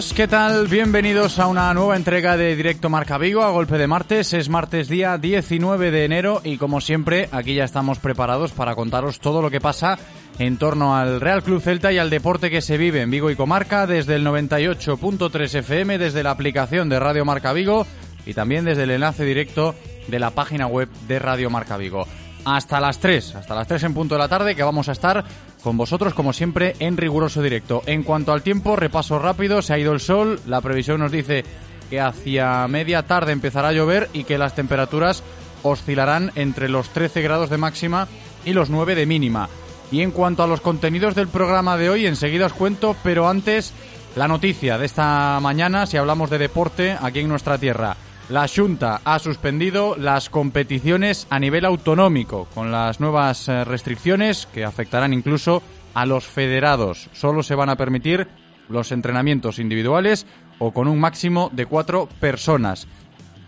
Saludos, ¿qué tal? Bienvenidos a una nueva entrega de Directo Marca Vigo a golpe de martes. Es martes día 19 de enero y como siempre aquí ya estamos preparados para contaros todo lo que pasa en torno al Real Club Celta y al deporte que se vive en Vigo y Comarca desde el 98.3 FM, desde la aplicación de Radio Marca Vigo y también desde el enlace directo de la página web de Radio Marca Vigo hasta las 3, hasta las 3 en punto de la tarde, que vamos a estar con vosotros, como siempre, en riguroso directo. En cuanto al tiempo, repaso rápido, se ha ido el sol, la previsión nos dice que hacia media tarde empezará a llover y que las temperaturas oscilarán entre los 13 grados de máxima y los 9 de mínima. Y en cuanto a los contenidos del programa de hoy, enseguida os cuento, pero antes la noticia de esta mañana, si hablamos de deporte aquí en nuestra tierra. La Junta ha suspendido las competiciones a nivel autonómico con las nuevas eh, restricciones que afectarán incluso a los federados. Solo se van a permitir los entrenamientos individuales o con un máximo de cuatro personas.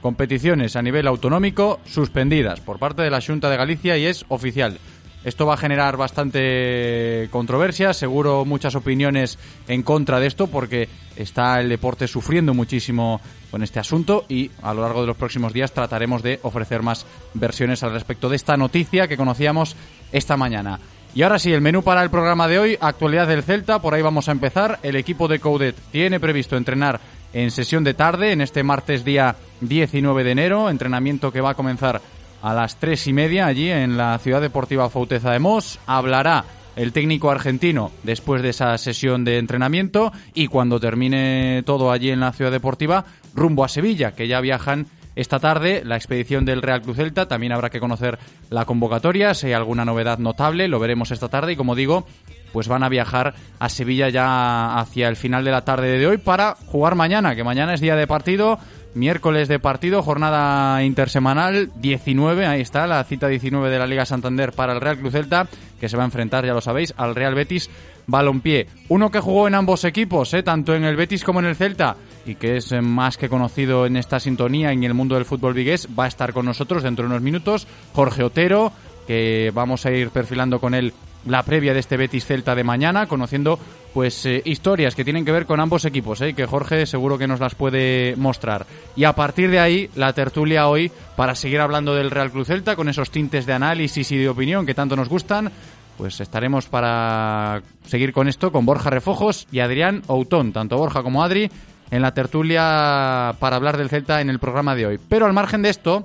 Competiciones a nivel autonómico suspendidas por parte de la Junta de Galicia y es oficial. Esto va a generar bastante controversia, seguro muchas opiniones en contra de esto porque está el deporte sufriendo muchísimo con este asunto y a lo largo de los próximos días trataremos de ofrecer más versiones al respecto de esta noticia que conocíamos esta mañana. Y ahora sí, el menú para el programa de hoy, actualidad del Celta, por ahí vamos a empezar. El equipo de Coudet tiene previsto entrenar en sesión de tarde, en este martes día 19 de enero, entrenamiento que va a comenzar a las tres y media allí en la Ciudad Deportiva Fauteza de Mos. Hablará el técnico argentino después de esa sesión de entrenamiento y cuando termine todo allí en la Ciudad Deportiva, rumbo a Sevilla, que ya viajan esta tarde la expedición del Real Cruz Celta. También habrá que conocer la convocatoria, si hay alguna novedad notable, lo veremos esta tarde y como digo, pues van a viajar a Sevilla ya hacia el final de la tarde de hoy para jugar mañana, que mañana es día de partido Miércoles de partido, jornada intersemanal 19, ahí está la cita 19 de la Liga Santander para el Real Cruz Celta, que se va a enfrentar, ya lo sabéis, al Real Betis Balompié. Uno que jugó en ambos equipos, ¿eh? tanto en el Betis como en el Celta, y que es eh, más que conocido en esta sintonía en el mundo del fútbol vigués, va a estar con nosotros dentro de unos minutos. Jorge Otero, que vamos a ir perfilando con él la previa de este Betis Celta de mañana, conociendo pues eh, historias que tienen que ver con ambos equipos, ¿eh? que Jorge seguro que nos las puede mostrar. Y a partir de ahí, la tertulia hoy para seguir hablando del Real Cruz Celta con esos tintes de análisis y de opinión que tanto nos gustan. Pues estaremos para seguir con esto con Borja Refojos y Adrián Outón, tanto Borja como Adri, en la tertulia para hablar del Celta en el programa de hoy. Pero al margen de esto,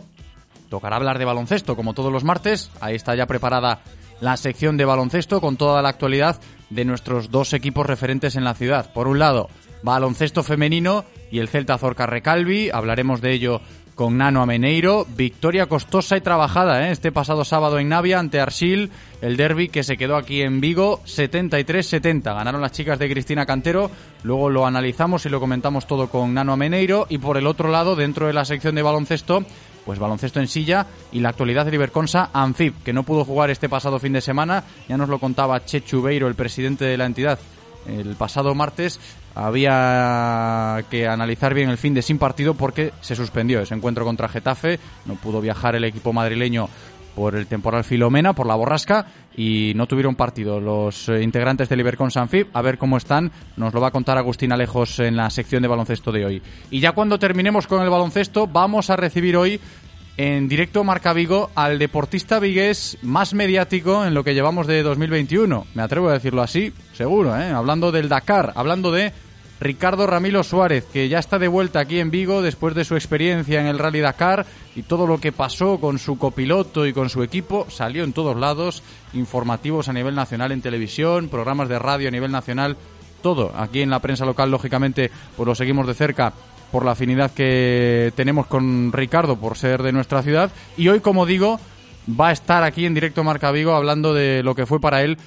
tocará hablar de baloncesto como todos los martes. Ahí está ya preparada la sección de baloncesto con toda la actualidad de nuestros dos equipos referentes en la ciudad. Por un lado, baloncesto femenino y el Celta Zorca Recalvi, hablaremos de ello con Nano Ameneiro, victoria costosa y trabajada ¿eh? este pasado sábado en Navia ante Arsil, el derby que se quedó aquí en Vigo 73-70. Ganaron las chicas de Cristina Cantero, luego lo analizamos y lo comentamos todo con Nano Ameneiro y por el otro lado, dentro de la sección de baloncesto, pues baloncesto en silla y la actualidad de Iberconsa Anfib, que no pudo jugar este pasado fin de semana, ya nos lo contaba Chechu Beiro, el presidente de la entidad, el pasado martes había que analizar bien el fin de sin partido porque se suspendió ese encuentro contra Getafe, no pudo viajar el equipo madrileño por el temporal Filomena, por la borrasca, y no tuvieron partido los eh, integrantes del Ibercon Sanfib. A ver cómo están, nos lo va a contar Agustín Alejos en la sección de baloncesto de hoy. Y ya cuando terminemos con el baloncesto, vamos a recibir hoy en directo Marca Vigo al deportista vigués más mediático en lo que llevamos de 2021. Me atrevo a decirlo así, seguro, ¿eh? hablando del Dakar, hablando de Ricardo Ramilo Suárez, que ya está de vuelta aquí en Vigo después de su experiencia en el Rally Dakar y todo lo que pasó con su copiloto y con su equipo, salió en todos lados, informativos a nivel nacional en televisión, programas de radio a nivel nacional, todo. Aquí en la prensa local, lógicamente, pues lo seguimos de cerca por la afinidad que tenemos con Ricardo por ser de nuestra ciudad. Y hoy, como digo, va a estar aquí en directo Marca Vigo hablando de lo que fue para él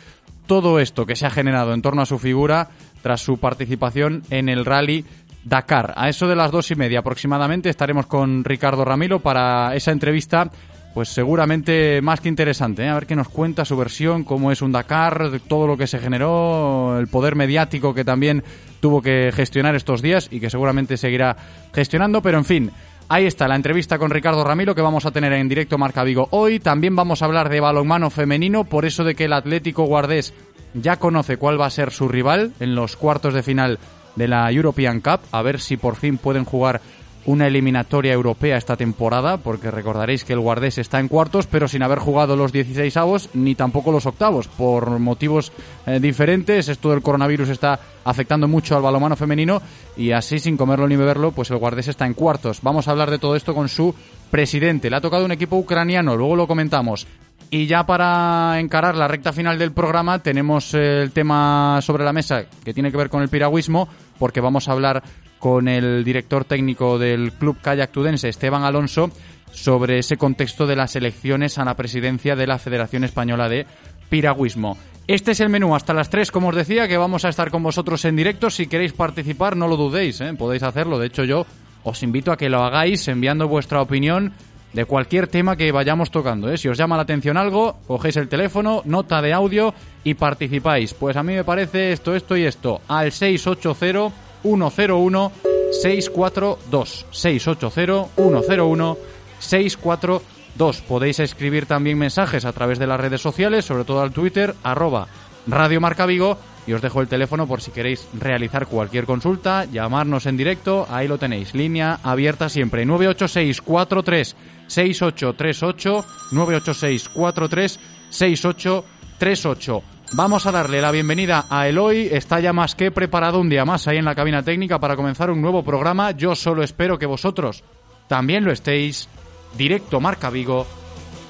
todo esto que se ha generado en torno a su figura tras su participación en el rally Dakar. A eso de las dos y media aproximadamente estaremos con Ricardo Ramiro para esa entrevista, pues seguramente más que interesante. ¿eh? A ver qué nos cuenta su versión, cómo es un Dakar, todo lo que se generó, el poder mediático que también tuvo que gestionar estos días y que seguramente seguirá gestionando, pero en fin. Ahí está la entrevista con Ricardo Ramiro que vamos a tener en directo Marca Vigo hoy. También vamos a hablar de balonmano femenino, por eso de que el Atlético Guardés ya conoce cuál va a ser su rival en los cuartos de final de la European Cup, a ver si por fin pueden jugar una eliminatoria europea esta temporada, porque recordaréis que el Guardés está en cuartos, pero sin haber jugado los 16 avos ni tampoco los octavos, por motivos eh, diferentes. Esto del coronavirus está afectando mucho al balomano femenino y así, sin comerlo ni beberlo, pues el Guardés está en cuartos. Vamos a hablar de todo esto con su presidente. Le ha tocado un equipo ucraniano, luego lo comentamos. Y ya para encarar la recta final del programa tenemos el tema sobre la mesa que tiene que ver con el piragüismo, porque vamos a hablar con el director técnico del Club Kayak Tudense, Esteban Alonso, sobre ese contexto de las elecciones a la presidencia de la Federación Española de Piragüismo. Este es el menú hasta las 3, como os decía, que vamos a estar con vosotros en directo. Si queréis participar, no lo dudéis, ¿eh? podéis hacerlo. De hecho, yo os invito a que lo hagáis enviando vuestra opinión de cualquier tema que vayamos tocando. ¿eh? Si os llama la atención algo, cogéis el teléfono, nota de audio y participáis. Pues a mí me parece esto, esto y esto. Al 680 101 642. 680 101 642. Podéis escribir también mensajes a través de las redes sociales, sobre todo al Twitter, arroba Radio Marca Vigo y os dejo el teléfono por si queréis realizar cualquier consulta, llamarnos en directo, ahí lo tenéis, línea abierta siempre, 98643 6838 98643 6838. Vamos a darle la bienvenida a Eloy. Está ya más que preparado un día más ahí en la cabina técnica para comenzar un nuevo programa. Yo solo espero que vosotros también lo estéis. Directo Marca Vigo.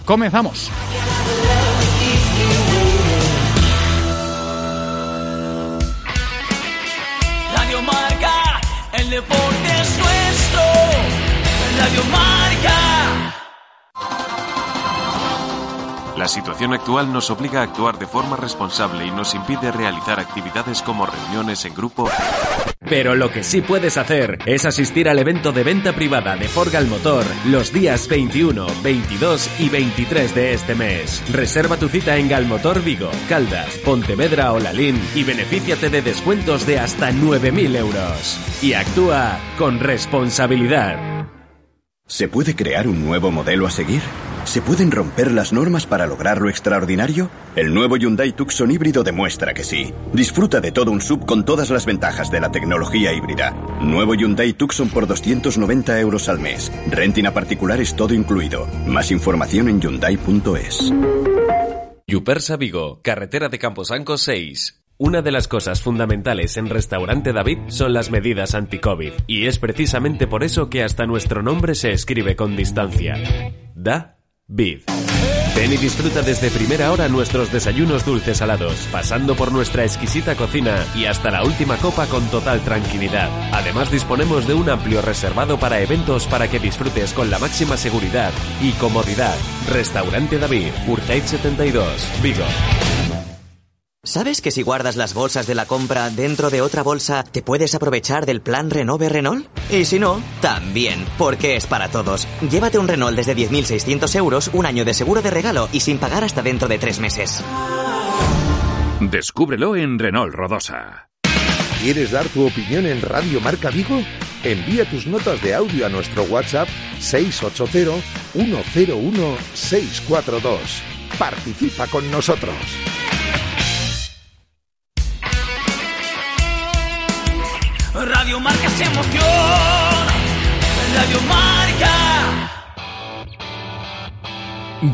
Comenzamos. Es nuestro. La situación actual nos obliga a actuar de forma responsable y nos impide realizar actividades como reuniones en grupo. Pero lo que sí puedes hacer es asistir al evento de venta privada de Forgal Motor los días 21, 22 y 23 de este mes. Reserva tu cita en Galmotor Vigo, Caldas, Pontevedra o Lalín y benefíciate de descuentos de hasta 9.000 euros. Y actúa con responsabilidad. ¿Se puede crear un nuevo modelo a seguir? ¿Se pueden romper las normas para lograr lo extraordinario? El nuevo Hyundai Tucson híbrido demuestra que sí. Disfruta de todo un sub con todas las ventajas de la tecnología híbrida. Nuevo Hyundai Tucson por 290 euros al mes. Renting a particulares todo incluido. Más información en Hyundai.es. Yupersa Vigo, carretera de Camposanco 6. Una de las cosas fundamentales en Restaurante David son las medidas anti-COVID, y es precisamente por eso que hasta nuestro nombre se escribe con distancia. Da Vid. Ven y disfruta desde primera hora nuestros desayunos dulces salados, pasando por nuestra exquisita cocina y hasta la última copa con total tranquilidad. Además disponemos de un amplio reservado para eventos para que disfrutes con la máxima seguridad y comodidad. Restaurante David, Urtaiz 72, Vigo. ¿Sabes que si guardas las bolsas de la compra dentro de otra bolsa, te puedes aprovechar del plan Renove Renault? Y si no, también, porque es para todos. Llévate un Renault desde 10.600 euros, un año de seguro de regalo y sin pagar hasta dentro de tres meses. Descúbrelo en Renault Rodosa. ¿Quieres dar tu opinión en Radio Marca Vigo? Envía tus notas de audio a nuestro WhatsApp 680-101-642. Participa con nosotros. Radio Marca se emoción. Radio Marca.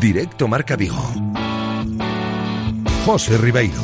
Directo Marca Vigo. José Ribeiro.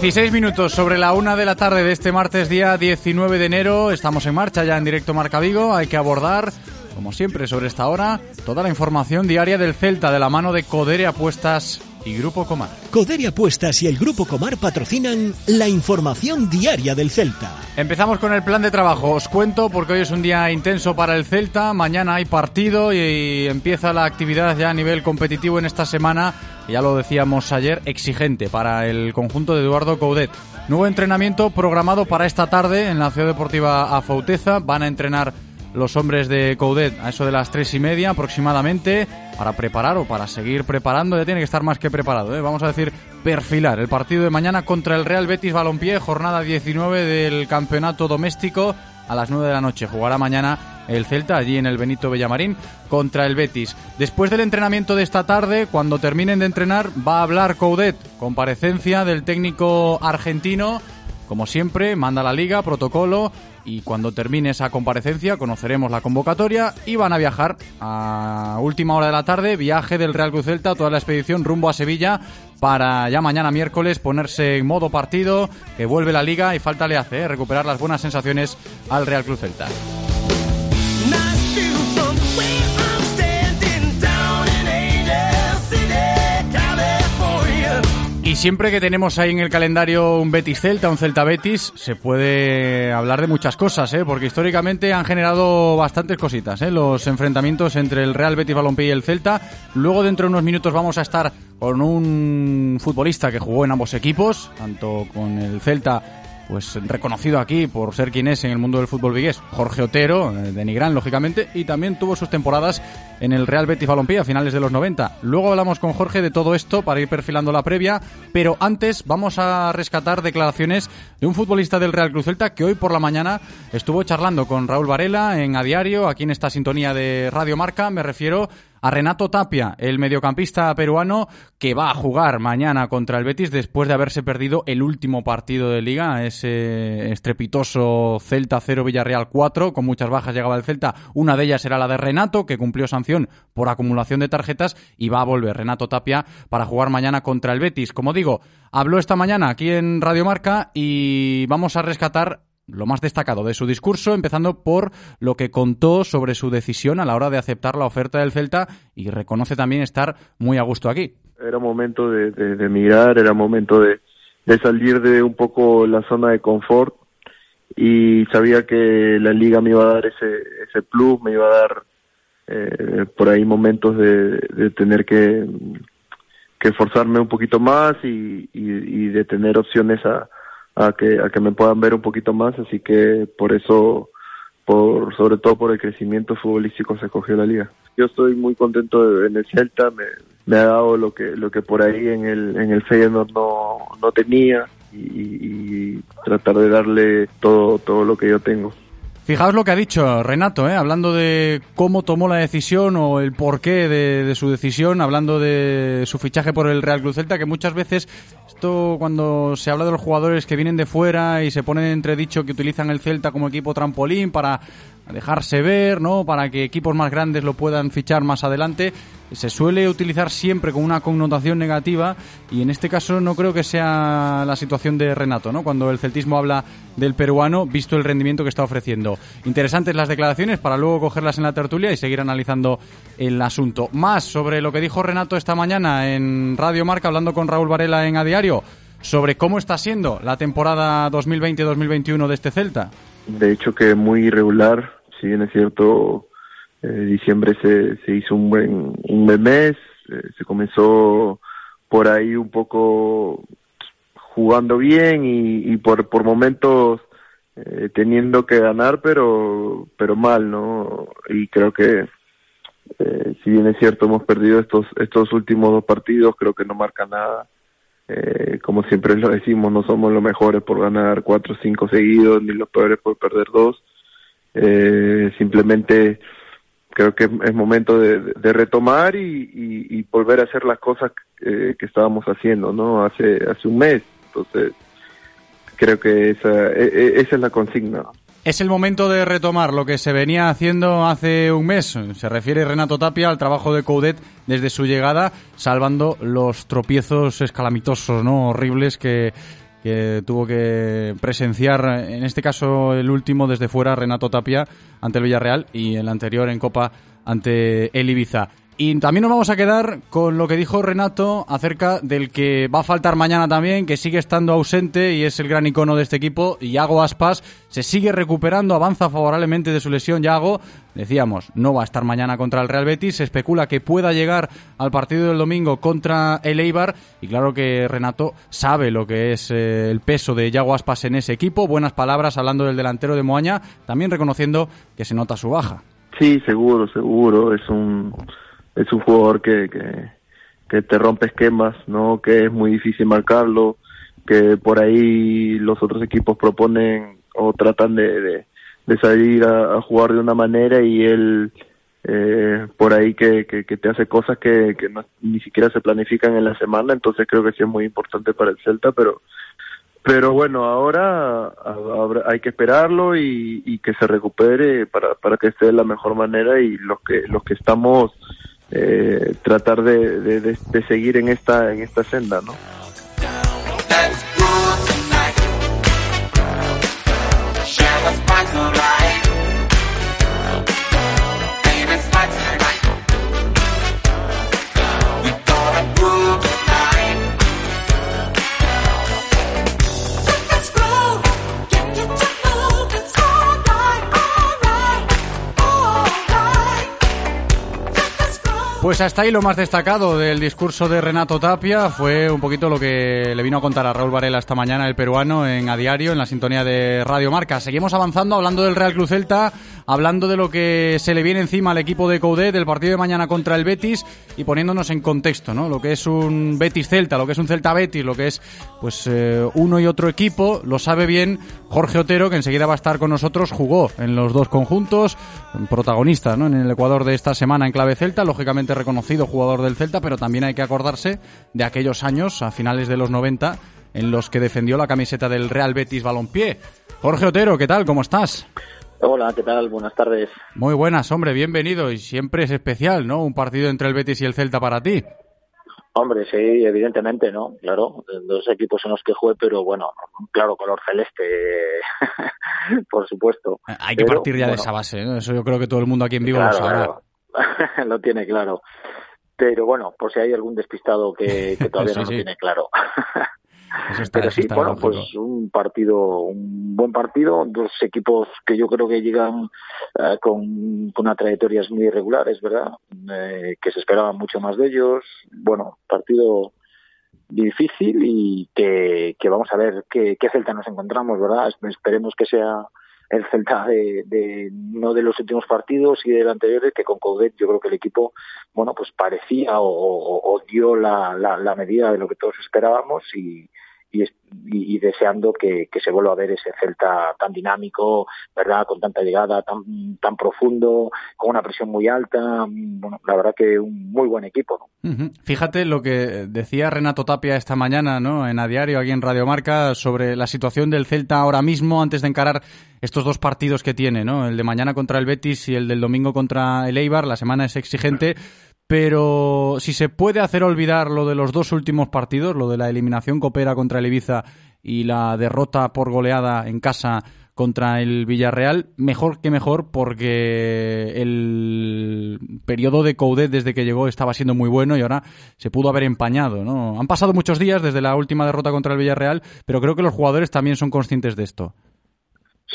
16 minutos sobre la una de la tarde de este martes, día 19 de enero. Estamos en marcha ya en directo Marca Vigo. Hay que abordar, como siempre, sobre esta hora, toda la información diaria del Celta de la mano de Codere Apuestas y Grupo Comar. Codere Apuestas y el Grupo Comar patrocinan la información diaria del Celta. Empezamos con el plan de trabajo. Os cuento porque hoy es un día intenso para el Celta. Mañana hay partido y empieza la actividad ya a nivel competitivo en esta semana. Ya lo decíamos ayer, exigente para el conjunto de Eduardo Coudet. Nuevo entrenamiento programado para esta tarde en la Ciudad Deportiva Afauteza. Van a entrenar los hombres de Coudet a eso de las tres y media aproximadamente para preparar o para seguir preparando. Ya tiene que estar más que preparado. ¿eh? Vamos a decir perfilar el partido de mañana contra el Real Betis Balompié, jornada 19 del campeonato doméstico a las 9 de la noche. Jugará mañana el Celta allí en el Benito Villamarín contra el Betis. Después del entrenamiento de esta tarde, cuando terminen de entrenar, va a hablar Coudet, comparecencia del técnico argentino. Como siempre, manda la liga, protocolo, y cuando termine esa comparecencia conoceremos la convocatoria y van a viajar a última hora de la tarde, viaje del Real Cruz Celta, toda la expedición rumbo a Sevilla para ya mañana miércoles ponerse en modo partido, que vuelve la liga y falta le hace ¿eh? recuperar las buenas sensaciones al Real Cruz Celta. Y siempre que tenemos ahí en el calendario un Betis Celta, un Celta Betis, se puede hablar de muchas cosas, ¿eh? porque históricamente han generado bastantes cositas, ¿eh? los enfrentamientos entre el Real Betis Balompié y el Celta. Luego dentro de unos minutos vamos a estar con un futbolista que jugó en ambos equipos, tanto con el Celta pues reconocido aquí por ser quien es en el mundo del fútbol vigués, Jorge Otero, eh, de Nigrán, lógicamente, y también tuvo sus temporadas en el Real Betis Balompié a finales de los 90. Luego hablamos con Jorge de todo esto para ir perfilando la previa, pero antes vamos a rescatar declaraciones de un futbolista del Real Cruz Celta que hoy por la mañana estuvo charlando con Raúl Varela en A Diario, aquí en esta sintonía de Radio Marca, me refiero a Renato Tapia, el mediocampista peruano que va a jugar mañana contra el Betis después de haberse perdido el último partido de liga, ese estrepitoso Celta 0 Villarreal 4, con muchas bajas llegaba el Celta, una de ellas era la de Renato, que cumplió sanción por acumulación de tarjetas y va a volver Renato Tapia para jugar mañana contra el Betis. Como digo, habló esta mañana aquí en Radio Marca y vamos a rescatar lo más destacado de su discurso, empezando por lo que contó sobre su decisión a la hora de aceptar la oferta del Celta y reconoce también estar muy a gusto aquí. Era momento de, mirar, era momento de, de salir de un poco la zona de confort y sabía que la liga me iba a dar ese, ese plus, me iba a dar eh, por ahí momentos de, tener que, esforzarme un poquito más y, de tener opciones a, a que a que me puedan ver un poquito más. Así que por eso por sobre todo por el crecimiento futbolístico se cogió la liga. Yo estoy muy contento de- en el Celta. Me, me ha dado lo que lo que por ahí en el en el Feyenoord no no tenía y, y tratar de darle todo todo lo que yo tengo Fijaos lo que ha dicho Renato, ¿eh? hablando de cómo tomó la decisión o el porqué de, su decisión, hablando de su fichaje por el Real Cruz Celta, que muchas veces esto cuando se habla de los jugadores que vienen de fuera y se ponen en entredicho que utilizan el Celta como equipo trampolín para dejarse ver, ¿no? Para que equipos más grandes lo puedan fichar más adelante, se suele utilizar siempre con una connotación negativa y en este caso no creo que sea la situación de Renato, ¿no? Cuando el celtismo habla del peruano, visto el rendimiento que está ofreciendo. Interesantes las declaraciones para luego cogerlas en la tertulia y seguir analizando el asunto. Más sobre lo que dijo Renato esta mañana en Radio Marca hablando con Raúl Varela en A Diario. sobre cómo está siendo la temporada 2020-2021 de este Celta. De hecho que muy irregular, si bien es cierto, eh, diciembre se, se hizo un buen, un buen mes, eh, se comenzó por ahí un poco jugando bien y, y por, por momentos eh, teniendo que ganar, pero, pero mal, ¿no? Y creo que, eh, si bien es cierto, hemos perdido estos, estos últimos dos partidos, creo que no marca nada. Como siempre lo decimos, no somos los mejores por ganar cuatro o cinco seguidos, ni los peores por perder dos. Eh, simplemente creo que es momento de, retomar y, volver a hacer las cosas eh, que estábamos haciendo, ¿no? Hace, hace un mes. Entonces, creo que esa, e, e, esa es la consigna. Es el momento de retomar lo que se venía haciendo hace un mes. Se refiere Renato Tapia al trabajo de Coudet desde su llegada, salvando los tropiezos escalamitosos, ¿no? Horribles que, que tuvo que presenciar, en este caso el último desde fuera, Renato Tapia ante el Villarreal y el anterior en Copa ante el Ibiza. Y también nos vamos a quedar con lo que dijo Renato acerca del que va a faltar mañana también, que sigue estando ausente y es el gran icono de este equipo, Yago Aspas. Se sigue recuperando, avanza favorablemente de su lesión Yago. Decíamos, no va a estar mañana contra el Real Betis. Se especula que pueda llegar al partido del domingo contra el Eibar. Y claro que Renato sabe lo que es eh, el peso de Yago Aspas en ese equipo. Buenas palabras hablando del delantero de Moaña, también reconociendo que se nota su baja. Sí, seguro, seguro. Es un es un jugador que, que, te rompe esquemas, ¿no? Que es muy difícil marcarlo, que por ahí los otros equipos proponen o tratan de, de, salir a, jugar de una manera y él eh, por ahí que, que, te hace cosas que, que ni siquiera se planifican en la semana, entonces creo que sí es muy importante para el Celta, pero pero bueno, ahora hay que esperarlo y, y que se recupere para, para que esté de la mejor manera y los que los que estamos eh, tratar de, de, de, seguir en esta en esta senda, ¿no? Pues hasta ahí lo más destacado del discurso de Renato Tapia fue un poquito lo que le vino a contar a Raúl Varela esta mañana, el peruano, en A Diario, en la sintonía de Radio Marca. Seguimos avanzando, hablando del Real Cruz Celta, hablando de lo que se le viene encima al equipo de Coudet, del partido de mañana contra el Betis y poniéndonos en contexto, ¿no? Lo que es un Betis Celta, lo que es un Celta Betis, lo que es pues eh, uno y otro equipo, lo sabe bien Jorge Otero, que enseguida va a estar con nosotros, jugó en los dos conjuntos, protagonista, ¿no? En el Ecuador de esta semana en clave Celta, lógicamente reconocido jugador del Celta, pero también hay que acordarse de aquellos años, a finales de los 90, en los que defendió la camiseta del Real Betis Balompié. Jorge Otero, ¿qué tal? ¿Cómo estás? Hola, ¿qué tal? Buenas tardes. Muy buenas, hombre, bienvenido. Y siempre es especial, ¿no? Un partido entre el Betis y el Celta para ti. Hombre, sí, evidentemente, ¿no? Claro, dos equipos en los que jugué, pero bueno, claro, color celeste, por supuesto. Hay que pero, partir ya bueno, de esa base, ¿no? Eso yo creo que todo el mundo aquí en vivo claro, lo sabrá. Claro. lo tiene claro. Pero bueno, por si hay algún despistado que, que todavía sí, no sí. lo tiene claro. Eso está, Pero sí, está bueno, lógico. pues un partido, un buen partido, dos equipos que yo creo que llegan eh, con, con una trayectorias muy irregulares, ¿verdad? Eh, que se esperaban mucho más de ellos. Bueno, partido difícil y que, que vamos a ver qué, qué Celta nos encontramos, ¿verdad? Esperemos que sea el Celta de, de, no de los últimos partidos y del anteriores que con Coudet yo creo que el equipo bueno pues parecía o, o, o dio la, la, la, medida de lo que todos esperábamos y, y, y, deseando que, que, se vuelva a ver ese Celta tan dinámico, ¿verdad? Con tanta llegada, tan, tan profundo, con una presión muy alta. Bueno, la verdad que un muy buen equipo, ¿no? Fíjate lo que decía Renato Tapia esta mañana, ¿no? En A Diario, aquí en Radio Marca, sobre la situación del Celta ahora mismo, antes de encarar estos dos partidos que tiene, ¿no? El de mañana contra el Betis y el del domingo contra el Eibar. La semana es exigente pero si se puede hacer olvidar lo de los dos últimos partidos, lo de la eliminación copera contra el Ibiza y la derrota por goleada en casa contra el Villarreal, mejor que mejor porque el periodo de Coudet desde que llegó estaba siendo muy bueno y ahora se pudo haber empañado, ¿no? Han pasado muchos días desde la última derrota contra el Villarreal, pero creo que los jugadores también son conscientes de esto.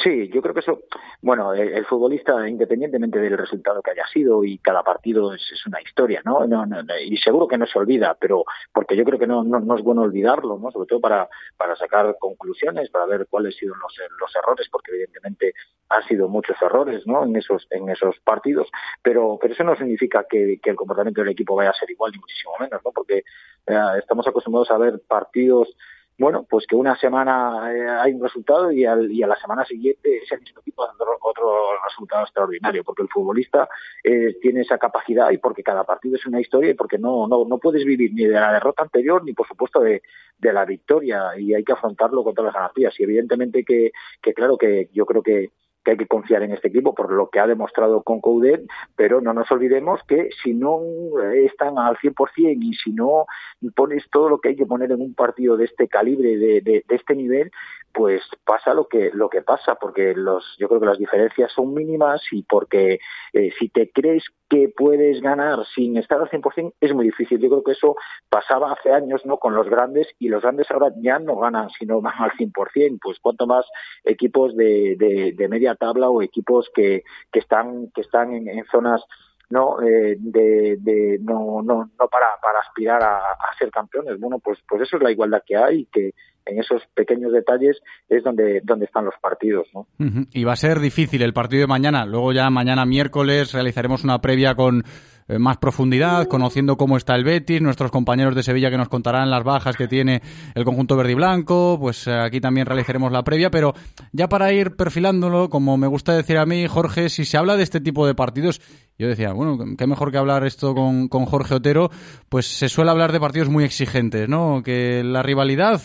Sí, yo creo que eso, bueno, el, futbolista, independientemente del resultado que haya sido, y cada partido es, es una historia, ¿no? No, ¿no? Y seguro que no se olvida, pero porque yo creo que no, es bueno olvidarlo, ¿no? Sobre todo para, para sacar conclusiones, para ver cuáles han sido los, los errores, porque evidentemente han sido muchos errores, ¿no? En esos, en esos partidos, pero, pero eso no significa que, que el comportamiento del equipo vaya a ser igual, ni muchísimo menos, ¿no? Porque eh, estamos acostumbrados a ver partidos bueno, pues que una semana eh, hay un resultado y, al, y, a la semana siguiente ese mismo equipo dando otro resultado extraordinario, porque el futbolista eh, tiene esa capacidad y porque cada partido es una historia y porque no, no, no puedes vivir ni de la derrota anterior ni por supuesto de, de la victoria y hay que afrontarlo con todas las garantías. Y evidentemente que, que claro que yo creo que que hay que confiar en este equipo por lo que ha demostrado con Coudet, pero no nos olvidemos que si no están al 100% y si no pones todo lo que hay que poner en un partido de este calibre, de, de, de este nivel, pues pasa lo que lo que pasa porque los yo creo que las diferencias son mínimas y porque eh, si te crees que puedes ganar sin estar al 100% es muy difícil. Yo creo que eso pasaba hace años no con los grandes y los grandes ahora ya no ganan sino van al 100%, pues cuanto más equipos de, de, de media tabla o equipos que, que están que están en, zonas no eh, de, de, no no no para para aspirar a, a, ser campeones bueno pues pues eso es la igualdad que hay que en esos pequeños detalles es donde donde están los partidos no y va a ser difícil el partido de mañana. Luego ya mañana miércoles realizaremos una previa con eh, más profundidad, conociendo cómo está el Betis, nuestros compañeros de Sevilla que nos contarán las bajas que tiene el conjunto verde y blanco, pues eh, aquí también realizaremos la previa, pero ya para ir perfilándolo, como me gusta decir a mí, Jorge, si se habla de este tipo de partidos, yo decía, bueno, qué mejor que hablar esto con, con Jorge Otero, pues se suele hablar de partidos muy exigentes, ¿no? Que la rivalidad,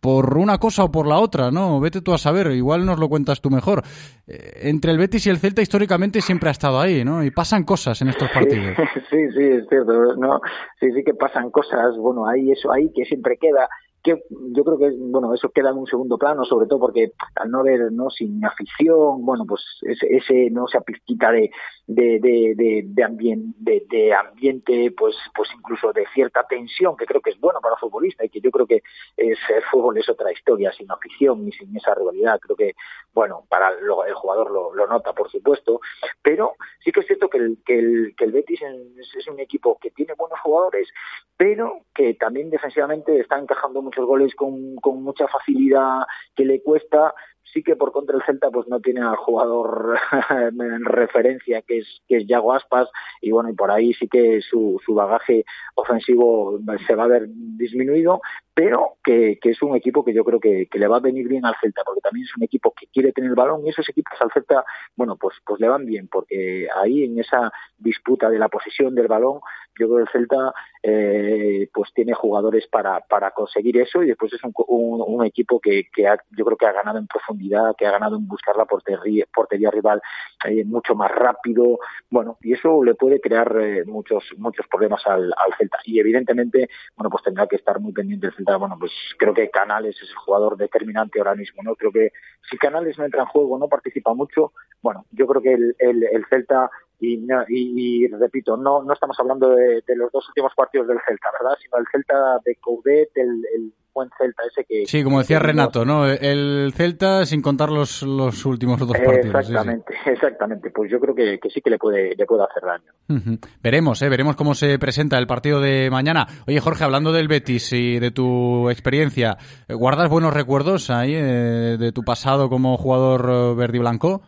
por una cosa o por la otra, ¿no? Vete tú a saber, igual nos lo cuentas tú mejor. Eh, entre el Betis y el Celta históricamente siempre ha estado ahí, ¿no? Y pasan cosas en estos partidos. Sí, sí, es cierto, ¿no? Sí, sí que pasan cosas, bueno, hay eso ahí que siempre queda que yo creo que bueno eso queda en un segundo plano sobre todo porque al no haber no sin afición bueno pues ese, ese no esa pizquita de de de de, de, ambien, de, de ambiente pues pues incluso de cierta tensión que creo que es bueno para el futbolista y que yo creo que es, el fútbol es otra historia sin afición y sin esa rivalidad creo que bueno para el, el jugador lo, lo, nota por supuesto. Pero sí que es cierto que el que el, que el Betis es, es un equipo que tiene buenos jugadores pero que también defensivamente está encajando muchos goles con, con mucha facilidad que le cuesta sí que por contra el Celta pues no tiene al jugador en referencia que es que es Yago Aspas y bueno y por ahí sí que su, su bagaje ofensivo se va a ver disminuido pero que, que, es un equipo que yo creo que, que, le va a venir bien al Celta, porque también es un equipo que quiere tener el balón y esos equipos al Celta, bueno, pues, pues le van bien, porque ahí en esa disputa de la posesión del balón, yo creo que el Celta eh, pues tiene jugadores para, para conseguir eso y después es un, un, un equipo que, que ha, yo creo que ha ganado en profundidad, que ha ganado en buscar la portería, portería rival eh, mucho más rápido, bueno, y eso le puede crear eh, muchos, muchos problemas al, al Celta. Y evidentemente, bueno, pues tendrá que estar muy pendiente el Celta, bueno, pues creo que Canales es el jugador determinante ahora mismo, ¿no? Creo que si Canales no entra en juego, no participa mucho, bueno, yo creo que el, el, el Celta y, y, y, repito, no, no estamos hablando de, de, los dos últimos partidos del Celta, ¿verdad? Sino el Celta de Coudet, el, el buen Celta ese que... Sí, como decía Renato, ¿no? El Celta sin contar los, los últimos dos partidos. Exactamente, sí, sí. exactamente. Pues yo creo que, que, sí que le puede, le puede hacer daño. Uh -huh. Veremos, ¿eh? Veremos cómo se presenta el partido de mañana. Oye, Jorge, hablando del Betis y de tu experiencia, ¿guardas buenos recuerdos ahí eh, de tu pasado como jugador eh, verde y blanco?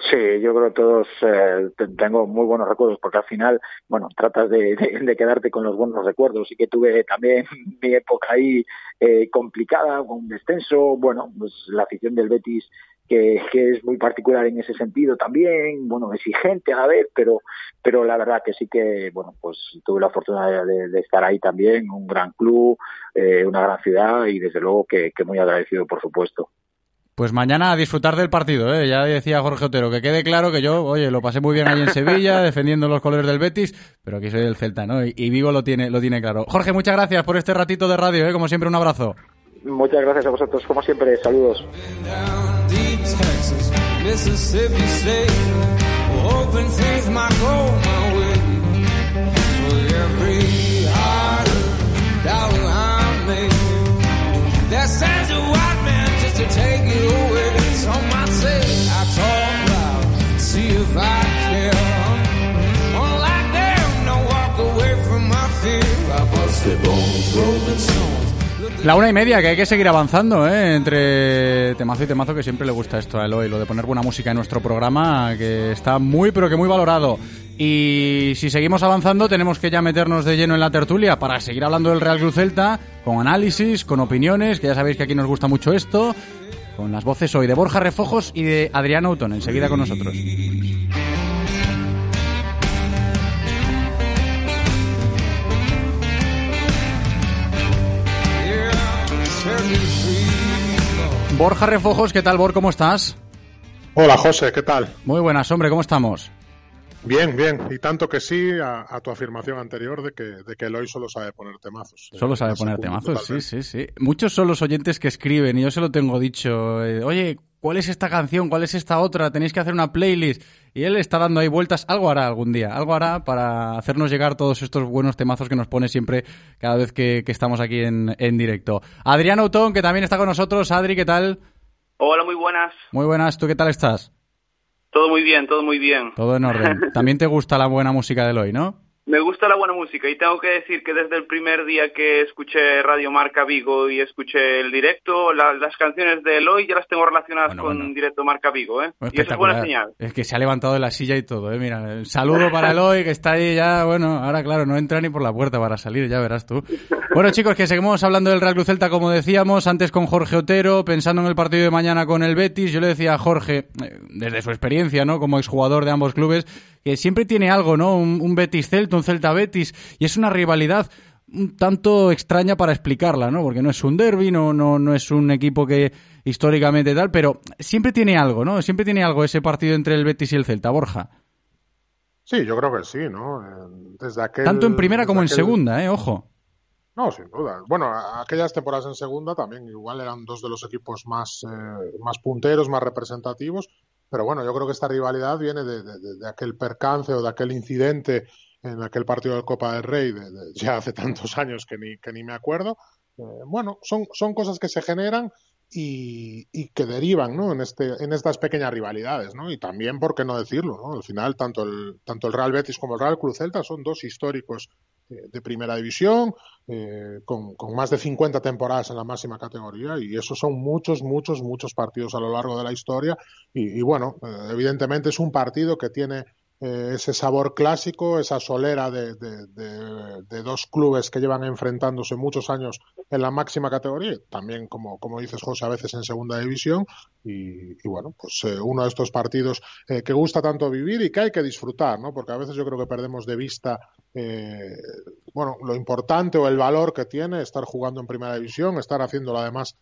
Sí, yo creo que todos eh, tengo muy buenos recuerdos porque al final, bueno, tratas de, de, de, quedarte con los buenos recuerdos. Y que tuve también mi época ahí eh, complicada, con un descenso, bueno, pues la afición del Betis que, que, es muy particular en ese sentido también, bueno, exigente a la vez, pero, pero la verdad que sí que, bueno, pues tuve la fortuna de, de estar ahí también, un gran club, eh, una gran ciudad y desde luego que, que muy agradecido, por supuesto. Pues mañana a disfrutar del partido, ¿eh? Ya decía Jorge Otero, que quede claro que yo, oye, lo pasé muy bien ahí en Sevilla, defendiendo los colores del Betis, pero aquí soy del Celta, ¿no? Y, y, Vigo lo tiene, lo tiene claro. Jorge, muchas gracias por este ratito de radio, ¿eh? Como siempre, un abrazo. Muchas gracias a vosotros, como siempre, saludos. La una y media, que hay que seguir avanzando, ¿eh? Entre temazo y temazo, que siempre le gusta esto a Eloy, lo de poner buena música en nuestro programa, que está muy, pero que muy valorado. Y si seguimos avanzando, tenemos que ya meternos de lleno en la tertulia para seguir hablando del Real Cruz Celta, con análisis, con opiniones, que ya sabéis que aquí nos gusta mucho esto, con las voces hoy de Borja Refojos y de Adrián Auton, enseguida con nosotros. Borja Refojos, ¿qué tal, Bor? ¿Cómo estás? Hola José, ¿qué tal? Muy buenas, hombre, ¿cómo estamos? Bien, bien. Y tanto que sí a, a tu afirmación anterior de que, de que Eloy solo sabe poner temazos. Solo sabe poner temazos, sí, sí, sí. Muchos son los oyentes que escriben, y yo se lo tengo dicho. eh, Oye, ¿cuál es esta canción? ¿Cuál es esta otra? Tenéis que hacer una playlist. Y él está dando ahí vueltas. Algo hará algún día. Algo hará para hacernos llegar todos estos buenos temazos que nos pone siempre cada vez que, que estamos aquí en, en directo. Adrián Autón, que también está con nosotros. Adri, ¿qué tal? Hola, muy buenas. Muy buenas. ¿Tú qué tal estás? Todo muy bien, todo muy bien. Todo en orden. También te gusta la buena música de hoy, ¿no? Me gusta la buena música y tengo que decir que desde el primer día que escuché Radio Marca Vigo y escuché el directo, la- las canciones de Eloy ya las tengo relacionadas con Directo Marca Vigo, ¿eh? Y eso es buena señal. Es que se ha levantado de la silla y todo, ¿eh? Mira, saludo para Eloy, que está ahí ya, bueno, ahora claro, no entra ni por la puerta para salir, ya verás tú. Bueno, chicos, que seguimos hablando del Real Cruz Celta, como decíamos, antes con Jorge Otero, pensando en el partido de mañana con el Betis, yo le decía a Jorge, eh, desde su experiencia, ¿no? Como exjugador de ambos clubes, que siempre tiene algo, ¿no? Un, un Betis-Celta, un Celta-Betis, y es una rivalidad un tanto extraña para explicarla, ¿no? Porque no es un derby, no, no, no es un equipo que históricamente tal, pero siempre tiene algo, ¿no? Siempre tiene algo ese partido entre el Betis y el Celta, Borja. Sí, yo creo que sí, ¿no? Eh, Desde aquel, Tanto en primera como en aquel- segunda, ¿eh? Ojo. No, sin duda. Bueno, aquellas temporadas en segunda también igual eran dos de los equipos más, eh, más punteros, más representativos. Pero bueno, yo creo que esta rivalidad viene de, de- aquel percance o de aquel incidente en aquel partido de Copa del Rey de- ya hace tantos años que ni, que ni me acuerdo. Eh, bueno, son, son cosas que se generan y, y que derivan ¿no? en, este, en estas pequeñas rivalidades. ¿no? Y también, ¿por qué no decirlo? ¿no? Al final, tanto el, tanto el Real Betis como el Real Cruz Celta son dos históricos eh, de primera división, eh, con, con más de 50 temporadas en la máxima categoría, y esos son muchos, muchos, muchos partidos a lo largo de la historia. Y, y bueno, eh, evidentemente es un partido que tiene eh, ese sabor clásico, esa solera de, de- de- de dos clubes que llevan enfrentándose muchos años en la máxima categoría, también, como, como dices, José, a veces en segunda división. Y, bueno, pues eh, uno de estos partidos eh, que gusta tanto vivir y que hay que disfrutar, ¿no? Porque a veces yo creo que perdemos de vista bueno, lo importante o el valor que tiene estar jugando en primera división, estar haciéndolo además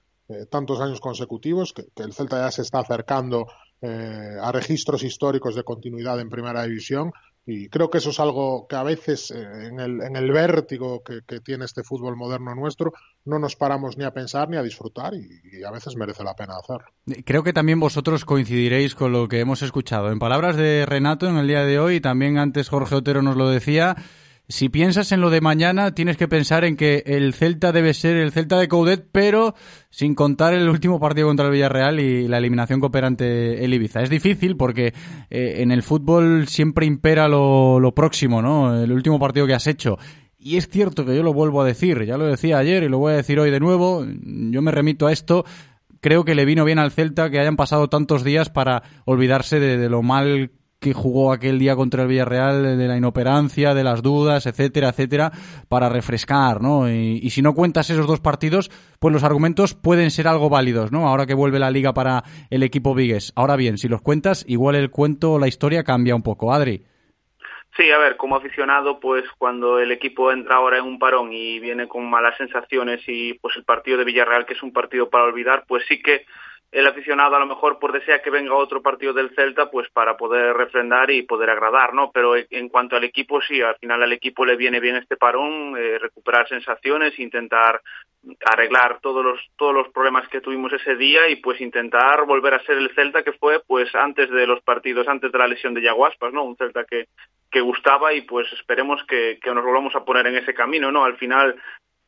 tantos años consecutivos, que el Celta ya se está acercando eh, a registros históricos de continuidad en primera división. Y creo que eso es algo que a veces eh, en, el, en el vértigo que, tiene este fútbol moderno nuestro no nos paramos ni a pensar ni a disfrutar y, y a veces merece la pena hacerlo. Creo que también vosotros coincidiréis con lo que hemos escuchado. En palabras de Renato en el día de hoy, también antes Jorge Otero nos lo decía, si piensas en lo de mañana, tienes que pensar en que el Celta debe ser el Celta de Coudet, pero sin contar el último partido contra el Villarreal y la eliminación que opera ante el Ibiza. Es difícil porque eh, en el fútbol siempre impera lo, lo próximo, ¿no? El último partido que has hecho. Y es cierto que yo lo vuelvo a decir, ya lo decía ayer y lo voy a decir hoy de nuevo, yo me remito a esto, creo que le vino bien al Celta que hayan pasado tantos días para olvidarse de, de lo mal que jugó aquel día contra el Villarreal, de la inoperancia, de las dudas, etcétera, etcétera, para refrescar, ¿no? Y, y si no cuentas esos dos partidos, pues los argumentos pueden ser algo válidos, ¿no? Ahora que vuelve la liga para el equipo Vigues. Ahora bien, si los cuentas, igual el cuento la historia cambia un poco. Adri. Sí, a ver, como aficionado, pues cuando el equipo entra ahora en un parón y viene con malas sensaciones y pues el partido de Villarreal, que es un partido para olvidar, pues sí que el aficionado a lo mejor por desea que venga otro partido del Celta pues para poder refrendar y poder agradar, ¿no? Pero en cuanto al equipo sí, al final al equipo le viene bien este parón, eh, recuperar sensaciones, intentar arreglar todos los todos los problemas que tuvimos ese día y pues intentar volver a ser el Celta que fue pues antes de los partidos, antes de la lesión de Yaguaspas, ¿no? Un Celta que que gustaba y pues esperemos que, que nos volvamos a poner en ese camino, ¿no? Al final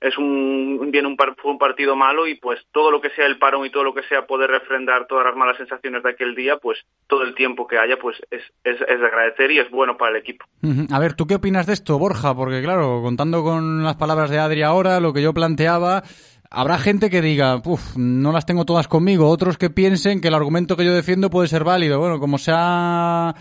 es un viene un, fue un partido malo y pues todo lo que sea el parón y todo lo que sea poder refrendar todas las malas sensaciones de aquel día pues todo el tiempo que haya pues es, es, es de agradecer y es bueno para el equipo. A ver tú qué opinas de esto Borja porque claro contando con las palabras de Adri ahora lo que yo planteaba Habrá gente que diga, uff, no las tengo todas conmigo, otros que piensen que el argumento que yo defiendo puede ser válido. Bueno, como se ha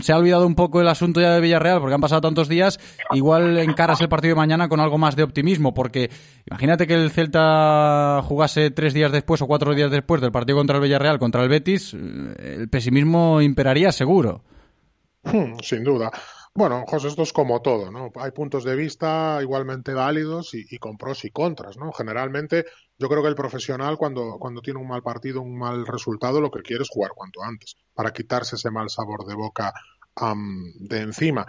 se ha olvidado un poco el asunto ya de Villarreal porque han pasado tantos días, igual encaras el partido de mañana con algo más de optimismo, porque imagínate que el Celta jugase tres días después o cuatro días después del partido contra el Villarreal, contra el Betis, eh, el pesimismo imperaría seguro. Hmm, sin duda. Bueno, José, esto es como todo, ¿no? Hay puntos de vista igualmente válidos y, con pros y contras, ¿no? Generalmente, yo creo que el profesional cuando, cuando tiene un mal partido, un mal resultado, lo que quiere es jugar cuanto antes, para quitarse ese mal sabor de boca um, de encima.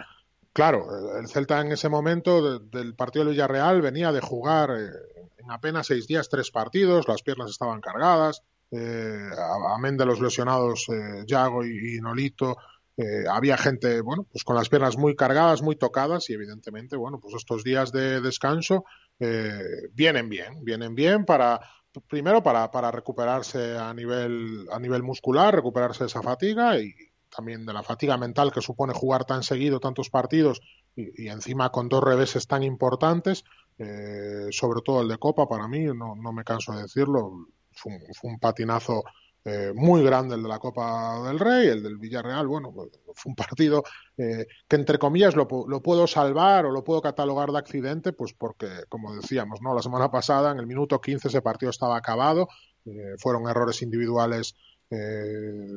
Claro, el Celta en ese momento de, del partido del Villarreal venía de jugar eh, en apenas seis días tres partidos, las piernas estaban cargadas, eh, amén de los lesionados eh, Yago y Nolito, eh, había gente, bueno, pues con las piernas muy cargadas, muy tocadas y evidentemente, bueno, pues estos días de descanso eh, vienen bien, vienen bien para, primero para, para recuperarse a nivel, a nivel muscular, recuperarse de esa fatiga y también de la fatiga mental que supone jugar tan seguido tantos partidos y, encima con dos reveses tan importantes, eh, sobre todo el de Copa para mí, no, no me canso de decirlo, fue un, fue un patinazo eh, muy grande el de la Copa del Rey, el del Villarreal, bueno, pues, fue un partido eh, que entre comillas lo, lo, puedo salvar o lo puedo catalogar de accidente, pues porque, como decíamos, ¿no? La semana pasada, en el minuto 15, ese partido estaba acabado, eh, fueron errores individuales eh,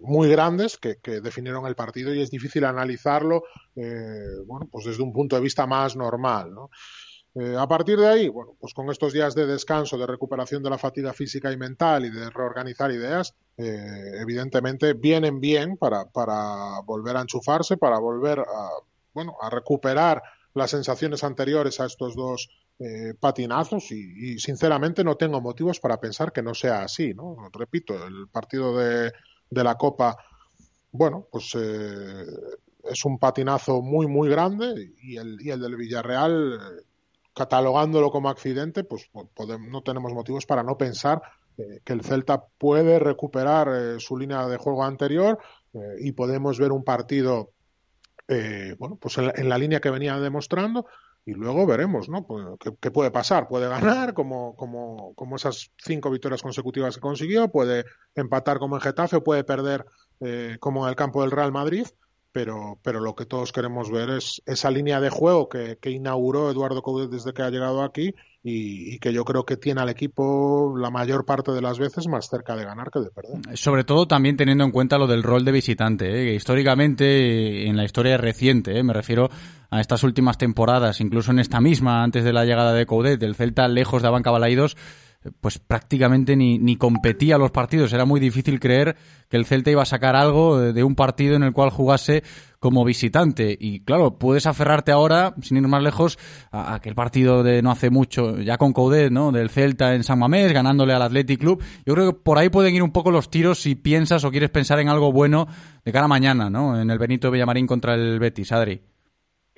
muy grandes que, que, definieron el partido y es difícil analizarlo, eh, bueno, pues desde un punto de vista más normal, ¿no? Eh, a partir de ahí, bueno, pues con estos días de descanso, de recuperación de la fatiga física y mental y de reorganizar ideas, eh, evidentemente vienen bien para, para volver a enchufarse, para volver a, bueno, a recuperar las sensaciones anteriores a estos dos eh, patinazos y, y, sinceramente no tengo motivos para pensar que no sea así, ¿no? Repito, el partido de, de la Copa, bueno, pues eh, es un patinazo muy, muy grande y el, y el del Villarreal catalogándolo como accidente, pues podemos, no tenemos motivos para no pensar eh, que el Celta puede recuperar eh, su línea de juego anterior eh, y podemos ver un partido, eh, bueno, pues en la, en la, línea que venía demostrando y luego veremos, ¿no? Pues, ¿qué, ¿qué, puede pasar? Puede ganar como, como, como esas cinco victorias consecutivas que consiguió, puede empatar como en Getafe puede perder como en el campo del Real Madrid pero, pero lo que todos queremos ver es esa línea de juego que, que inauguró Eduardo Coudet desde que ha llegado aquí y, y, que yo creo que tiene al equipo la mayor parte de las veces más cerca de ganar que de perder. Sobre todo también teniendo en cuenta lo del rol de visitante, ¿eh? históricamente, en la historia reciente, ¿eh? me refiero a estas últimas temporadas, incluso en esta misma, antes de la llegada de Coudet, el Celta lejos de Abanca Balaídos, pues prácticamente ni, ni competía los partidos. Era muy difícil creer que el Celta iba a sacar algo de un partido en el cual jugase como visitante. Y claro, puedes aferrarte ahora, sin ir más lejos, a aquel partido de no hace mucho, ya con Coudet, ¿no? Del Celta en San Mamés, ganándole al Athletic Club. Yo creo que por ahí pueden ir un poco los tiros si piensas o quieres pensar en algo bueno de cara a mañana, ¿no? En el Benito Villamarín contra el Betis, Adri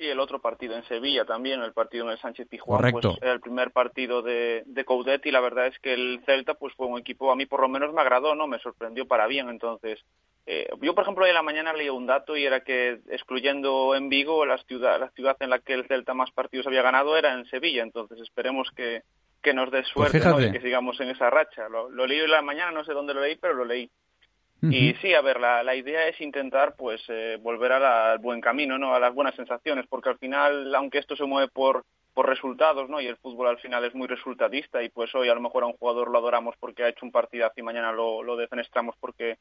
y el otro partido en Sevilla también, el partido en el Sánchez Pijuán, pues era el primer partido de, de Coudet y la verdad es que el Celta pues fue un equipo, a mí por lo menos me agradó, ¿no? Me sorprendió para bien, entonces eh, yo por ejemplo hoy en la mañana leí un dato y era que excluyendo en Vigo, la ciudad, la ciudad en la que el Celta más partidos había ganado era en Sevilla, entonces esperemos que, que nos dé suerte pues ¿no? y que sigamos en esa racha. Lo, lo leí en la mañana, no sé dónde lo leí, pero lo leí. Y sí, a ver, la, la idea es intentar pues eh, volver a la, al buen camino, ¿no? A las buenas sensaciones, porque al final, aunque esto se mueve por, por resultados, ¿no? Y el fútbol al final es muy resultadista y pues hoy a lo mejor a un jugador lo adoramos porque ha hecho un partidazo y mañana lo, lo defenestramos porque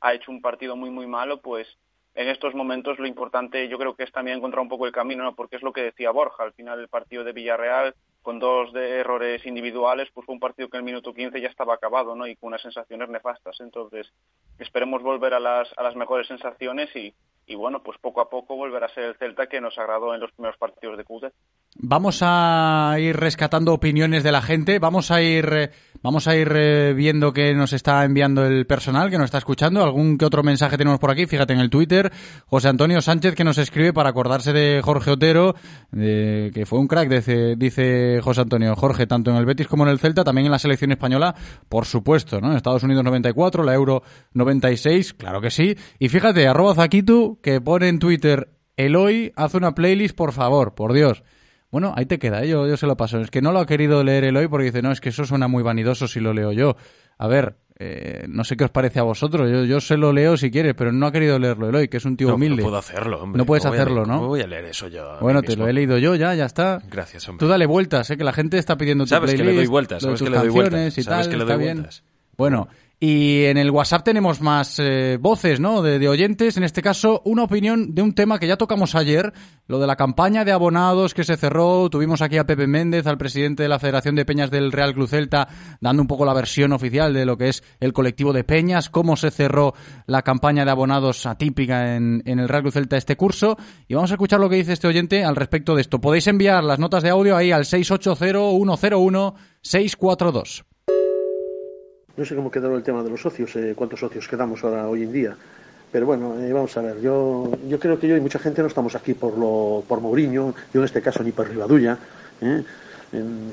ha hecho un partido muy, muy malo, pues en estos momentos lo importante yo creo que es también encontrar un poco el camino, ¿no? Porque es lo que decía Borja, al final el partido de Villarreal con dos de errores individuales, pues fue un partido que en el minuto 15 ya estaba acabado, ¿no? Y con unas sensaciones nefastas. Entonces, esperemos volver a las, a las mejores sensaciones y, y bueno, pues poco a poco volver a ser el Celta que nos agradó en los primeros partidos de Coudet. Vamos a ir rescatando opiniones de la gente, vamos a ir eh, vamos a ir eh, viendo qué nos está enviando el personal que nos está escuchando, algún que otro mensaje tenemos por aquí, fíjate en el Twitter, José Antonio Sánchez que nos escribe para acordarse de Jorge Otero, que fue un crack, dice, dice José Antonio, Jorge, tanto en el Betis como en el Celta, también en la selección española, por supuesto, ¿no? Estados Unidos 94, la Euro 96, claro que sí, y fíjate, arroba Zaquitu, que pone en Twitter, Eloy, haz una playlist, por favor, por Dios. Bueno, ahí te queda, ¿eh? yo, yo se lo paso. Es que no lo ha querido leer Eloy porque dice, no, es que eso suena muy vanidoso si lo leo yo. A ver, eh, no sé qué os parece a vosotros, yo, yo se lo leo si quieres, pero no ha querido leerlo Eloy, que es un tío No, humilde. no puedo hacerlo, hombre. No puedes ¿Cómo voy a hacerlo, leer- ¿no? ¿Cómo voy a leer eso yo? Bueno, te mismo? lo he leído yo ya, ya está. Gracias, hombre. Tú dale vueltas, ¿eh? que la gente está pidiendo tu Sabes que le doy playlist, vueltas, sabes que le doy vueltas, y sabes tal, que le doy bien. vueltas. Bueno, y en el WhatsApp tenemos más eh, voces, ¿no? De, oyentes. En este caso, una opinión de un tema que ya tocamos ayer, lo de la campaña de abonados que se cerró. Tuvimos aquí a Pepe Méndez, al presidente de la Federación de Peñas del Real Club Celta, dando un poco la versión oficial de lo que es el colectivo de Peñas, cómo se cerró la campaña de abonados atípica en, el Real Club Celta este curso. Y vamos a escuchar lo que dice este oyente al respecto de esto. Podéis enviar las notas de audio ahí al 680-101-642. No sé cómo quedará el tema de los socios, eh, cuántos socios quedamos ahora hoy en día. Pero bueno, eh, vamos a ver, yo, yo creo que yo y mucha gente no estamos aquí por, lo, por Mourinho, yo en este caso ni por Rivadulla, ¿eh?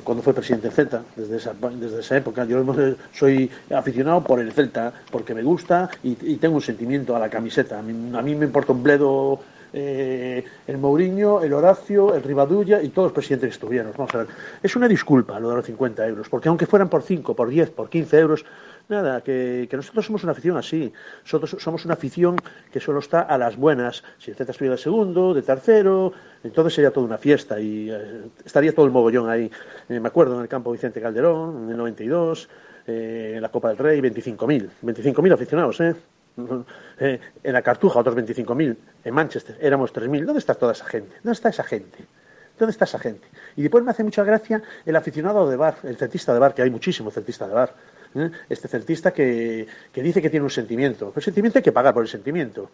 Cuando fue presidente del Celta, desde esa, desde esa época. Yo soy aficionado por el Celta, porque me gusta y, y tengo un sentimiento a la camiseta. A mí, a mí me importa un bledo eh, el Mourinho, el Horacio, el Rivadulla y todos los presidentes que estuvieron. Vamos a ver, es una disculpa lo de los 50 euros, porque aunque fueran por 5, por 10, por 15 euros, nada, que, nosotros somos una afición así. Nosotros somos una afición que solo está a las buenas. Si el Celta estuviera de segundo, de tercero, entonces sería toda una fiesta y eh, estaría todo el mogollón ahí. Eh, me acuerdo en el campo Vicente Calderón, en el 92, eh, en la Copa del Rey, 25.000. 25.000 aficionados, ¿eh? Eh, en la Cartuja otros 25.000, en Manchester éramos 3.000. ¿Dónde está toda esa gente? ¿Dónde está esa gente? ¿Dónde está esa gente? Y después me hace mucha gracia el aficionado de bar, el celtista de bar, que hay muchísimo celtista de bar. ¿eh? Este celtista que, que dice que tiene un sentimiento. El sentimiento hay que pagar por el sentimiento.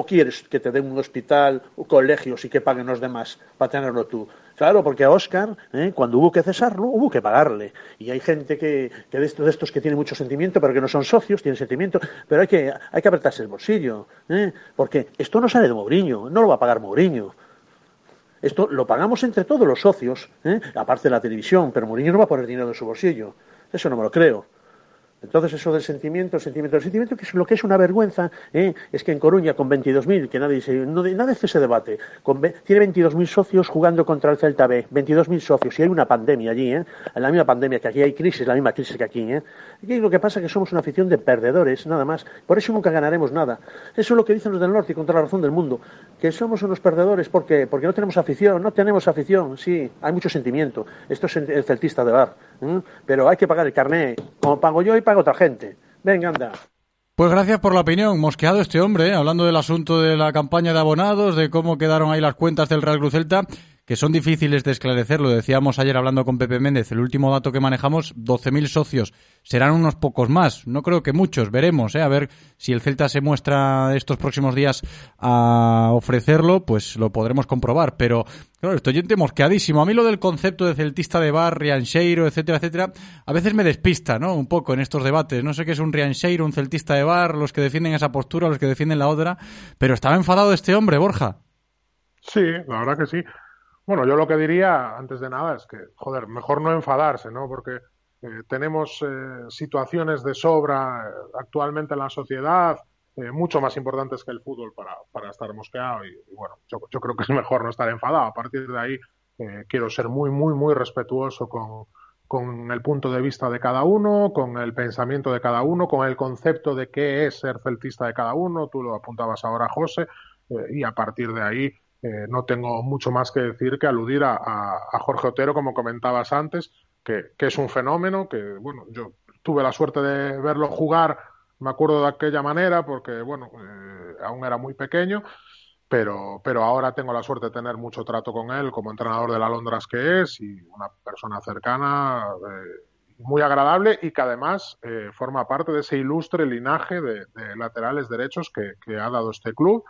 ¿O quieres que te den un hospital, o colegios y que paguen los demás para tenerlo tú? Claro, porque a Oscar, ¿eh? cuando hubo que cesarlo, hubo que pagarle. Y hay gente que, de, estos, de estos que tiene mucho sentimiento, pero que no son socios, tienen sentimiento, pero hay que, hay que apretarse el bolsillo. ¿eh? Porque esto no sale de Mourinho, no lo va a pagar Mourinho. Esto lo pagamos entre todos los socios, ¿eh? aparte de la televisión, pero Mourinho no va a poner dinero en su bolsillo. Eso no me lo creo. Entonces eso del sentimiento, el sentimiento, el sentimiento, que es lo que es una vergüenza, ¿eh? es que en Coruña con 22.000, que nadie se, no, hace ese debate, con, tiene 22.000 socios jugando contra el Celta B, 22.000 socios, y hay una pandemia allí, ¿eh? la misma pandemia que aquí, hay crisis, la misma crisis que aquí. ¿eh? Aquí lo que pasa es que somos una afición de perdedores, nada más, por eso nunca ganaremos nada. Eso es lo que dicen los del norte y contra la razón del mundo, que somos unos perdedores porque, porque no tenemos afición, no tenemos afición, sí, hay mucho sentimiento, esto es el celtista de bar, pero hay que pagar el carné, como pago yo y paga otra gente. Venga, anda. Pues gracias por la opinión. Mosqueado este hombre, ¿eh? hablando del asunto de la campaña de abonados, de cómo quedaron ahí las cuentas del Real Cruz Celta, que son difíciles de esclarecer. Lo decíamos ayer hablando con Pepe Méndez. El último dato que manejamos, 12.000 socios. Serán unos pocos más. No creo que muchos. Veremos, ¿eh? a ver si el Celta se muestra estos próximos días a ofrecerlo, pues lo podremos comprobar. Pero, claro, estoy oyente mosqueadísimo. A mí lo del concepto de celtista de bar, Riancheiro, etcétera, etcétera, a veces me despista, ¿no? Un poco en estos debates. No sé qué es un Riancheiro, un celtista de bar, los que defienden esa postura, los que defienden la otra. Pero estaba enfadado este hombre, Borja. Sí, la verdad que sí. Bueno, yo lo que diría, antes de nada, es que, joder, mejor no enfadarse, ¿no? Porque eh, tenemos eh, situaciones de sobra eh, actualmente en la sociedad, eh, mucho más importantes que el fútbol para, para estar mosqueado. Y, bueno, yo, creo que es mejor no estar enfadado. A partir de ahí, quiero ser muy, muy, muy respetuoso con, con el punto de vista de cada uno, con el pensamiento de cada uno, con el concepto de qué es ser celtista de cada uno. Tú lo apuntabas ahora, José, y a partir de ahí eh, no tengo mucho más que decir que aludir a, Jorge Otero, como comentabas antes, que, es un fenómeno, que bueno, yo tuve la suerte de verlo jugar, me acuerdo de aquella manera, porque bueno, eh, aún era muy pequeño, pero, pero ahora tengo la suerte de tener mucho trato con él como entrenador de la Londras que es y una persona cercana, eh, muy agradable y que además forma parte de ese ilustre linaje de, laterales derechos que, ha dado este club.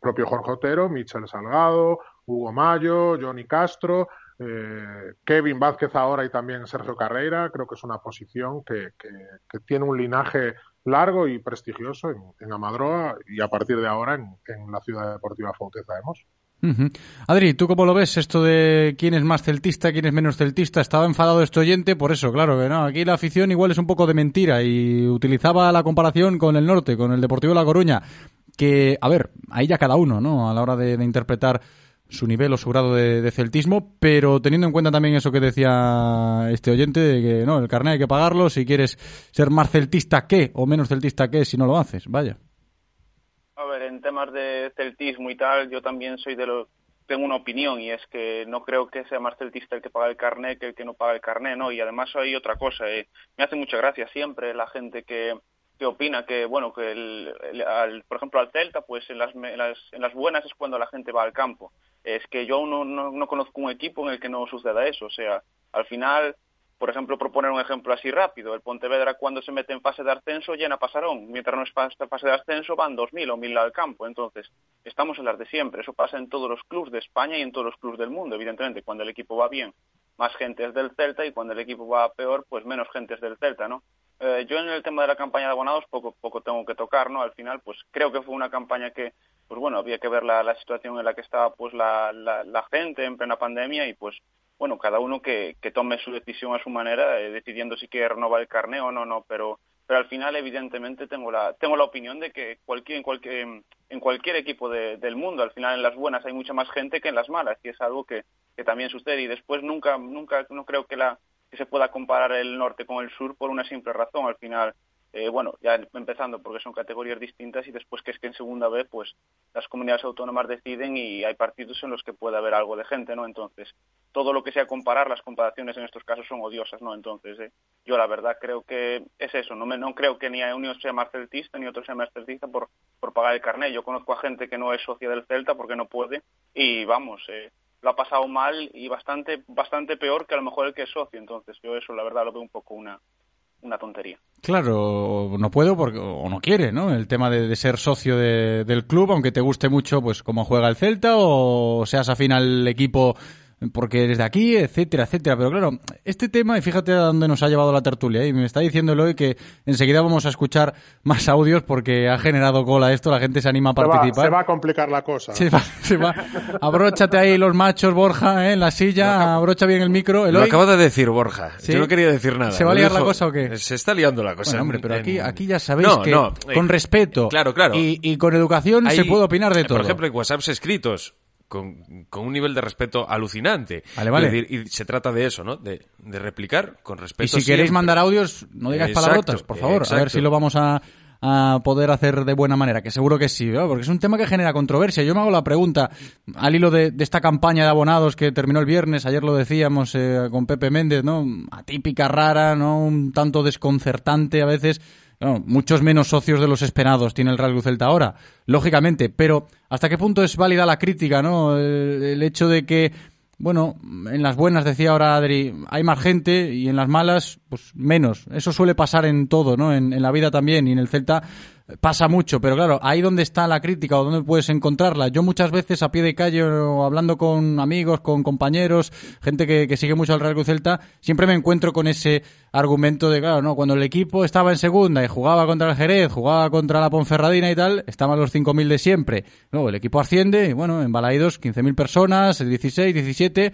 Propio Jorge Otero, Michel Salgado, Hugo Mayo, Johnny Castro, eh, Kevin Vázquez ahora y también Sergio Carreira. Creo que es una posición que, que, que tiene un linaje largo y prestigioso en, en Amadroa y a partir de ahora en, la Ciudad Deportiva Fonteza Hemos. Uh -huh. Adri, ¿tú cómo lo ves esto de quién es más celtista, quién es menos celtista? Estaba enfadado este oyente por eso, claro que no. Aquí la afición igual es un poco de mentira y utilizaba la comparación con el norte, con el Deportivo de La Coruña, que, a ver, ahí ya cada uno, ¿no? A la hora de, interpretar su nivel o su grado de, celtismo, pero teniendo en cuenta también eso que decía este oyente, de que no, el carnet hay que pagarlo si quieres ser más celtista que o menos celtista que si no lo haces, vaya. A ver, en temas de celtismo y tal, yo también soy de los tengo una opinión y es que no creo que sea más celtista el que paga el carnet que el que no paga el carnet, ¿no? Y además hay otra cosa, eh, me hace mucha gracia siempre la gente que que opina que bueno que el, al, por ejemplo al Celta pues en las, en las, en las buenas es cuando la gente va al campo. Es que yo no, no, no conozco un equipo en el que no suceda eso. O sea al final por ejemplo proponer un ejemplo así rápido el Pontevedra cuando se mete en fase de ascenso llena Pasarón. Mientras no es fase de ascenso van 2.000 o 1.000 al campo. Entonces estamos en las de siempre. Eso pasa en todos los clubes de España y en todos los clubes del mundo evidentemente. Cuando el equipo va bien más gente es del Celta y cuando el equipo va peor pues menos gente es del Celta no eh, yo en el tema de la campaña de abonados poco poco tengo que tocar, ¿no? Al final, pues creo que fue una campaña que, pues bueno, había que ver la, situación en la que estaba pues la, la, la gente en plena pandemia y pues bueno, cada uno que, que tome su decisión a su manera, eh, decidiendo si quiere renovar el carné o no, no, pero pero al final evidentemente tengo la tengo la opinión de que cualquier en cualquier en cualquier equipo de, del mundo al final en las buenas hay mucha más gente que en las malas y es algo que, que también sucede y después nunca nunca no creo que la que se pueda comparar el norte con el sur por una simple razón. Al final, eh, bueno, ya empezando porque son categorías distintas y después que es que en segunda vez, pues las comunidades autónomas deciden y hay partidos en los que puede haber algo de gente, ¿no? Entonces, todo lo que sea comparar, las comparaciones en estos casos son odiosas, ¿no? Entonces, eh, yo la verdad creo que es eso, no, me, no creo que ni uno sea más celtista ni otro sea más celtista por, por pagar el carnet. Yo conozco a gente que no es socia del Celta porque no puede y vamos, eh, lo ha pasado mal y bastante bastante peor que a lo mejor el que es socio. Entonces, yo eso la verdad lo veo un poco una, una tontería. Claro, no puedo porque, o no quiere, ¿no? El tema de, de ser socio de, del club, aunque te guste mucho, pues cómo juega el Celta o seas afín al equipo porque desde aquí, etcétera, etcétera. Pero claro, este tema, y fíjate a dónde nos ha llevado la tertulia, y me está diciendo hoy que enseguida vamos a escuchar más audios porque ha generado cola esto, la gente se anima a se participar. Va, se va a complicar la cosa. Se va, se va. Abróchate ahí los machos, Borja, ¿eh? en la silla, abrocha bien el micro. Eloy. Lo acabo de decir, Borja. ¿Sí? Yo no quería decir nada. ¿Se va a liar la cosa o qué? Se está liando la cosa. Bueno, hombre, pero aquí, aquí ya sabéis no, que no, con respeto claro, claro. Y, y con educación Hay, se puede opinar de todo. Por ejemplo, en WhatsApps escritos con, con, un nivel de respeto alucinante. Vale, vale. Decir, y se trata de eso, ¿no? De, de replicar con respeto. Y si queréis mandar audios, no digáis exacto, palabrotas, por favor. Exacto. A ver si lo vamos a, a, poder hacer de buena manera, que seguro que sí, ¿no? porque es un tema que genera controversia. Yo me hago la pregunta, al hilo de, de esta campaña de abonados que terminó el viernes, ayer lo decíamos eh, con Pepe Méndez, ¿no? Atípica, rara, ¿no? Un tanto desconcertante a veces no, muchos menos socios de los esperados tiene el Real Celta ahora, lógicamente, pero ¿hasta qué punto es válida la crítica, no? El, hecho de que, bueno, en las buenas, decía ahora Adri, hay más gente y en las malas, pues menos. Eso suele pasar en todo, ¿no? En la vida también y en el Celta pasa mucho, pero claro, ahí donde está la crítica o donde puedes encontrarla. Yo muchas veces a pie de calle o hablando con amigos, con compañeros, gente que, que sigue mucho al Real Cruz Celta, siempre me encuentro con ese argumento de, claro, no, cuando el equipo estaba en segunda y jugaba contra el Jerez, jugaba contra la Ponferradina y tal, estaban los 5.000 de siempre. Luego el equipo asciende y bueno, en Balaidos 15.000 personas, 16, 17,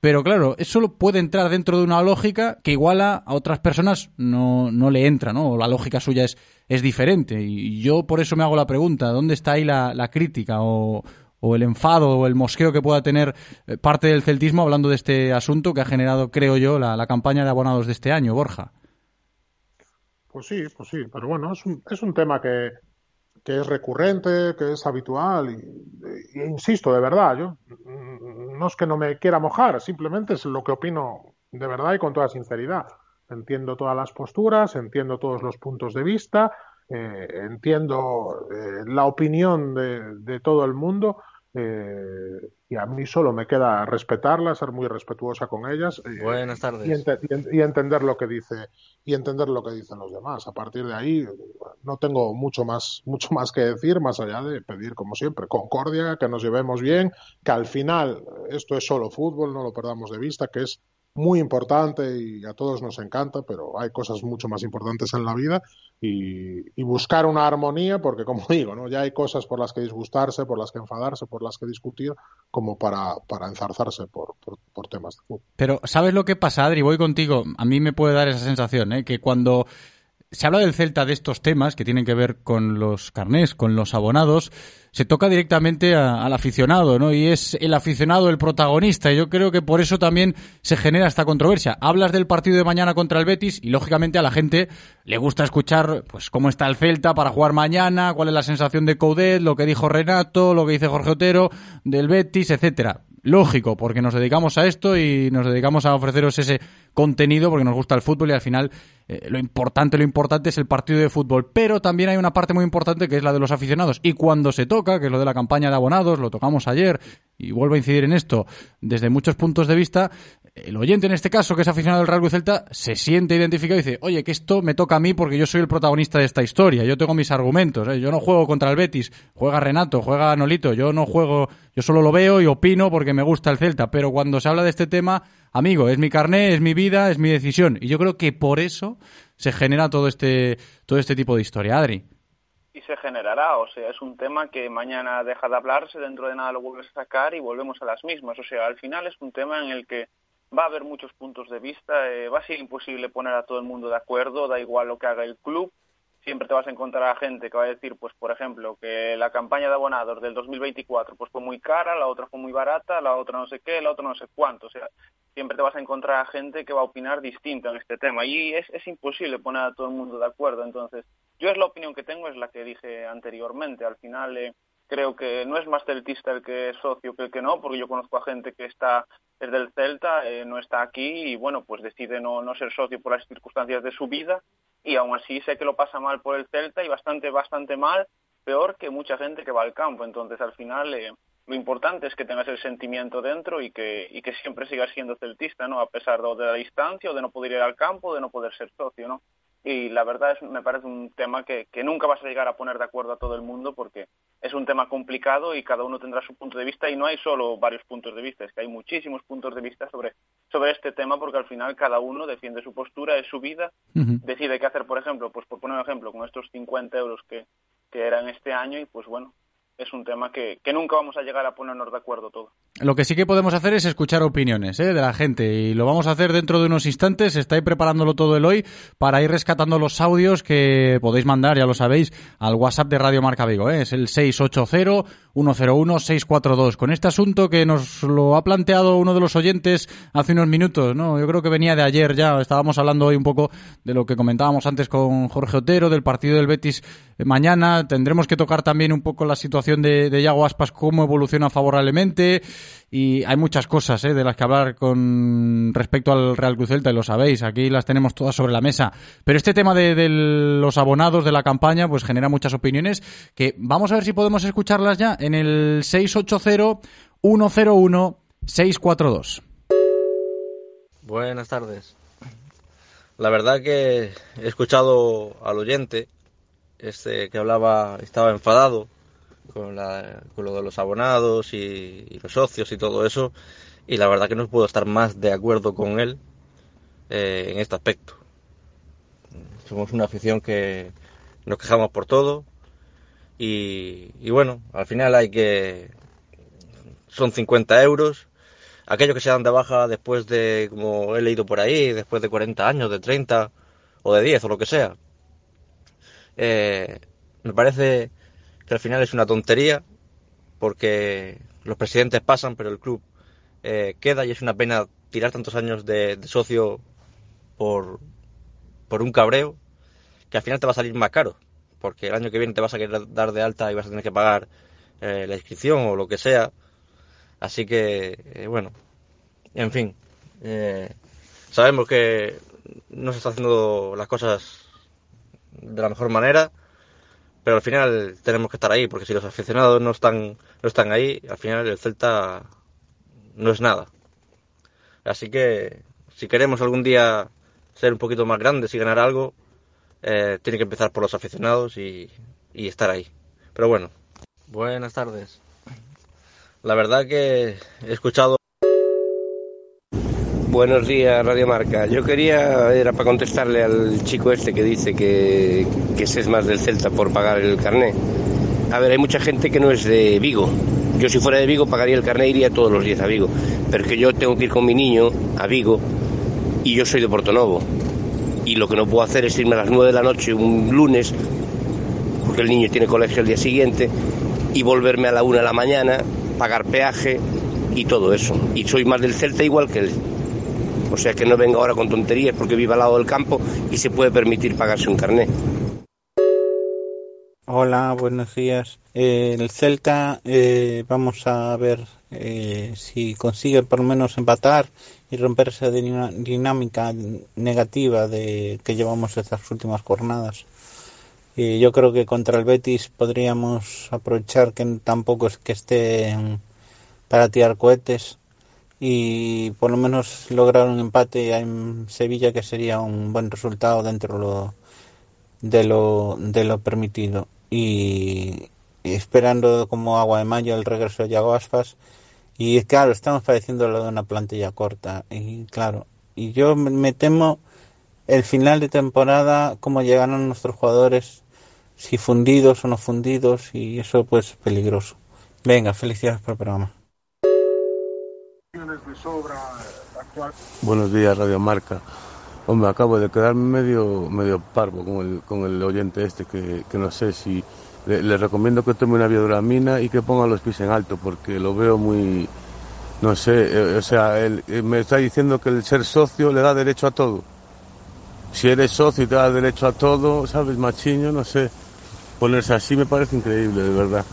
pero claro, eso puede entrar dentro de una lógica que iguala a otras personas no, no le entra, ¿no? O la lógica suya es, es diferente. Y yo por eso me hago la pregunta, ¿dónde está ahí la, la crítica o, o el enfado o el mosqueo que pueda tener eh, parte del celtismo hablando de este asunto que ha generado, creo yo, la, la campaña de abonados de este año, Borja? Pues sí, pues sí, pero bueno, es un, es un tema que, que es recurrente, que es habitual. Y, y, insisto, de verdad, yo no es que no me quiera mojar, simplemente es lo que opino de verdad y con toda sinceridad. Entiendo todas las posturas, entiendo todos los puntos de vista eh, entiendo eh, la opinión de, de, todo el mundo eh, y a mí solo me queda respetarla, ser muy respetuosa con ellas. Buenas tardes. Y, y, entender lo que dice y entender lo que dicen los demás. A partir de ahí no tengo mucho más mucho más que decir más allá de pedir como siempre concordia, que nos llevemos bien, que al final esto es solo fútbol, no lo perdamos de vista, que es muy importante y a todos nos encanta, pero hay cosas mucho más importantes en la vida y, buscar una armonía, porque como digo, ¿no? ya hay cosas por las que disgustarse, por las que enfadarse, por las que discutir, como para, para enzarzarse por, por, por temas de fútbol. Pero, ¿sabes lo que pasa, Adri? Voy contigo. A mí me puede dar esa sensación, ¿eh? que cuando se habla del Celta de estos temas que tienen que ver con los carnés, con los abonados, se toca directamente a, al aficionado, ¿no? Y es el aficionado el protagonista. Y yo creo que por eso también se genera esta controversia. Hablas del partido de mañana contra el Betis y lógicamente a la gente le gusta escuchar, pues, cómo está el Celta para jugar mañana, cuál es la sensación de Coudet, lo que dijo Renato, lo que dice Jorge Otero, del Betis, etcétera lógico, porque nos dedicamos a esto y nos dedicamos a ofreceros ese contenido porque nos gusta el fútbol y al final eh, lo importante, lo importante es el partido de fútbol. Pero también hay una parte muy importante que es la de los aficionados. Y cuando se toca, que es lo de la campaña de abonados, lo tocamos ayer y vuelvo a incidir en esto desde muchos puntos de vista, el oyente en este caso, que es aficionado al Real Celta, se siente identificado y dice, oye, que esto me toca a mí porque yo soy el protagonista de esta historia, yo tengo mis argumentos, ¿eh? yo no juego contra el Betis, juega Renato, juega Nolito, yo no juego, yo solo lo veo y opino porque me gusta el Celta, pero cuando se habla de este tema, amigo, es mi carné, es mi vida, es mi decisión, y yo creo que por eso se genera todo este, todo este tipo de historia, Adri y se generará, o sea, es un tema que mañana deja de hablarse, dentro de nada lo vuelves a sacar y volvemos a las mismas, o sea, al final es un tema en el que va a haber muchos puntos de vista, eh, va a ser imposible poner a todo el mundo de acuerdo, da igual lo que haga el club, siempre te vas a encontrar a gente que va a decir, pues por ejemplo, que la campaña de abonados del 2024 pues fue muy cara, la otra fue muy barata, la otra no sé qué, la otra no sé cuánto, o sea, siempre te vas a encontrar a gente que va a opinar distinto en este tema. Y es, es imposible poner a todo el mundo de acuerdo, entonces yo es la opinión que tengo, es la que dije anteriormente. Al final eh, creo que no es más celtista el que es socio que el que no, porque yo conozco a gente que está desde el Celta, eh, no está aquí y bueno, pues decide no, no ser socio por las circunstancias de su vida y aún así sé que lo pasa mal por el Celta y bastante, bastante mal, peor que mucha gente que va al campo. Entonces al final eh, lo importante es que tengas el sentimiento dentro y que, y que siempre sigas siendo celtista, ¿no? A pesar de, de la distancia o de no poder ir al campo, de no poder ser socio, ¿no? Y la verdad es, me parece un tema que, que, nunca vas a llegar a poner de acuerdo a todo el mundo porque es un tema complicado y cada uno tendrá su punto de vista y no hay solo varios puntos de vista, es que hay muchísimos puntos de vista sobre, sobre este tema porque al final cada uno defiende su postura, es su vida, uh -huh. decide qué hacer, por ejemplo, pues por poner un ejemplo, con estos 50 euros que, que eran este año y pues bueno, es un tema que, que, nunca vamos a llegar a ponernos de acuerdo todos. Lo que sí que podemos hacer es escuchar opiniones ¿eh? de la gente y lo vamos a hacer dentro de unos instantes. Estáis preparándolo todo el hoy para ir rescatando los audios que podéis mandar, ya lo sabéis, al WhatsApp de Radio Marca Vigo. ¿eh? Es el 680-101-642. Con este asunto que nos lo ha planteado uno de los oyentes hace unos minutos, ¿no? Yo creo que venía de ayer ya. Estábamos hablando hoy un poco de lo que comentábamos antes con Jorge Otero, del partido del Betis mañana. Tendremos que tocar también un poco la situación de, de Yago Aspas, cómo evoluciona favorablemente. Y hay muchas cosas ¿eh? de las que hablar con respecto al Real Cruz Celta, y lo sabéis, aquí las tenemos todas sobre la mesa. Pero este tema de, los abonados de la campaña, pues genera muchas opiniones que vamos a ver si podemos escucharlas ya en el 680-101-642. Buenas tardes. La verdad que he escuchado al oyente este que hablaba, estaba enfadado con, la, con lo de los abonados y, los socios y todo eso, y la verdad que no puedo estar más de acuerdo con él eh, en este aspecto. Somos una afición que nos quejamos por todo y, y bueno, al final hay que... Son 50 euros. Aquellos que se dan de baja después de, como he leído por ahí, después de 40 años, de 30 o de 10 o lo que sea. Eh, me parece que al final es una tontería porque los presidentes pasan pero el club eh, queda y es una pena tirar tantos años de, socio por, por un cabreo que al final te va a salir más caro porque el año que viene te vas a querer dar de alta y vas a tener que pagar eh, la inscripción o lo que sea. Así que eh, bueno en fin eh, sabemos que no se está haciendo las cosas de la mejor manera pero al final tenemos que estar ahí, porque si los aficionados no están, no están ahí, al final el Celta no es nada. Así que si queremos algún día ser un poquito más grandes y ganar algo, eh, tiene que empezar por los aficionados y, y estar ahí. Pero bueno, buenas tardes. La verdad que he escuchado Buenos días, Radio Marca. Yo quería, era para contestarle al chico este que dice que, que se es más del Celta por pagar el carné. A ver, hay mucha gente que no es de Vigo. Yo si fuera de Vigo pagaría el carné e iría todos los días a Vigo. Pero es que yo tengo que ir con mi niño a Vigo y yo soy de Portonovo. Y lo que no puedo hacer es irme a las 9 de la noche un lunes, porque el niño tiene colegio el día siguiente, y volverme a la 1 de la mañana, pagar peaje y todo eso. Y soy más del Celta igual que él. O sea que no venga ahora con tonterías porque vive al lado del campo y se puede permitir pagarse un carné. Hola, buenos días. Eh, el Celta, eh, vamos a ver eh, si consigue por lo menos empatar y romper esa dinámica negativa de que llevamos estas últimas jornadas. Yo creo que contra el Betis podríamos aprovechar que tampoco es que esté para tirar cohetes y por lo menos lograr un empate en Sevilla que sería un buen resultado dentro lo- de lo de lo permitido. Y, esperando como agua de mayo el regreso de Yago Aspas. Y claro estamos padeciendo lo de una plantilla corta. Y claro y yo me- temo el final de temporada cómo llegarán nuestros jugadores si fundidos o no fundidos y eso pues es peligroso. Venga felicidades por el programa Buenos días, Radio Marca. Hombre, acabo de quedarme medio, medio parvo con el, con el oyente este que, que no sé si... Le, recomiendo que tome una bioduramina y que ponga los pies en alto porque lo veo muy... No sé, eh, o sea, eh, me está diciendo que el ser socio le da derecho a todo. Si eres socio y te da derecho a todo, ¿sabes? Machiño, no sé. Ponerse así me parece increíble, de verdad.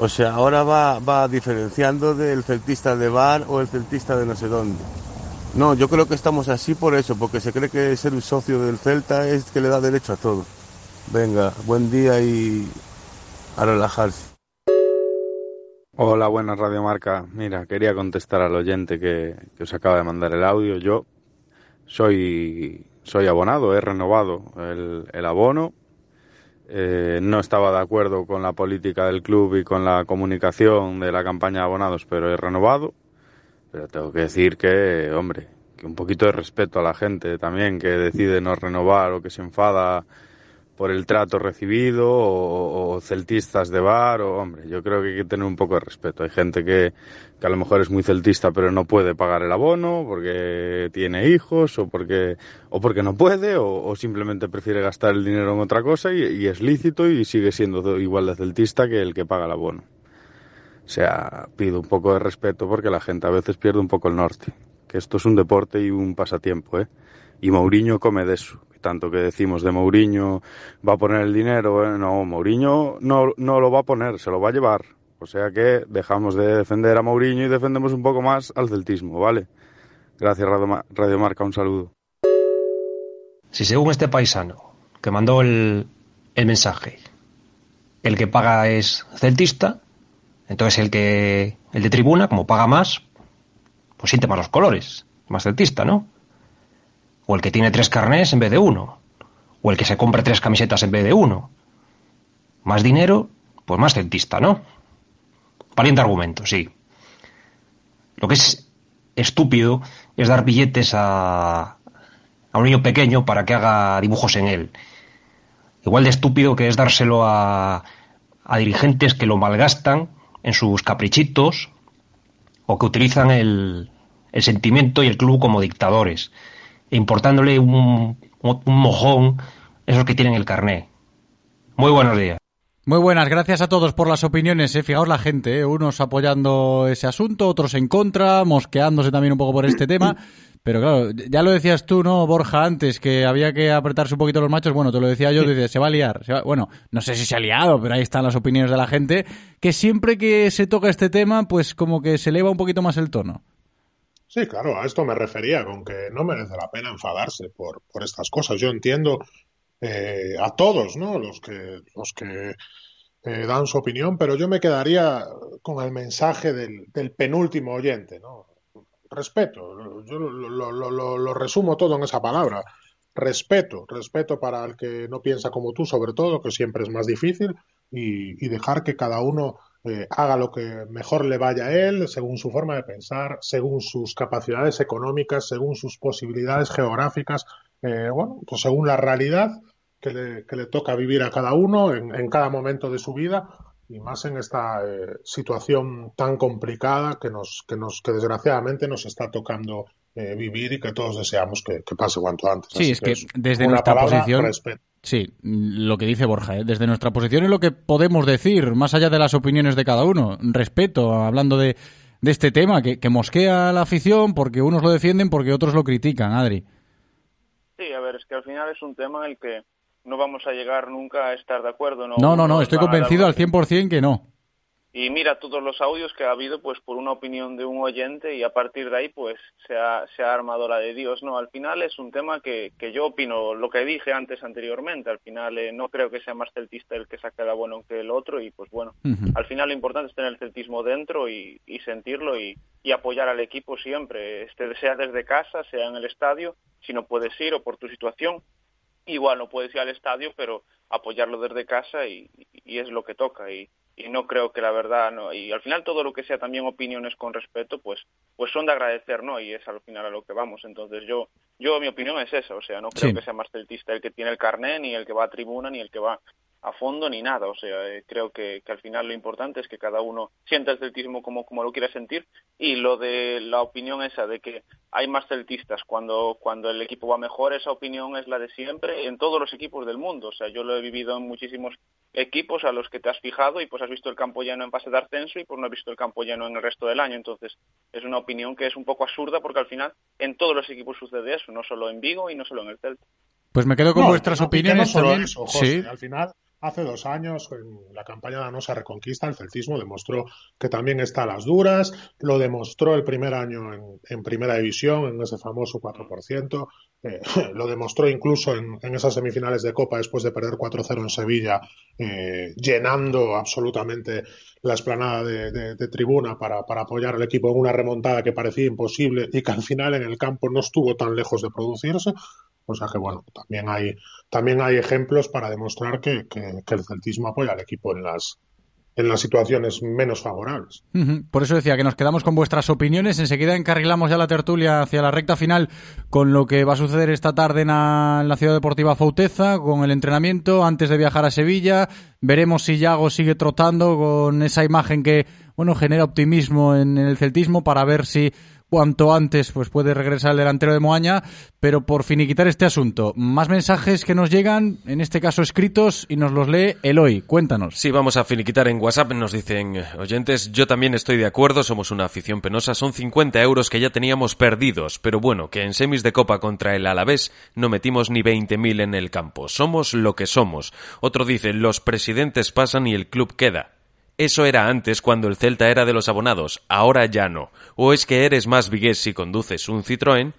O sea, ahora va, va diferenciando del celtista de bar o el celtista de no sé dónde. No, yo creo que estamos así por eso, porque se cree que ser un socio del Celta es que le da derecho a todo. Venga, buen día y a relajarse. Hola, buenas Radio Marca. Mira, quería contestar al oyente que, que os acaba de mandar el audio. Yo soy, soy abonado, he renovado el, el abono. Eh, no estaba de acuerdo con la política del club y con la comunicación de la campaña de abonados, pero he renovado. Pero tengo que decir que, hombre, que un poquito de respeto a la gente también que decide no renovar o que se enfada por el trato recibido o, celtistas de bar o hombre yo creo que hay que tener un poco de respeto. Hay gente que, que a lo mejor es muy celtista pero no puede pagar el abono porque tiene hijos o porque o porque no puede o, o simplemente prefiere gastar el dinero en otra cosa y, y es lícito y sigue siendo igual de celtista que el que paga el abono. O sea pido un poco de respeto porque la gente a veces pierde un poco el norte que esto es un deporte y un pasatiempo eh y Mourinho come de eso tanto que decimos de Mourinho va a poner el dinero, eh, no, Mourinho no, no lo va a poner, se lo va a llevar. O sea que dejamos de defender a Mourinho y defendemos un poco más al celtismo, ¿vale? Gracias Radio, Ma- Radio Marca, un saludo. Si según este paisano que mandó el, el mensaje, el que paga es celtista, entonces el que el de tribuna, como paga más, pues siente más los colores, más celtista, ¿no? O el que tiene tres carnés en vez de uno, o el que se compra tres camisetas en vez de uno. Más dinero, pues más celtista, ¿no? Valiente argumento, sí. Lo que es estúpido es dar billetes a, a un niño pequeño para que haga dibujos en él. Igual de estúpido que es dárselo a, a dirigentes que lo malgastan en sus caprichitos o que utilizan el, sentimiento y el club como dictadores, importándole un, un mojón esos que tienen el carné. Muy buenos días. Muy buenas, gracias a todos por las opiniones. Eh. Fijaos la gente, eh. unos apoyando ese asunto, otros en contra, mosqueándose también un poco por este tema. Pero claro, ya lo decías tú, ¿no, Borja, antes, que había que apretarse un poquito los machos? Bueno, te lo decía yo, dices, se va a liar. se va- Bueno, no sé si se ha liado, pero ahí están las opiniones de la gente, que siempre que se toca este tema, pues como que se eleva un poquito más el tono. Sí, claro, a esto me refería, con que no merece la pena enfadarse por, por estas cosas. Yo entiendo eh, a todos, ¿no? Los que, los que eh, dan su opinión, pero yo me quedaría con el mensaje del, del penúltimo oyente, ¿no? Respeto, yo lo, lo- lo- lo- resumo todo en esa palabra. Respeto, respeto para el que no piensa como tú, sobre todo, que siempre es más difícil, y, y dejar que cada uno eh, haga lo que mejor le vaya a él, según su forma de pensar, según sus capacidades económicas, según sus posibilidades geográficas, eh, bueno, pues según la realidad que le, que le toca vivir a cada uno en, en cada momento de su vida y más en esta eh, situación tan complicada que nos, que nos, que desgraciadamente nos está tocando eh, vivir y que todos deseamos que, que pase cuanto antes. Sí, Así es que es desde nuestra palabra, posición. respeto. Sí, lo que dice Borja, ¿eh? desde nuestra posición es lo que podemos decir, más allá de las opiniones de cada uno. Respeto, hablando de, de este tema, que, que mosquea a la afición porque unos lo defienden, porque otros lo critican, Adri. Sí, a ver, es que al final es un tema en el que no vamos a llegar nunca a estar de acuerdo. No, No, no, no, estoy convencido al 100% que no. Y mira todos los audios que ha habido pues por una opinión de un oyente y a partir de ahí pues se ha, se ha armado la de Dios no al final es un tema que, que yo opino lo que dije antes anteriormente. Al final eh, no creo que sea más celtista el que saque la bueno que el otro y pues bueno al final lo importante es tener el celtismo dentro y, y sentirlo y, y apoyar al equipo siempre este sea desde casa sea en el estadio si no puedes ir o por tu situación igual no puedes ir al estadio, pero apoyarlo desde casa y, y es lo que toca. Y, y no creo que la verdad, no y al final todo lo que sea también opiniones con respeto, pues pues son de agradecer, ¿no? Y es al final a lo que vamos. Entonces yo, yo mi opinión es esa, o sea, no creo Sí. que sea más celtista el que tiene el carné, ni el que va a tribuna, ni el que va a fondo, ni nada. O sea, eh, creo que, que al final lo importante es que cada uno sienta el celtismo como, como lo quiera sentir y lo de la opinión esa de que hay más celtistas cuando, cuando el equipo va mejor, esa opinión es la de siempre en todos los equipos del mundo. O sea, yo lo he vivido en muchísimos equipos a los que te has fijado y pues has visto el campo lleno en fase de ascenso y pues no has visto el campo lleno en el resto del año. Entonces es una opinión que es un poco absurda porque al final en todos los equipos sucede eso, no solo en Vigo y no solo en el Celta. Pues me quedo con No, vuestras no- no opiniones solo también. eso, José. sí. Al final, hace dos años, en la campaña Danosa Reconquista, el celtismo demostró que también está a las duras. Lo demostró el primer año en, en Primera División, en ese famoso 4%. Eh, lo demostró incluso en, en esas semifinales de Copa después de perder 4-0 en Sevilla, eh, llenando absolutamente la esplanada de, tribuna para, para apoyar al equipo en una remontada que parecía imposible y que al final en el campo no estuvo tan lejos de producirse. O sea que bueno, también hay, también hay ejemplos para demostrar que, que- que el celtismo apoya al equipo en las, en las situaciones menos favorables. Por eso decía que nos quedamos con vuestras opiniones. Enseguida encarrilamos ya la tertulia hacia la recta final con lo que va a suceder esta tarde en la, en la Ciudad Deportiva Fauteza, con el entrenamiento antes de viajar a Sevilla. Veremos si Yago sigue trotando con esa imagen que bueno genera optimismo en el celtismo para ver si cuanto antes pues puede regresar el delantero de Moaña, pero por finiquitar este asunto, más mensajes que nos llegan, en este caso escritos, y nos los lee Eloy. Cuéntanos. Sí, vamos a finiquitar en WhatsApp. Nos dicen eh, oyentes, yo también estoy de acuerdo, somos una afición penosa, son 50 euros que ya teníamos perdidos, pero bueno, que en semis de Copa contra el Alavés no metimos ni 20.000 en el campo. Somos lo que somos. Otro dice, los presidentes pasan y el club queda. Eso era antes cuando el Celta era de los abonados, ahora ya no. O es que eres más vigués si conduces un Citroën.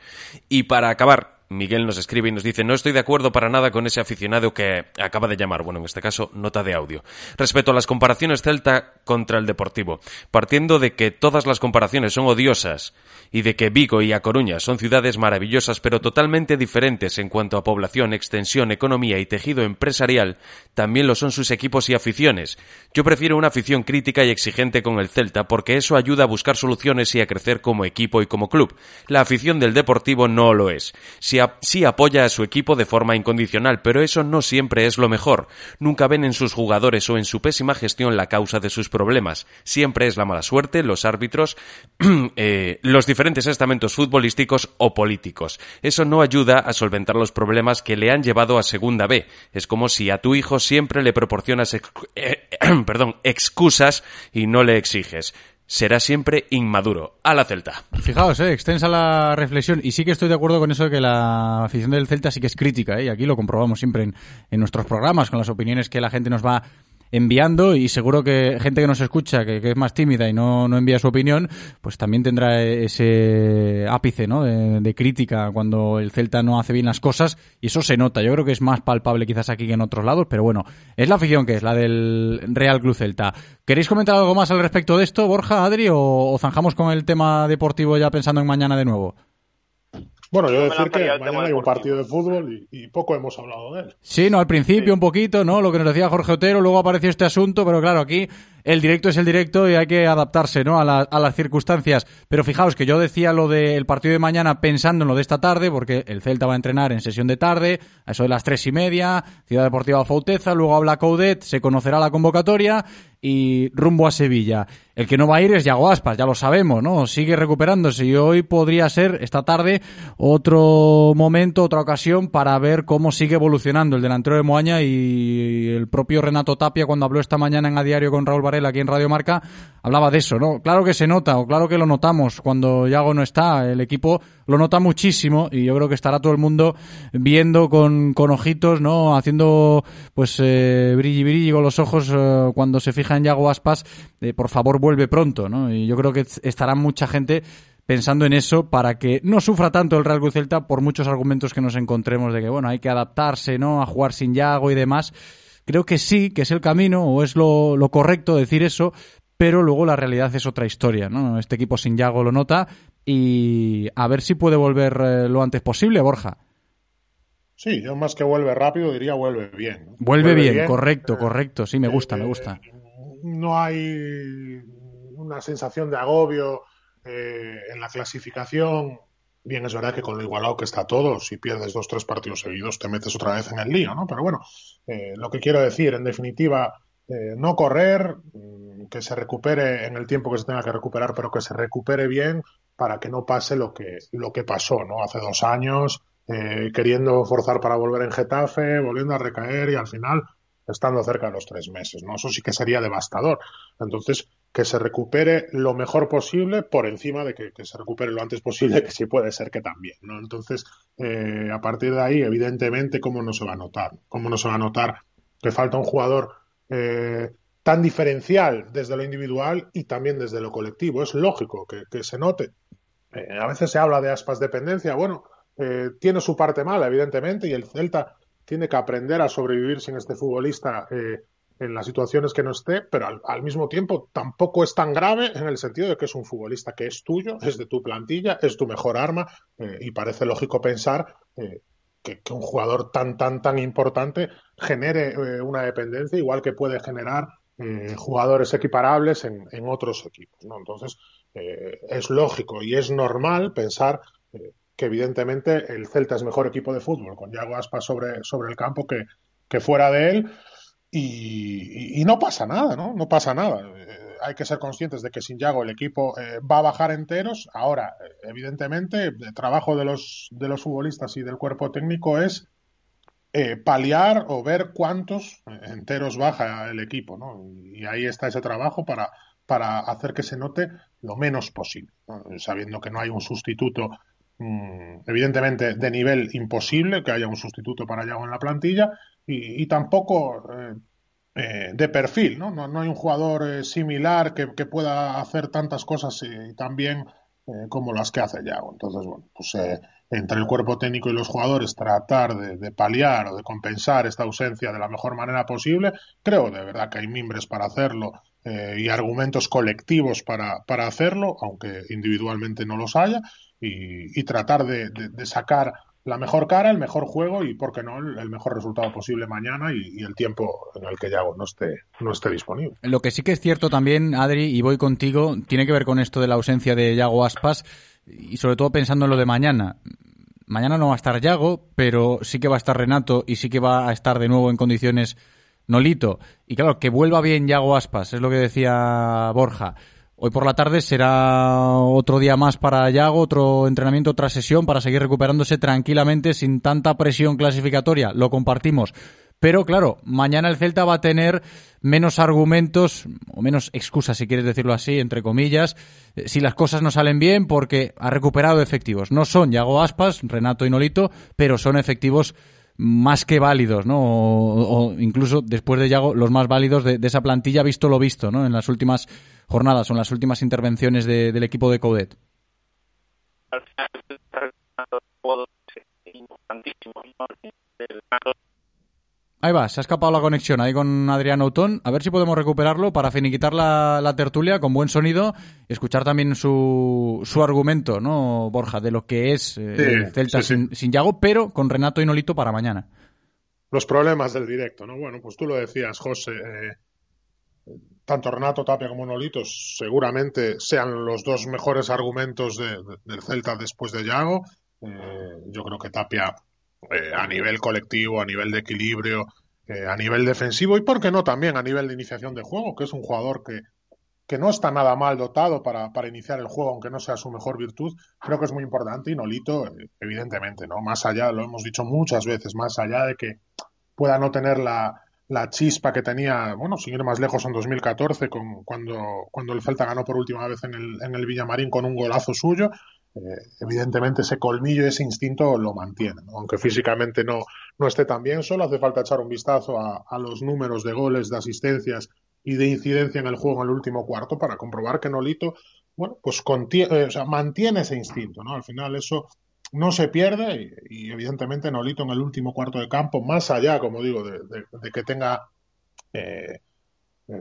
Y para acabar, Miguel nos escribe y nos dice, no estoy de acuerdo para nada con ese aficionado que acaba de llamar, bueno, en este caso, nota de audio. Respecto a las comparaciones Celta contra el Deportivo, partiendo de que todas las comparaciones son odiosas y de que Vigo y A Coruña son ciudades maravillosas pero totalmente diferentes en cuanto a población, extensión, economía y tejido empresarial, también lo son sus equipos y aficiones. Yo prefiero una afición crítica y exigente con el Celta porque eso ayuda a buscar soluciones y a crecer como equipo y como club. La afición del Deportivo no lo es. Sí, ap- sí apoya a su equipo de forma incondicional, pero eso no siempre es lo mejor. Nunca ven en sus jugadores o en su pésima gestión la causa de sus problemas. Siempre es la mala suerte, los árbitros, eh, los diferentes estamentos futbolísticos o políticos. Eso no ayuda a solventar los problemas que le han llevado a Segunda B. Es como si a tu hijo siempre le proporcionas eh, perdón, excusas y no le exiges. Será siempre inmaduro. A la Celta. Fijaos, eh, extensa la reflexión. Y sí que estoy de acuerdo con eso de que la afición del Celta sí que es crítica, ¿eh? y aquí lo comprobamos siempre en, en nuestros programas, con las opiniones que la gente nos va enviando y seguro que gente que nos escucha, que, es más tímida y no, no envía su opinión, pues también tendrá ese ápice ¿no? de, de crítica cuando el Celta no hace bien las cosas y eso se nota. Yo creo que es más palpable quizás aquí que en otros lados, pero bueno, es la afición que es, la del Real Club Celta. ¿Queréis comentar algo más al respecto de esto, Borja, Adri, o, o zanjamos con el tema deportivo ya pensando en mañana de nuevo? Bueno, yo decir que mañana hay un partido de fútbol y, y poco hemos hablado de él. Sí, no, al principio un poquito, ¿no? Lo que nos decía Jorge Otero, luego apareció este asunto, pero claro, aquí el directo es el directo y hay que adaptarse, ¿no? A, la- a las circunstancias. Pero fijaos que yo decía lo del partido de mañana pensando en lo de esta tarde, porque el Celta va a entrenar en sesión de tarde, a eso de las tres y media, Ciudad Deportiva Fauteza, luego habla Coudet, se conocerá la convocatoria y rumbo a Sevilla. El que no va a ir es Yago Aspas, ya lo sabemos, ¿no? Sigue recuperándose y hoy podría ser, esta tarde, otro momento, otra ocasión para ver cómo sigue evolucionando el delantero de Moaña y el propio Renato Tapia cuando habló esta mañana en A Diario con Raúl Varela aquí en Radio Marca, hablaba de eso, ¿no? Claro que se nota, o claro que lo notamos cuando Yago no está, el equipo lo nota muchísimo y yo creo que estará todo el mundo viendo con, con ojitos, ¿no? Haciendo pues eh, brilli brilli con los ojos eh, cuando se fija en Yago Aspas, eh, por favor vuelve pronto, ¿no? Y yo creo que estará mucha gente pensando en eso para que no sufra tanto el Real Cruz Celta por muchos argumentos que nos encontremos de que, bueno, hay que adaptarse, ¿no? A jugar sin Yago y demás. Creo que sí, que es el camino o es lo, lo correcto decir eso, pero luego la realidad es otra historia, ¿no? Este equipo sin Yago lo nota y a ver si puede volver eh, lo antes posible, Borja. Sí, yo más que vuelve rápido diría vuelve bien. ¿no? Vuelve, bien, correcto, correcto. Sí, me gusta, me gusta. no hay una sensación de agobio eh, en la clasificación. Bien, es verdad que con lo igualado que está todo, si pierdes dos, tres partidos seguidos, te metes otra vez en el lío, ¿no? Pero bueno, eh, lo que quiero decir, en definitiva, eh, no correr, mm, que se recupere en el tiempo que se tenga que recuperar, pero que se recupere bien para que no pase lo que, lo que pasó, ¿no? Hace dos años, eh, queriendo forzar para volver en Getafe, volviendo a recaer y al final estando cerca de los tres meses, ¿no? Eso sí que sería devastador. Entonces, que se recupere lo mejor posible por encima de que, se recupere lo antes posible, que sí puede ser que también, ¿no? Entonces, eh, a partir de ahí, evidentemente, ¿cómo no se va a notar? ¿Cómo no se va a notar que falta un jugador eh, tan diferencial desde lo individual y también desde lo colectivo? Es lógico que, se note. Eh, a veces se habla de aspas dependencia, bueno, tiene su parte mala, evidentemente, y el Celta tiene que aprender a sobrevivir sin este futbolista en las situaciones que no esté, pero al, mismo tiempo tampoco es tan grave en el sentido de que es un futbolista que es tuyo, es de tu plantilla, es tu mejor arma, eh, y parece lógico pensar eh, que, un jugador tan, tan, tan importante genere eh, una dependencia, igual que puede generar eh, jugadores equiparables en, en, otros equipos. ¿no? Entonces, es lógico y es normal pensar que evidentemente el Celta es mejor equipo de fútbol con Yago Aspas sobre, sobre el campo que, que fuera de él y, no pasa nada, ¿no? No pasa nada. Eh, hay que ser conscientes de que sin Yago el equipo eh, va a bajar enteros. Ahora, evidentemente, el trabajo de los, de los futbolistas y del cuerpo técnico es eh, paliar o ver cuántos enteros baja el equipo, ¿no? Y ahí está ese trabajo para, para hacer que se note lo menos posible, sabiendo que no hay un sustituto Mm, evidentemente de nivel imposible que haya un sustituto para Yago en la plantilla y, tampoco eh, eh, de perfil, ¿no? ¿no? No, hay un jugador eh, similar que, pueda hacer tantas cosas y, también eh, como las que hace Yago. Entonces, bueno, pues entre el cuerpo técnico y los jugadores tratar de, paliar o de compensar esta ausencia de la mejor manera posible. Creo de verdad que hay mimbres para hacerlo y argumentos colectivos para, para hacerlo, aunque individualmente no los haya y, tratar de, sacar la mejor cara, el mejor juego y, por qué no, el, mejor resultado posible mañana y, y, el tiempo en el que Yago no esté, no esté disponible. Lo que sí que es cierto también, Adri, y voy contigo, tiene que ver con esto de la ausencia de Yago Aspas y sobre todo pensando en lo de mañana. Mañana no va a estar Yago, pero sí que va a estar Renato y sí que va a estar de nuevo en condiciones Nolito. Y claro, que vuelva bien Yago Aspas, es lo que decía Borja. Hoy por la tarde será otro día más para Yago, otro entrenamiento, otra sesión para seguir recuperándose tranquilamente sin tanta presión clasificatoria. Lo compartimos. Pero claro, mañana el Celta va a tener menos argumentos, o menos excusas, si quieres decirlo así, entre comillas, si las cosas no salen bien, porque ha recuperado efectivos. No son Yago Aspas, Renato y Nolito, pero son efectivos más que válidos, ¿no? O, incluso después de Yago, los más válidos de, esa plantilla, visto lo visto, ¿no? En las últimas jornadas o en las últimas intervenciones de, del equipo de Coudet. Ahí va, se ha escapado la conexión ahí con Adrián Autón. A ver si podemos recuperarlo para finiquitar la, la tertulia con buen sonido y escuchar también su, su argumento, ¿no, Borja? De lo que es eh, Sí, el Celta sí, sí. Sin, sin Yago, pero con Renato y Nolito para mañana. Los problemas del directo, ¿no? Bueno, pues tú lo decías, José. eh, tanto Renato Tapia como Nolito seguramente sean los dos mejores argumentos de- de- del Celta después de Yago. Eh, yo creo que Tapia eh, a nivel colectivo, a nivel de equilibrio, eh, a nivel defensivo y, ¿por qué no, también a nivel de iniciación de juego, que es un jugador que, que no está nada mal dotado para, para iniciar el juego, aunque no sea su mejor virtud, creo que es muy importante. Y Nolito, eh, evidentemente, ¿no? Más allá, lo hemos dicho muchas veces, más allá de que pueda no tener la, la chispa que tenía, bueno, sin ir más lejos en 2014, con, cuando, cuando el Celta ganó por última vez en el, en el Villamarín con un golazo suyo. Eh, evidentemente ese colmillo, ese instinto lo mantiene, aunque físicamente no, no esté tan bien, solo hace falta echar un vistazo a, los números de goles, de asistencias y de incidencia en el juego en el último cuarto para comprobar que Nolito, bueno, pues eh, mantiene ese instinto, ¿no? Al final eso no se pierde y, evidentemente Nolito en el último cuarto de campo, más allá, como digo, de que tenga eh,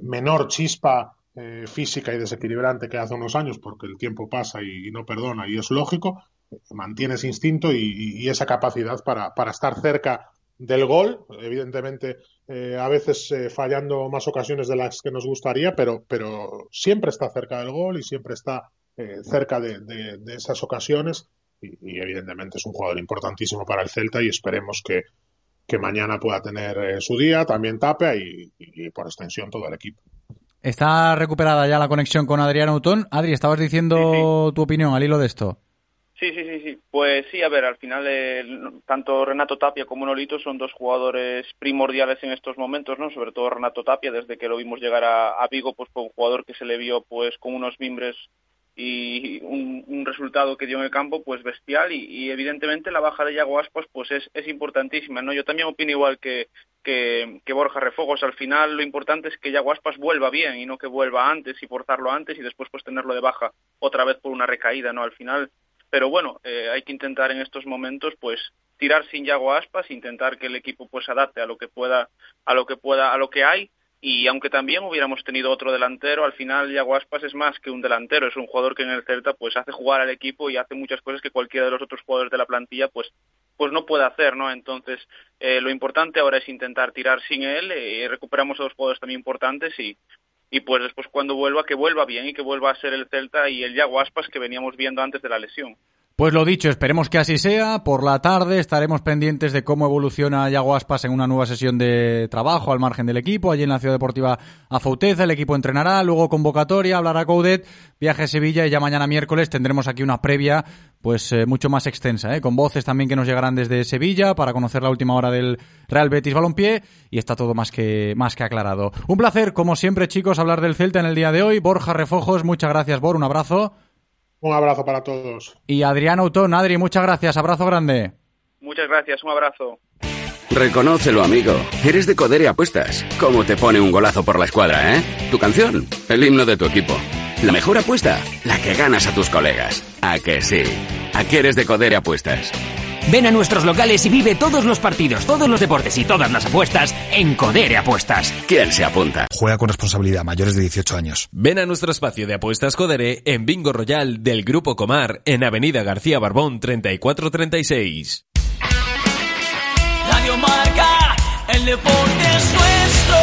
menor chispa eh, física y desequilibrante que hace unos años, porque el tiempo pasa y, no perdona, y es lógico, mantiene ese instinto y, esa capacidad para, estar cerca del gol, evidentemente eh, a veces eh, fallando más ocasiones de las que nos gustaría, pero, siempre está cerca del gol y siempre está eh, cerca de, esas ocasiones y, evidentemente es un jugador importantísimo para el Celta y esperemos que, mañana pueda tener su día, también Tapia y por extensión todo el equipo. Está recuperada ya la conexión con Adrián Autón. Adri, estabas diciendo tu opinión al hilo de esto. Sí, sí, sí, sí. Pues sí, a ver, al final eh, tanto Renato Tapia como Nolito son dos jugadores primordiales en estos momentos, ¿no? Sobre todo Renato Tapia, desde que lo vimos llegar a, a Vigo, pues fue un jugador que se le vio pues con unos mimbres y un, un resultado que dio en el campo pues bestial y, y evidentemente la baja de Yago Aspas pues es, es importantísima, ¿no? Yo también opino igual que, que, que Borja Refogos, al final lo importante es que Yago Aspas vuelva bien y no que vuelva antes y forzarlo antes y después pues tenerlo de baja otra vez por una recaída, ¿no? Al final pero bueno, eh, hay que intentar en estos momentos pues tirar sin Yago Aspas, intentar que el equipo pues adapte a lo que pueda, a lo que pueda, a lo que hay y aunque también hubiéramos tenido otro delantero, al final Yago Aspas es más que un delantero, es un jugador que en el Celta pues hace jugar al equipo y hace muchas cosas que cualquiera de los otros jugadores de la plantilla pues pues no puede hacer, ¿no? Entonces, eh, lo importante ahora es intentar tirar sin él, eh, recuperamos a dos jugadores también importantes y, y pues después cuando vuelva, que vuelva bien y que vuelva a ser el Celta y el Yago Aspas que veníamos viendo antes de la lesión. Pues lo dicho, esperemos que así sea. Por la tarde estaremos pendientes de cómo evoluciona Yago Aspas en una nueva sesión de trabajo al margen del equipo, allí en la Ciudad Deportiva Afouteza. El equipo entrenará, luego convocatoria, hablará Coudet, viaje a Sevilla y ya mañana miércoles tendremos aquí una previa pues eh, mucho más extensa, ¿eh? con voces también que nos llegarán desde Sevilla para conocer la última hora del Real Betis Balompié y está todo más que, más que aclarado. Un placer, como siempre chicos, hablar del Celta en el día de hoy. Borja Refojos, muchas gracias Bor, un abrazo. Un abrazo para todos. Y Adrián Autón, Adri, muchas gracias, abrazo grande. Muchas gracias, un abrazo. Reconócelo, amigo. Eres de Codere Apuestas. ¿Cómo te pone un golazo por la escuadra, eh? Tu canción, el himno de tu equipo. La mejor apuesta, la que ganas a tus colegas. ¿A que sí? ¿A qué eres de Codere Apuestas? Ven a nuestros locales y vive todos los partidos, todos los deportes y todas las apuestas en Codere Apuestas. ¿Quién se apunta? Juega con responsabilidad, mayores de 18 años. Ven a nuestro espacio de apuestas Codere en Bingo Royal del Grupo Comar en Avenida García Barbón 3436. Radio Marca, el deporte es nuestro.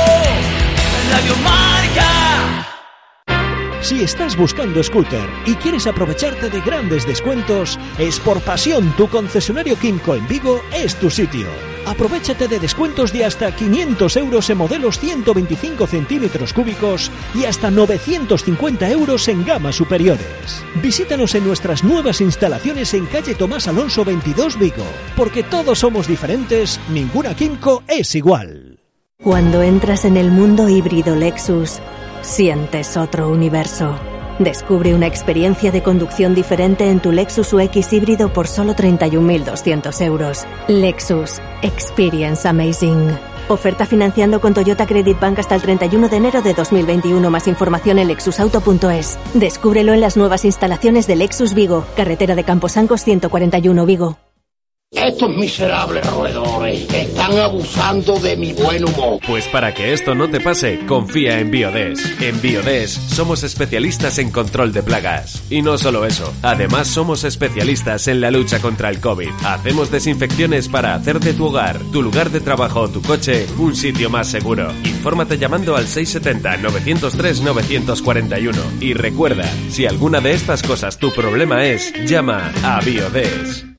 Radio Marca. Si estás buscando scooter y quieres aprovecharte de grandes descuentos, es por pasión tu concesionario Kimco en Vigo es tu sitio. Aprovechate de descuentos de hasta 500 euros en modelos 125 centímetros cúbicos y hasta 950 euros en gamas superiores. Visítanos en nuestras nuevas instalaciones en calle Tomás Alonso 22 Vigo, porque todos somos diferentes, ninguna Kimco es igual. Cuando entras en el mundo híbrido Lexus, sientes otro universo. Descubre una experiencia de conducción diferente en tu Lexus UX híbrido por solo 31.200 euros. Lexus. Experience Amazing. Oferta financiando con Toyota Credit Bank hasta el 31 de enero de 2021. Más información en lexusauto.es. Descúbrelo en las nuevas instalaciones de Lexus Vigo, carretera de Camposancos 141 Vigo. Estos miserables roedores están abusando de mi buen humor. Pues para que esto no te pase, confía en Biodes. En Biodes somos especialistas en control de plagas. Y no solo eso, además somos especialistas en la lucha contra el COVID. Hacemos desinfecciones para hacer de tu hogar, tu lugar de trabajo o tu coche un sitio más seguro. Infórmate llamando al 670-903-941. Y recuerda, si alguna de estas cosas tu problema es, llama a Biodes.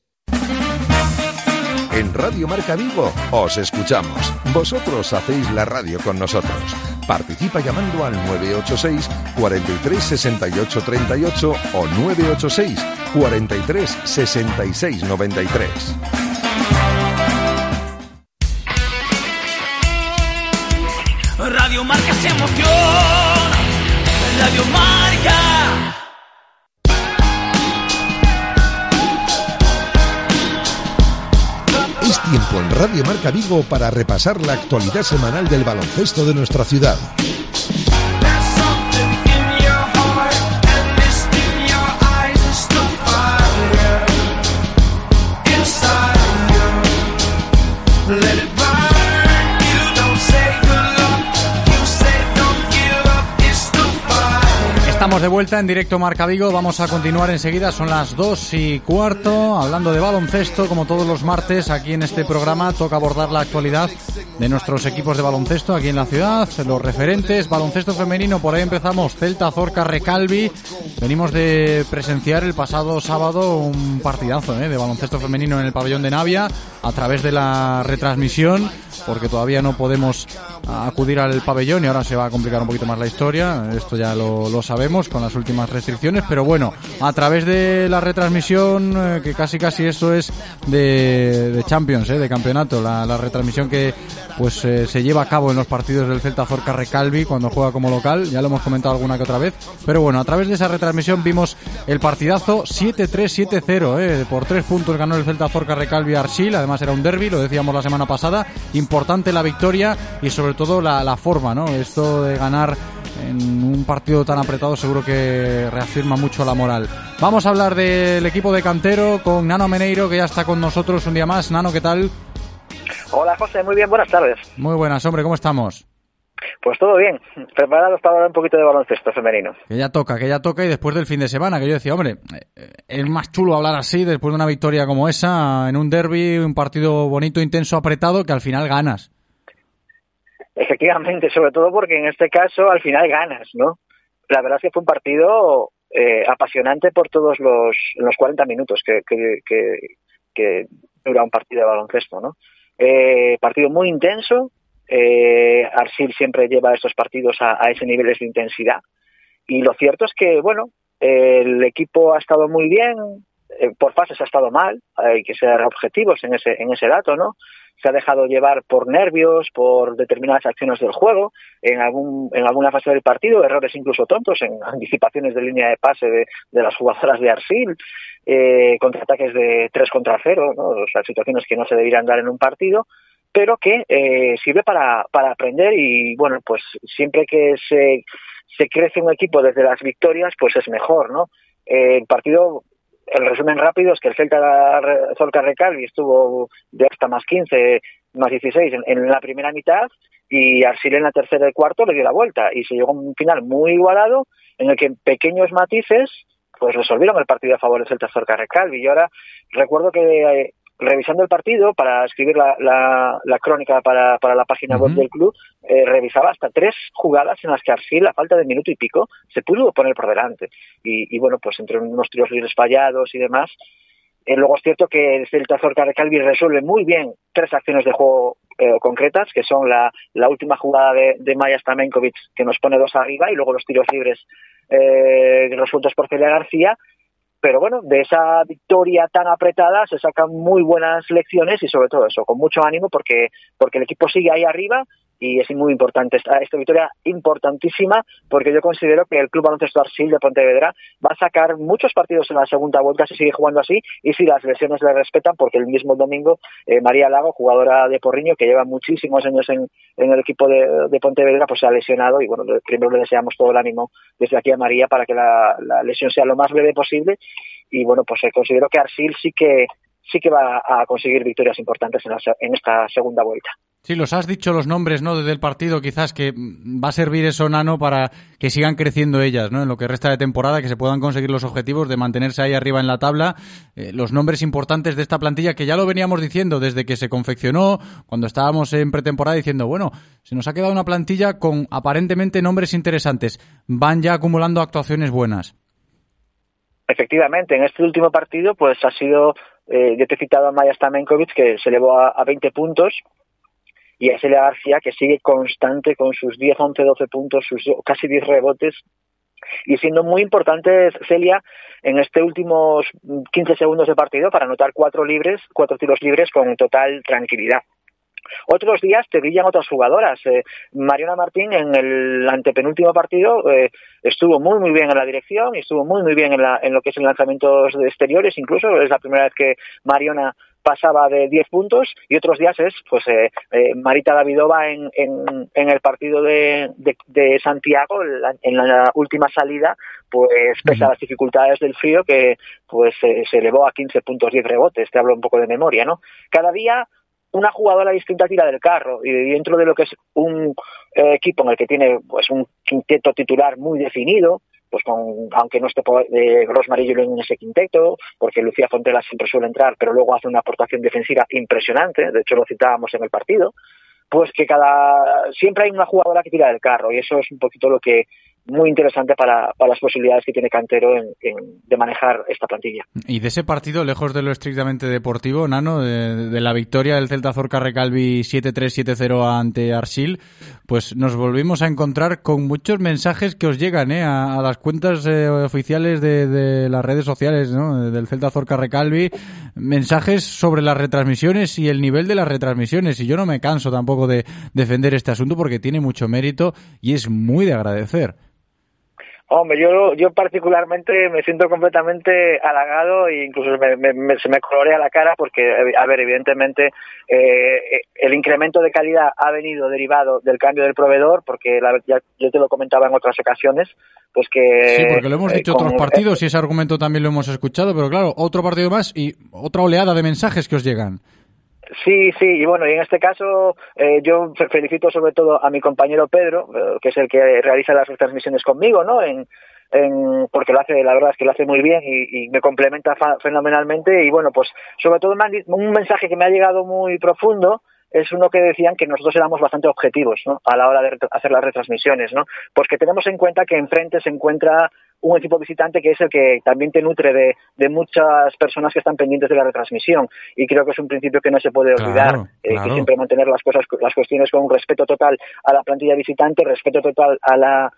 En Radio Marca Vigo os escuchamos. Vosotros hacéis la radio con nosotros. Participa llamando al 986 43 68 38 o 986 43 66 93. Radio Marca se emociona. Radio Marca. Tiempo en Radio Marca Vigo para repasar la actualidad semanal del baloncesto de nuestra ciudad. De vuelta en directo Marca Vigo. Vamos a continuar enseguida. Son las dos y cuarto. Hablando de baloncesto, como todos los martes, aquí en este programa toca abordar la actualidad de nuestros equipos de baloncesto aquí en la ciudad. Los referentes, baloncesto femenino. Por ahí empezamos. Celta, Zorca, Recalvi. Venimos de presenciar el pasado sábado un partidazo ¿eh? de baloncesto femenino en el pabellón de Navia a través de la retransmisión, porque todavía no podemos acudir al pabellón y ahora se va a complicar un poquito más la historia. Esto ya lo sabemos con las últimas restricciones, pero bueno, a través de la retransmisión, eh, que casi casi eso es de, Champions, eh, de campeonato, la, retransmisión que pues eh, se lleva a cabo en los partidos del Celta Zorca Recalvi cuando juega como local, ya lo hemos comentado alguna que otra vez, pero bueno, a través de esa retransmisión vimos el partidazo 7-3-7-0, eh, por tres puntos ganó el Celta Zorca Recalvi Arsil, además era un derby, lo decíamos la semana pasada, importante la victoria y sobre todo la, la forma, ¿no? Esto de ganar en un partido tan apretado seguro que reafirma mucho la moral. Vamos a hablar del equipo de cantero con Nano Meneiro que ya está con nosotros un día más. Nano, ¿qué tal? Hola José, muy bien, buenas tardes. Muy buenas, hombre, ¿cómo estamos? Pues todo bien, preparados para hablar un poquito de baloncesto femenino. Que ya toca, que ya toca y después del fin de semana, que yo decía, hombre, eh, es más chulo hablar así después de una victoria como esa, en un derby, un partido bonito, intenso, apretado, que al final ganas. Efectivamente, sobre todo porque en este caso al final ganas, ¿no? La verdad es que fue un partido eh, apasionante por todos los, los 40 minutos que, que, dura un partido de baloncesto, ¿no? Eh, partido muy intenso, eh, Arsil siempre lleva estos partidos a, a ese nivel de intensidad y lo cierto es que, bueno, el equipo ha estado muy bien, eh, por fases ha estado mal, hay que ser objetivos en ese, en ese dato, ¿no? Se ha dejado llevar por nervios, por determinadas acciones del juego, en, algún, en alguna fase del partido, errores incluso tontos, en anticipaciones de línea de pase de, de las jugadoras de Arsil, eh, contraataques de 3 contra 0, ¿no? o sea, situaciones que no se deberían dar en un partido, pero que eh, sirve para, para aprender y, bueno, pues siempre que se, se crece un equipo desde las victorias, pues es mejor, ¿no? Eh, el partido el resumen rápido es que el Celta Zorca Recalvi estuvo de hasta más 15, más 16 en, la primera mitad y Arsil en la tercera y cuarto le dio la vuelta y se llegó a un final muy igualado en el que en pequeños matices pues resolvieron el partido a favor del Celta Zorca Recalvi y ahora recuerdo que eh, revisando el partido para escribir la, la, la crónica para, para, la página uh -huh. web del club, eh, revisaba hasta tres jugadas en las que Arsil, a falta de minuto y pico, se pudo poner por delante. Y, y bueno, pues entre unos tiros libres fallados y demás, eh, luego es cierto que el Celta Zorca de Calvi resuelve muy bien tres acciones de juego eh, concretas, que son la, la última jugada de, de Maya Stamenkovic, que nos pone dos arriba, y luego los tiros libres eh, resueltos por Celia García, pero bueno, de esa victoria tan apretada se sacan muy buenas lecciones y sobre todo eso, con mucho ánimo porque, porque el equipo sigue ahí arriba y es muy importante esta, victoria importantísima porque yo considero que el Club Baloncesto Arsil de Pontevedra va a sacar muchos partidos en la segunda vuelta si sigue jugando así y si las lesiones le respetan porque el mismo domingo eh, María Lago, jugadora de Porriño que lleva muchísimos años en, en el equipo de, Pontevedra, pues se ha lesionado y bueno, primero le deseamos todo el ánimo desde aquí a María para que la, lesión sea lo más breve posible y bueno, pues eh, considero que Arsil sí que sí que va a conseguir victorias importantes en esta segunda vuelta. Sí, los has dicho los nombres, ¿no? Del partido, quizás que va a servir eso, Nano, para que sigan creciendo ellas, ¿no? En lo que resta de temporada, que se puedan conseguir los objetivos de mantenerse ahí arriba en la tabla. Eh, los nombres importantes de esta plantilla, que ya lo veníamos diciendo desde que se confeccionó, cuando estábamos en pretemporada, diciendo, bueno, se nos ha quedado una plantilla con aparentemente nombres interesantes. Van ya acumulando actuaciones buenas. Efectivamente, en este último partido, pues ha sido eh, yo te he citado a Maya Stamenkovic, que se elevó a, a 20 puntos, y a Celia García, que sigue constante con sus 10, 11, 12 puntos, sus casi 10 rebotes, y siendo muy importante Celia en este últimos 15 segundos de partido para anotar cuatro libres, cuatro tiros libres con total tranquilidad. Otros días te brillan otras jugadoras. Eh, Mariana Martín en el antepenúltimo partido eh, estuvo muy muy bien en la dirección y estuvo muy muy bien en, en lo que es el lanzamientos de exteriores. Incluso es la primera vez que Mariona pasaba de 10 puntos y otros días es pues eh, eh, Marita Davidova en, en, en, el partido de, de, de Santiago en la, en la, última salida pues pese a las dificultades del frío que pues eh, se elevó a 15 puntos 10 rebotes te hablo un poco de memoria no cada día una jugadora distinta tira del carro y dentro de lo que es un eh, equipo en el que tiene pues un quinteto titular muy definido pues con, aunque no esté eh, Rosmarillo en ese quinteto, porque Lucía Fontela siempre suele entrar, pero luego hace una aportación defensiva impresionante, de hecho lo citábamos en el partido, pues que cada siempre hay una jugadora que tira del carro y eso es un poquito lo que muy interesante para, para las posibilidades que tiene Cantero en, de manejar esta plantilla. Y de ese partido, lejos de lo estrictamente deportivo, Nano, de, la victoria del Celta Zorca Recalvi 7-3-7-0 ante Arsil, pues nos volvimos a encontrar con muchos mensajes que os llegan ¿eh? a, a las cuentas eh, oficiales de, las redes sociales del Celta Zorca Recalvi, mensajes sobre las retransmisiones y el nivel de las retransmisiones. Y yo no me canso tampoco de defender este asunto porque tiene mucho mérito y es muy de agradecer. Hombre, yo, yo particularmente me siento completamente halagado e incluso me, me, se me colorea la cara porque, a ver, evidentemente eh, el incremento de calidad ha venido derivado del cambio del proveedor porque la, ya, yo te lo comentaba en otras ocasiones, pues que... Sí, porque lo hemos dicho eh, otros partidos y ese argumento también lo hemos escuchado, pero claro, otro partido más y otra oleada de mensajes que os llegan. Sí, sí, y bueno, y en este caso eh, yo felicito sobre todo a mi compañero Pedro, eh, que es el que realiza las retransmisiones conmigo, ¿no? Porque lo hace, la verdad es que lo hace muy bien y, y me complementa fenomenalmente y bueno, pues sobre todo un mensaje que me ha llegado muy profundo es uno que decían que nosotros éramos bastante objetivos ¿no? a la hora de hacer las retransmisiones, ¿no? Porque tenemos en cuenta que enfrente se encuentra un equipo visitante que es el que también te nutre de, de, muchas personas que están pendientes de la retransmisión y creo que es un principio que no se puede olvidar claro, eh, claro. que siempre mantener las cosas las cuestiones con un respeto total a la plantilla visitante respeto total a la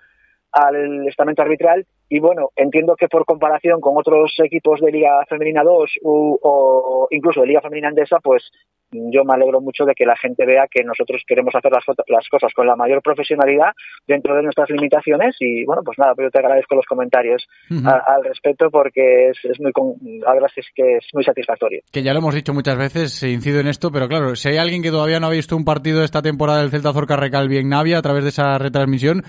al estamento arbitral y bueno, entiendo que por comparación con otros equipos de Liga Femenina 2 u, o incluso de Liga Femenina Andesa, pues yo me alegro mucho de que la gente vea que nosotros queremos hacer las, las cosas con la mayor profesionalidad dentro de nuestras limitaciones y bueno, pues nada, yo te agradezco los comentarios uh -huh. a, al respecto porque es, es muy, la verdad es que es muy satisfactorio. Que ya lo hemos dicho muchas veces, incido en esto, pero claro, si hay alguien que todavía no ha visto un partido de esta temporada del Celta Zorca Recalvi en Navia a través de esa retransmisión,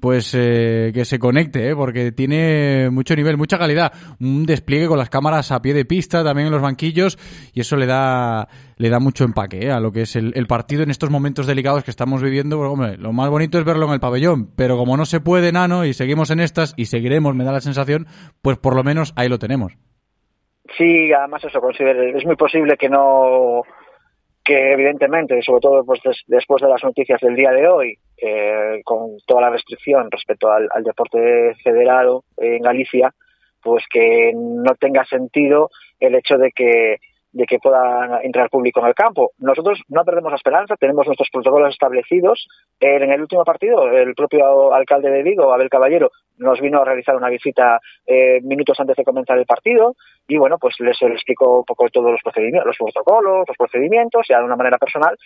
pues eh, que se conecte, ¿eh? porque tiene mucho nivel, mucha calidad, un despliegue con las cámaras a pie de pista, también en los banquillos, y eso le da le da mucho empaque ¿eh? a lo que es el, partido en estos momentos delicados que estamos viviendo. Bueno, hombre, lo más bonito es verlo en el pabellón, pero como no se puede, Nano, y seguimos en estas, y seguiremos, me da la sensación, pues por lo menos ahí lo tenemos. Sí, además eso, considero, es muy posible que no que evidentemente, sobre todo pues, des, después de las noticias del día de hoy, eh, con toda la restricción respecto al deporte federado en Galicia, pues que no tenga sentido el hecho de que de que pueda entrar público en el campo. Nosotros no perdemos la esperanza, tenemos nuestros protocolos establecidos. En el último partido, el propio alcalde de Vigo, Abel Caballero, nos vino a realizar una visita eh, minutos antes de comenzar el partido y bueno, pues les, les explicó un poco todos los procedimientos, los protocolos, los procedimientos, ya de una manera personal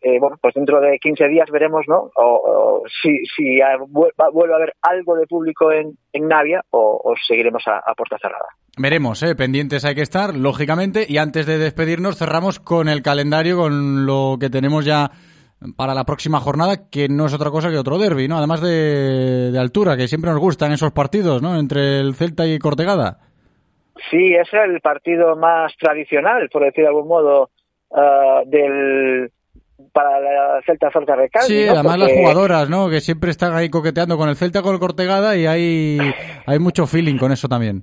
eh, bueno, pues dentro de 15 días veremos, ¿no? O, o si, si a- vuelve a haber algo de público en, en Navia o, o seguiremos a, a puerta cerrada. Veremos, ¿eh? pendientes hay que estar, lógicamente. Y antes de despedirnos, cerramos con el calendario, con lo que tenemos ya para la próxima jornada, que no es otra cosa que otro derby, ¿no? Además de, de altura, que siempre nos gustan esos partidos, ¿no? Entre el Celta y Cortegada. Sí, es el partido más tradicional, por decir de algún modo, ah, del para la Celta Zorca Recalvi, Sí, ¿no? además Porque- las jugadoras, ¿no? Que siempre están ahí coqueteando con el Celta, con el Cortegada y hay, hay mucho feeling con eso también.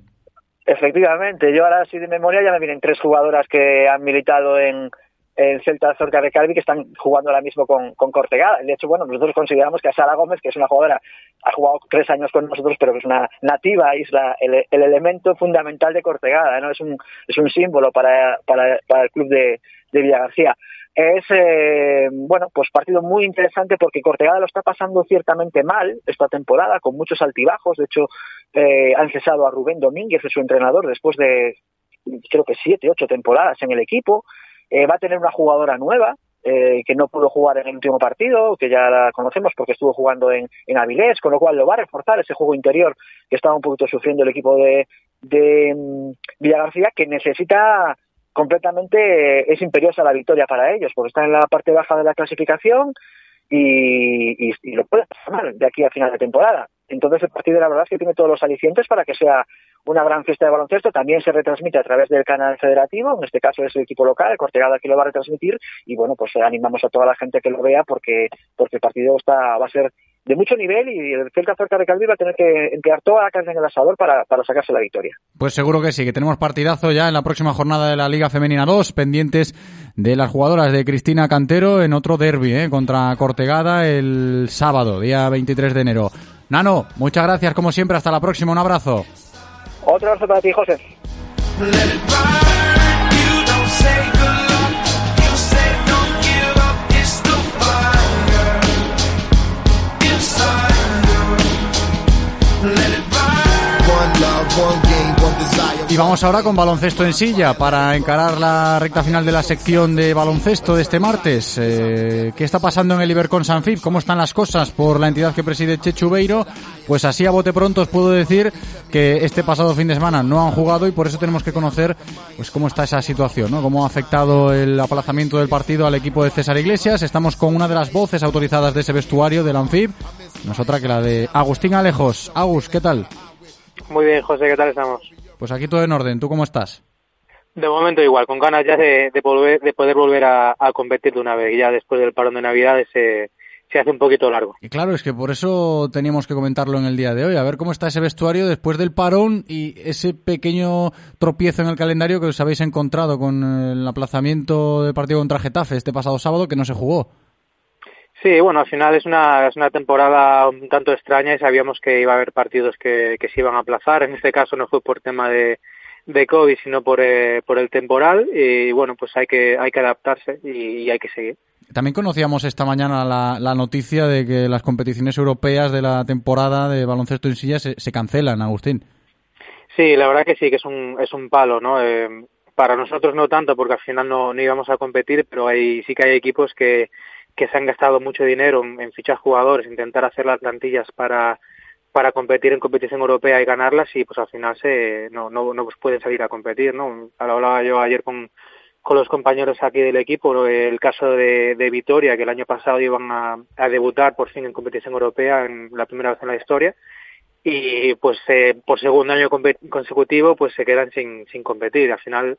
Efectivamente, yo ahora sí de memoria ya me vienen tres jugadoras que han militado en, en Celta Zorca de Calvi que están jugando ahora mismo con, con Cortegada. De hecho, bueno, nosotros consideramos que a Sara Gómez, que es una jugadora, ha jugado tres años con nosotros, pero que es una nativa, es el, el elemento fundamental de Cortegada, ¿no? Es un, es un símbolo para, para, para el club de, de Villagarcía. Es, eh, bueno, pues partido muy interesante porque Cortegada lo está pasando ciertamente mal esta temporada, con muchos altibajos. De hecho, eh, han cesado a Rubén Domínguez, es su entrenador, después de creo que siete, ocho temporadas en el equipo. Eh, va a tener una jugadora nueva eh, que no pudo jugar en el último partido, que ya la conocemos porque estuvo jugando en, en Avilés, con lo cual lo va a reforzar ese juego interior que estaba un poquito sufriendo el equipo de, de Villagarcía, que necesita completamente, eh, es imperiosa la victoria para ellos, porque está en la parte baja de la clasificación y, y, lo puede pasar de aquí a final de temporada. Entonces el partido la verdad es que tiene todos los alicientes para que sea una gran fiesta de baloncesto. También se retransmite a través del canal federativo, en este caso es el equipo local, el Cortegada que lo va a retransmitir y bueno, pues eh, animamos a toda la gente que lo vea porque porque el partido está va a ser de mucho nivel y el Celta Zorca de Calvi va a tener que emplear toda la carne en el asador para, para sacarse la victoria. Pues seguro que sí, que tenemos partidazo ya en la próxima jornada de la Liga Femenina 2, pendientes de las jugadoras de Cristina Cantero en otro derby ¿eh? contra Cortegada el sábado, día 23 de enero. Nano, muchas gracias como siempre, hasta la próxima, un abrazo. Otro abrazo para ti, José. Y vamos ahora con baloncesto en silla para encarar la recta final de la sección de baloncesto de este martes. Eh, ¿Qué está pasando en el Ibercon Sanfib? ¿Cómo están las cosas por la entidad que preside Chechu Beiro? Pues así a bote pronto os puedo decir que este pasado fin de semana no han jugado y por eso tenemos que conocer pues cómo está esa situación, ¿no? Cómo ha afectado el aplazamiento del partido al equipo de César Iglesias. Estamos con una de las voces autorizadas de ese vestuario del Anfib, no es otra que la de Agustín Alejos. Agus, ¿qué tal? Muy bien, José, ¿qué tal estamos? Pues aquí todo en orden. ¿Tú cómo estás? De momento igual, con ganas ya de, de, volver, de poder volver a, a competir de una vez. Ya después del parón de Navidades se, se hace un poquito largo. Y claro, es que por eso teníamos que comentarlo en el día de hoy, a ver cómo está ese vestuario después del parón y ese pequeño tropiezo en el calendario que os habéis encontrado con el aplazamiento del partido contra Getafe este pasado sábado que no se jugó. Sí, bueno, al final es una, es una temporada un tanto extraña y sabíamos que iba a haber partidos que, que se iban a aplazar. En este caso no fue por tema de, de COVID, sino por, eh, por el temporal. Y bueno, pues hay que, hay que adaptarse y, y hay que seguir. También conocíamos esta mañana la, la, noticia de que las competiciones europeas de la temporada de baloncesto en silla se, se cancelan, Agustín. Sí, la verdad que sí, que es un, es un palo, ¿no? Eh, para nosotros no tanto, porque al final no, no íbamos a competir, pero hay, sí que hay equipos que que se han gastado mucho dinero en, en, fichar jugadores, intentar hacer las plantillas para para competir en competición europea y ganarlas y pues al final se no no, no pues pueden salir a competir, ¿no? Hablaba yo ayer con con los compañeros aquí del equipo, el caso de, de Vitoria, que el año pasado iban a, a, debutar por fin en competición europea en la primera vez en la historia, y pues eh, por segundo año consecutivo pues se quedan sin, sin competir. Al final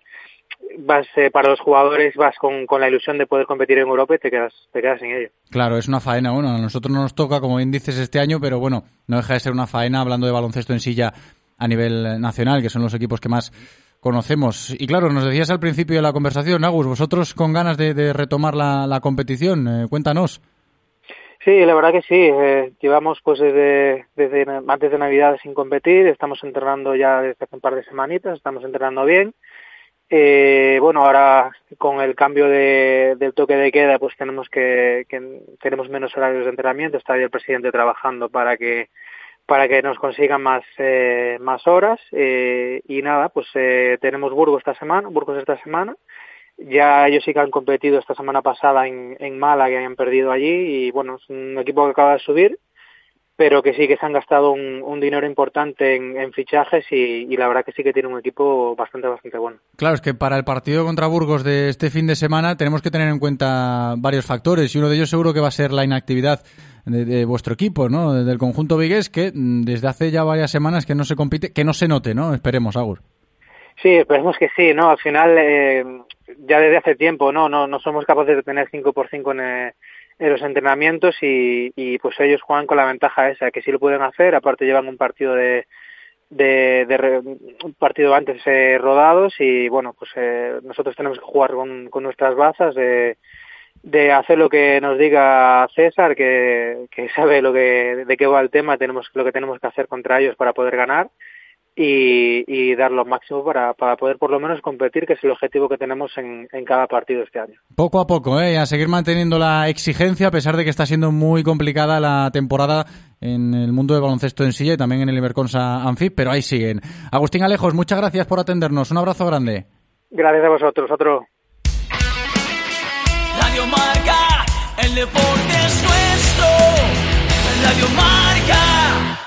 vas eh, para los jugadores vas con, con, la ilusión de poder competir en Europa y te quedas te quedas sin ello. Claro, es una faena. Bueno, a nosotros no nos toca, como bien dices, este año, pero bueno, no deja de ser una faena hablando de baloncesto en silla a nivel nacional, que son los equipos que más conocemos. Y claro, nos decías al principio de la conversación, Agus, vosotros con ganas de, de retomar la, la competición, eh, cuéntanos. Sí, la verdad que sí. Eh, llevamos pues desde, desde antes de Navidad sin competir. Estamos entrenando ya desde hace un par de semanitas. Estamos entrenando bien. Eh, bueno, ahora con el cambio de, del toque de queda, pues tenemos que, que, tenemos menos horarios de entrenamiento. Está ahí el presidente trabajando para que para que nos consigan más eh, más horas. Eh, y nada, pues eh, tenemos Burgos esta semana, Burgos esta semana. Ya ellos sí que han competido esta semana pasada en, en Málaga y han perdido allí. Y bueno, es un equipo que acaba de subir pero que sí que se han gastado un, un dinero importante en, en fichajes y, y, la verdad que sí que tiene un equipo bastante, bastante bueno. Claro, es que para el partido contra Burgos de este fin de semana tenemos que tener en cuenta varios factores y uno de ellos seguro que va a ser la inactividad de, de vuestro equipo, ¿no? Del conjunto vigués que mm, desde hace ya varias semanas que no se compite, que no se note, ¿no? Esperemos, Agur. Sí, esperemos que sí, ¿no? Al final, eh, ya desde hace tiempo, ¿no? No, no somos capaces de tener 5 por 5 en, eh, en los entrenamientos y, y pues ellos juegan con la ventaja esa, que sí lo pueden hacer, aparte llevan un partido de, de, de un partido antes eh, rodados y bueno, pues eh, nosotros tenemos que jugar con, con nuestras bazas de, de hacer lo que nos diga César, que, que sabe lo que, de qué va el tema, tenemos lo que tenemos que hacer contra ellos para poder ganar y, y dar lo máximo para, para poder por lo menos competir, que es el objetivo que tenemos en, en cada partido este año. Poco a poco, ¿eh? a seguir manteniendo la exigencia, a pesar de que está siendo muy complicada la temporada en el mundo del baloncesto en silla y también en el Iberconsa Anfib, pero ahí siguen. Agustín Alejos, muchas gracias por atendernos. Un abrazo grande. Gracias a vosotros. Otro. Radio Marca, el deporte es nuestro. Radio Marca.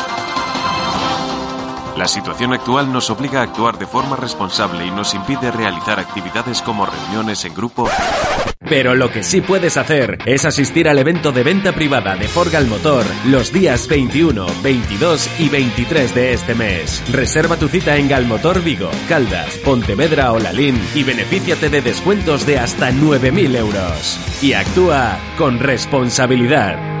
La situación actual nos obliga a actuar de forma responsable y nos impide realizar actividades como reuniones en grupo. Pero lo que sí puedes hacer es asistir al evento de venta privada de Forgal Motor los días 21, 22 y 23 de este mes. Reserva tu cita en Galmotor Vigo, Caldas, Pontevedra o Lalín y benefíciate de descuentos de hasta 9.000 euros. Y actúa con responsabilidad.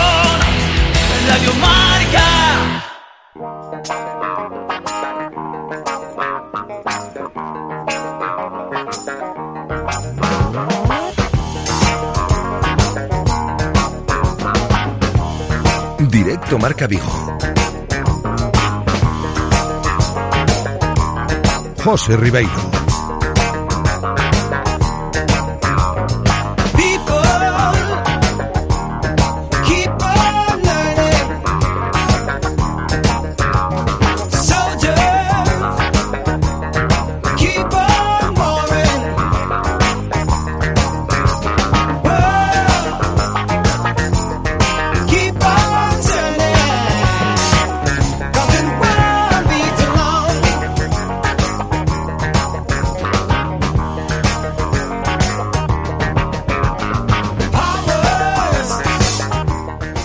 Marca. Directo Marca Vigo. José Ribeiro.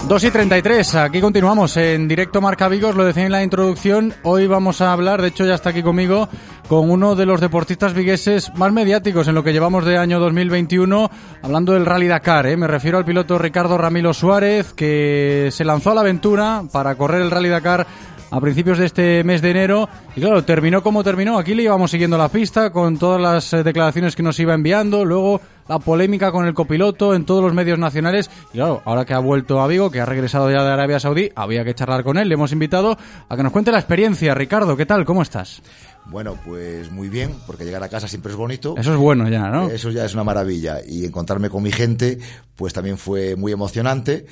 2 y 33, aquí continuamos en directo Marca Vigos, lo decía en la introducción, hoy vamos a hablar, de hecho ya está aquí conmigo, con uno de los deportistas vigueses más mediáticos en lo que llevamos de año 2021, hablando del Rally Dakar, ¿eh? me refiero al piloto Ricardo Ramilo Suárez, que se lanzó a la aventura para correr el Rally Dakar a principios de este mes de enero y claro, terminó como terminó. Aquí le íbamos siguiendo la pista con todas las eh, declaraciones que nos iba enviando, luego la polémica con el copiloto en todos los medios nacionales y claro, ahora que ha vuelto a Vigo, que ha regresado ya de Arabia Saudí, había que charlar con él, le hemos invitado a que nos cuente la experiencia. Ricardo, ¿qué tal? ¿Cómo estás? Bueno, pues muy bien, porque llegar a casa siempre es bonito. Eso es bueno ya, ¿no? Eso ya es una maravilla. Y encontrarme con mi gente, pues también fue muy emocionante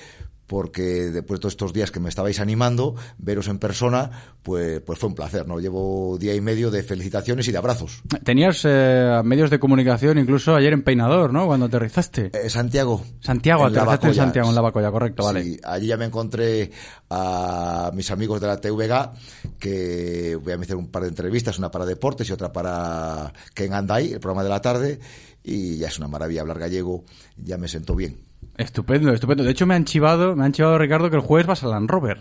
porque después de todos estos días que me estabais animando, veros en persona, pues, pues fue un placer, ¿no? Llevo día y medio de felicitaciones y de abrazos. Tenías eh, medios de comunicación incluso ayer en Peinador, ¿no? Cuando aterrizaste. Eh, Santiago. Santiago, En aterrizaste en. Santiago, en Lavacolla, correcto, vale. Sí, allí ya me encontré a mis amigos de la TVG, que voy a hacer un par de entrevistas, una para deportes y otra para Ken Andai, el programa de la tarde, y ya es una maravilla hablar gallego, ya me sentó bien. Estupendo, estupendo. De hecho, me han chivado, me han chivado Ricardo que el jueves vas al Land Rover.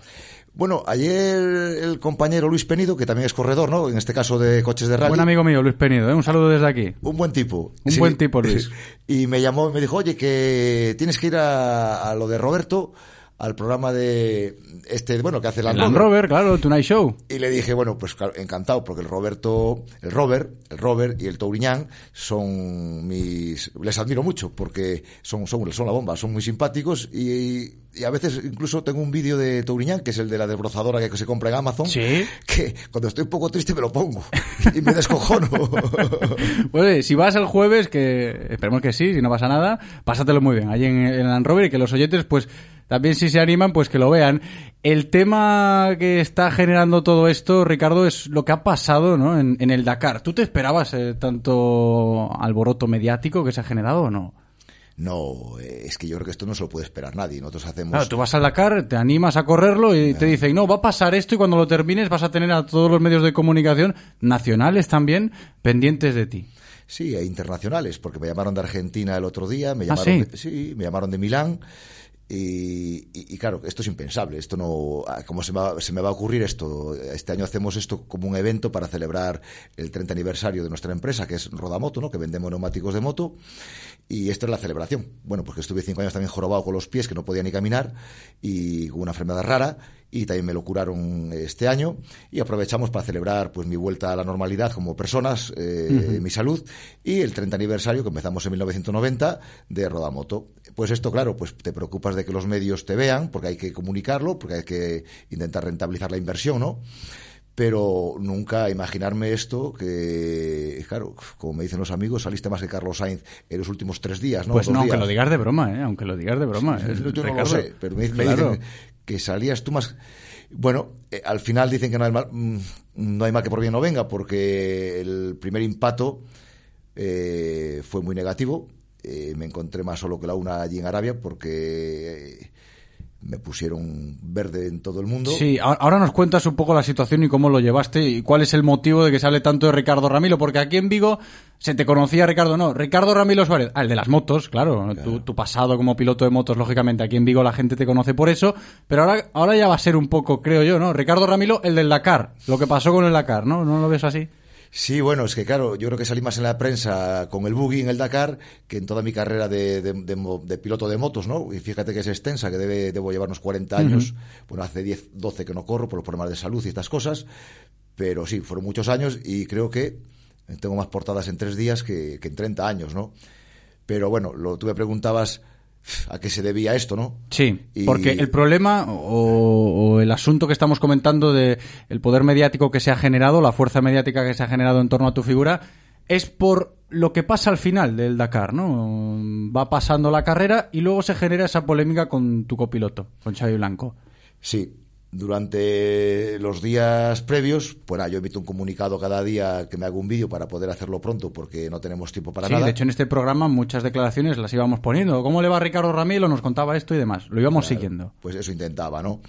Bueno, ayer el compañero Luis Penido, que también es corredor, ¿no? En este caso de coches de rally. Buen amigo mío, Luis Penido, ¿eh? un saludo desde aquí. Un buen tipo. Un Sí. buen tipo, Luis. Y me llamó y me dijo, oye, que tienes que ir a, a lo de Roberto, al programa de este, bueno, que hace el Land Rover, claro, Tonight Show. Y le dije, bueno, pues claro, encantado, porque el Roberto, el Robert, el Robert y el Touriñán son mis, les admiro mucho, porque son, son, son la bomba, son muy simpáticos y, y a veces incluso tengo un vídeo de Touriñán, que es el de la desbrozadora que se compra en Amazon, que cuando estoy un poco triste me lo pongo y me descojono. Bueno, si vas el jueves, que esperemos que sí, si no pasa nada, pásatelo muy bien allí en, en Land Rover y que los oyentes, pues también si se animan, pues que lo vean. El tema que está generando todo esto, Ricardo, es lo que ha pasado ¿no? en, en el Dakar. ¿Tú te esperabas eh, tanto alboroto mediático que se ha generado o no? No, eh, es que yo creo que esto no se lo puede esperar nadie. Nosotros hacemos... Claro, tú vas al Dakar, te animas a correrlo y te dicen, no, va a pasar esto y cuando lo termines vas a tener a todos los medios de comunicación nacionales también pendientes de ti. Sí, e internacionales, porque me llamaron de Argentina el otro día, me ¿Ah, llamaron, sí? de, sí, me llamaron de Milán. Y, y- y claro, esto es impensable. Esto no, ah, ¿cómo se me, va, se me va a ocurrir esto? Este año hacemos esto como un evento para celebrar el 30 aniversario de nuestra empresa, que es Rodamoto, ¿no? Que vendemos neumáticos de moto. Y esta es la celebración. Bueno, porque estuve cinco años también jorobado con los pies, que no podía ni caminar, y con una enfermedad rara, y también me lo curaron este año. Y aprovechamos para celebrar pues mi vuelta a la normalidad como personas, eh, mi salud, y el 30 aniversario que empezamos en 1990 de Rodamoto. Pues esto, claro, pues te preocupas de que los medios te vean, porque hay que comunicarlo, porque hay que intentar rentabilizar la inversión, ¿no? pero nunca imaginarme esto que, claro, como me dicen los amigos, saliste más que Carlos Sainz en los últimos tres días, ¿no? Pues Dos no, aunque días. lo digas de broma, ¿eh? Aunque lo digas de broma. Sí, ¿eh? yo no lo sé, pero me, me Claro. dicen que salías tú más... Bueno, eh, al final dicen que no hay, mal, mm, no hay mal que por bien no venga, porque el primer impacto eh, fue muy negativo. Eh, me encontré más solo que la una allí en Arabia, porque eh, me pusieron verde en todo el mundo. Sí, ahora nos cuentas un poco la situación y cómo lo llevaste y cuál es el motivo de que se hable tanto de Ricardo Ramilo, porque aquí en Vigo se te conocía Ricardo, no, Ricardo Ramilo Suárez, ah, el de las motos, claro, Tu, tu pasado como piloto de motos, lógicamente aquí en Vigo la gente te conoce por eso, pero ahora, ahora ya va a ser un poco, creo yo, ¿no? Ricardo Ramilo, el del Dakar, lo que pasó con el Dakar, ¿no? ¿No lo ves así? Sí, bueno, es que claro, yo creo que salí más en la prensa con el buggy en el Dakar que en toda mi carrera de, de- de mo- de piloto de motos, ¿no? Y fíjate que es extensa, que debe, debo llevar unos 40 años. Bueno, hace 10, 12 que no corro por los problemas de salud y estas cosas. Pero sí, fueron muchos años y creo que tengo más portadas en tres días que, que en 30 años, ¿no? Pero bueno, lo, tú me preguntabas a qué se debía esto, ¿no? Sí, Y- porque el problema o, o el asunto que estamos comentando de el poder mediático que se ha generado, la fuerza mediática que se ha generado en torno a tu figura, es por lo que pasa al final del Dakar, ¿no? Va pasando la carrera y luego se genera esa polémica con tu copiloto, con Xavi Blanco. Sí, durante los días previos, nada, yo emito un comunicado cada día que me hago un vídeo para poder hacerlo pronto porque no tenemos tiempo para sí, nada. de hecho en este programa muchas declaraciones las íbamos poniendo. ¿Cómo le va Ricardo Ramilo? Nos contaba esto y demás. Lo íbamos Claro, siguiendo. Pues eso intentaba, ¿no?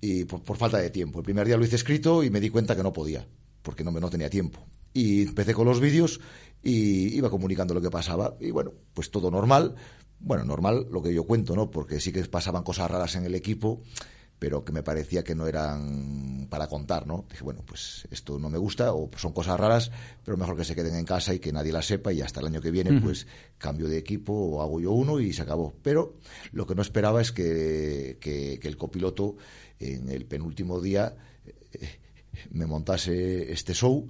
Y por, por falta de tiempo. El primer día lo hice escrito y me di cuenta que no podía, porque no, me- no tenía tiempo. Y empecé con los vídeos y iba comunicando lo que pasaba. Y bueno, pues todo normal. Bueno, normal lo que yo cuento, ¿no? Porque sí que pasaban cosas raras en el equipo, pero que me parecía que no eran para contar, ¿no? Dije, bueno, pues esto no me gusta o son cosas raras, pero mejor que se queden en casa y que nadie las sepa y hasta el año que viene, pues cambio de equipo o hago yo uno y se acabó. Pero lo que no esperaba es que, que, que el copiloto en el penúltimo día eh, me montase este show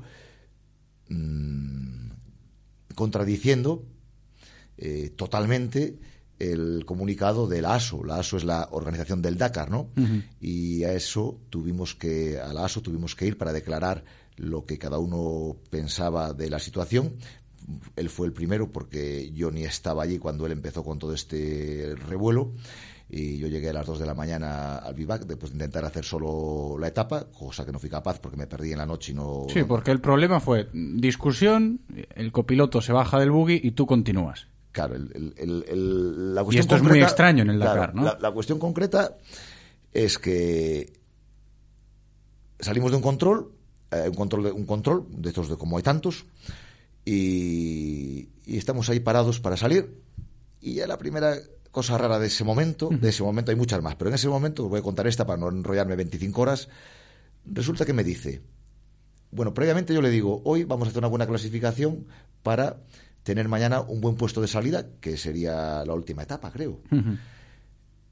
mmm, contradiciendo eh, totalmente el comunicado de la ASO. La ASO es la organización del Dakar, ¿no? Uh -huh. Y a eso tuvimos que, a la ASO tuvimos que ir para declarar lo que cada uno pensaba de la situación. Él fue el primero porque yo ni estaba allí cuando él empezó con todo este revuelo y yo llegué a las 2 de la mañana al vivac después de intentar hacer solo la etapa, cosa que no fui capaz porque me perdí en la noche y no... Sí, porque el problema fue discusión, el copiloto se baja del buggy y tú continúas. Claro, el, el, el, la y esto es muy extraño en el Dakar, claro, ¿no? La, la, cuestión concreta es que salimos de un control, eh, un control, de, un control de estos de como hay tantos, y, y, estamos ahí parados para salir. Y ya la primera cosa rara de ese momento, de ese momento hay muchas más, pero en ese momento, os voy a contar esta para no enrollarme 25 horas, resulta que me dice, bueno, previamente yo le digo, hoy vamos a hacer una buena clasificación para tener mañana un buen puesto de salida, que sería la última etapa, creo. Uh -huh.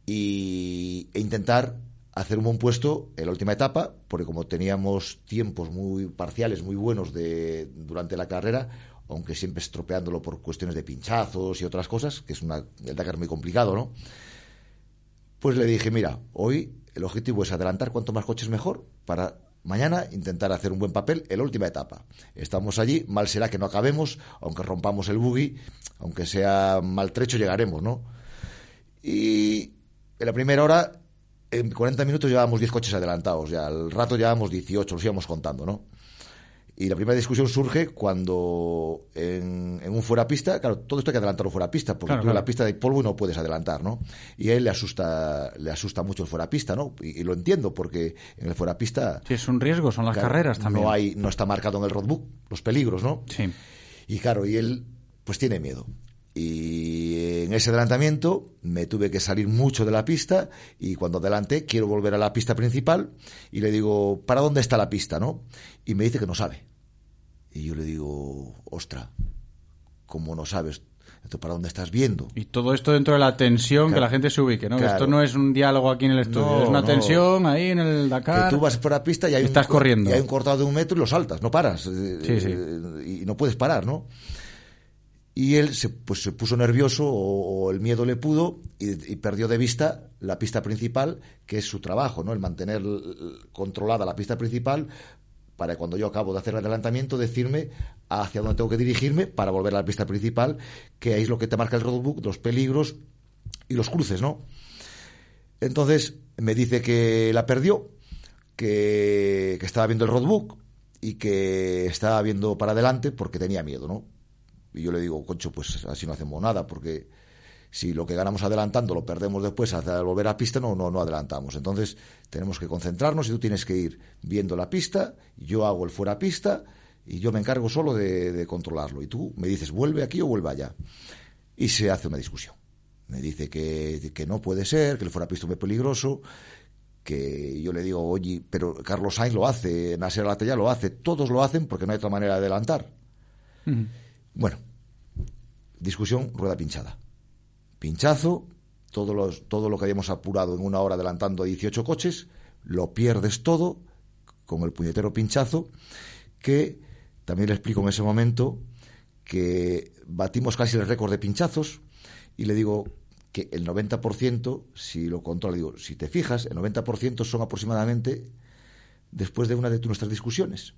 y, e intentar hacer un buen puesto en la última etapa, porque como teníamos tiempos muy parciales, muy buenos de, durante la carrera, aunque siempre estropeándolo por cuestiones de pinchazos y otras cosas, que es una, el Dakar muy complicado, ¿no? Pues le dije, mira, hoy el objetivo es adelantar cuanto más coches mejor para mañana intentar hacer un buen papel en la última etapa. Estamos allí, mal será que no acabemos, aunque rompamos el buggy, aunque sea maltrecho, llegaremos, ¿no? Y en la primera hora, en 40 minutos llevábamos 10 coches adelantados, ya al rato llevábamos 18, los íbamos contando, ¿no? Y la primera discusión surge cuando en, en un fuera pista, claro, todo esto hay que adelantarlo fuera pista, porque claro, tú claro. en la pista de polvo no puedes adelantar, ¿no? Y a él le asusta, le asusta mucho el fuera pista, ¿no? Y, y lo entiendo, porque en el fuera pista. Sí, es un riesgo, son las claro, carreras también. No hay, no está marcado en el roadbook los peligros, ¿no? Sí. Y claro, y él, pues tiene miedo. Y en ese adelantamiento me tuve que salir mucho de la pista y cuando adelanté quiero volver a la pista principal y le digo, ¿para dónde está la pista, no? Y me dice que no sabe. Y yo le digo, ostra, ¿cómo no sabes? ¿Para dónde estás viendo? Y todo esto dentro de la tensión claro, que la gente se ubique, ¿no? Claro. Esto no es un diálogo aquí en el estudio, no, es una no. tensión ahí en el Dakar. Que tú vas por la pista y hay, estás un, corriendo. y hay un cortado de un metro y lo saltas, no paras. Sí, sí. Y no puedes parar, ¿no? Y él se, pues, se puso nervioso o, o el miedo le pudo y, y, perdió de vista la pista principal, que es su trabajo, ¿no? El mantener controlada la pista principal para cuando yo acabo de hacer el adelantamiento decirme hacia dónde tengo que dirigirme para volver a la pista principal, que es lo que te marca el roadbook, los peligros y los cruces, ¿no? Entonces me dice que la perdió, que, que estaba viendo el roadbook y que estaba viendo para adelante porque tenía miedo, ¿no? Y yo le digo, concho, pues así no hacemos nada, porque si lo que ganamos adelantando lo perdemos después al volver a pista, no, no, no adelantamos. Entonces tenemos que concentrarnos y tú tienes que ir viendo la pista, yo hago el fuera pista y yo me encargo solo de, de controlarlo. Y tú me dices, vuelve aquí o vuelve allá. Y se hace una discusión. Me dice que, que no puede ser, que el fuera pista es muy peligroso, que yo le digo, oye, pero Carlos Sainz lo hace, Nasser Latella lo hace, todos lo hacen porque no hay otra manera de adelantar. Uh -huh. Bueno, discusión, rueda pinchada. Pinchazo, todo, los, todo lo que habíamos apurado en una hora adelantando a 18 coches, lo pierdes todo con el puñetero pinchazo, que también le explico en ese momento que batimos casi el récord de pinchazos y le digo que el 90%, si lo controla, digo, si te fijas, el 90% son aproximadamente después de una de nuestras discusiones.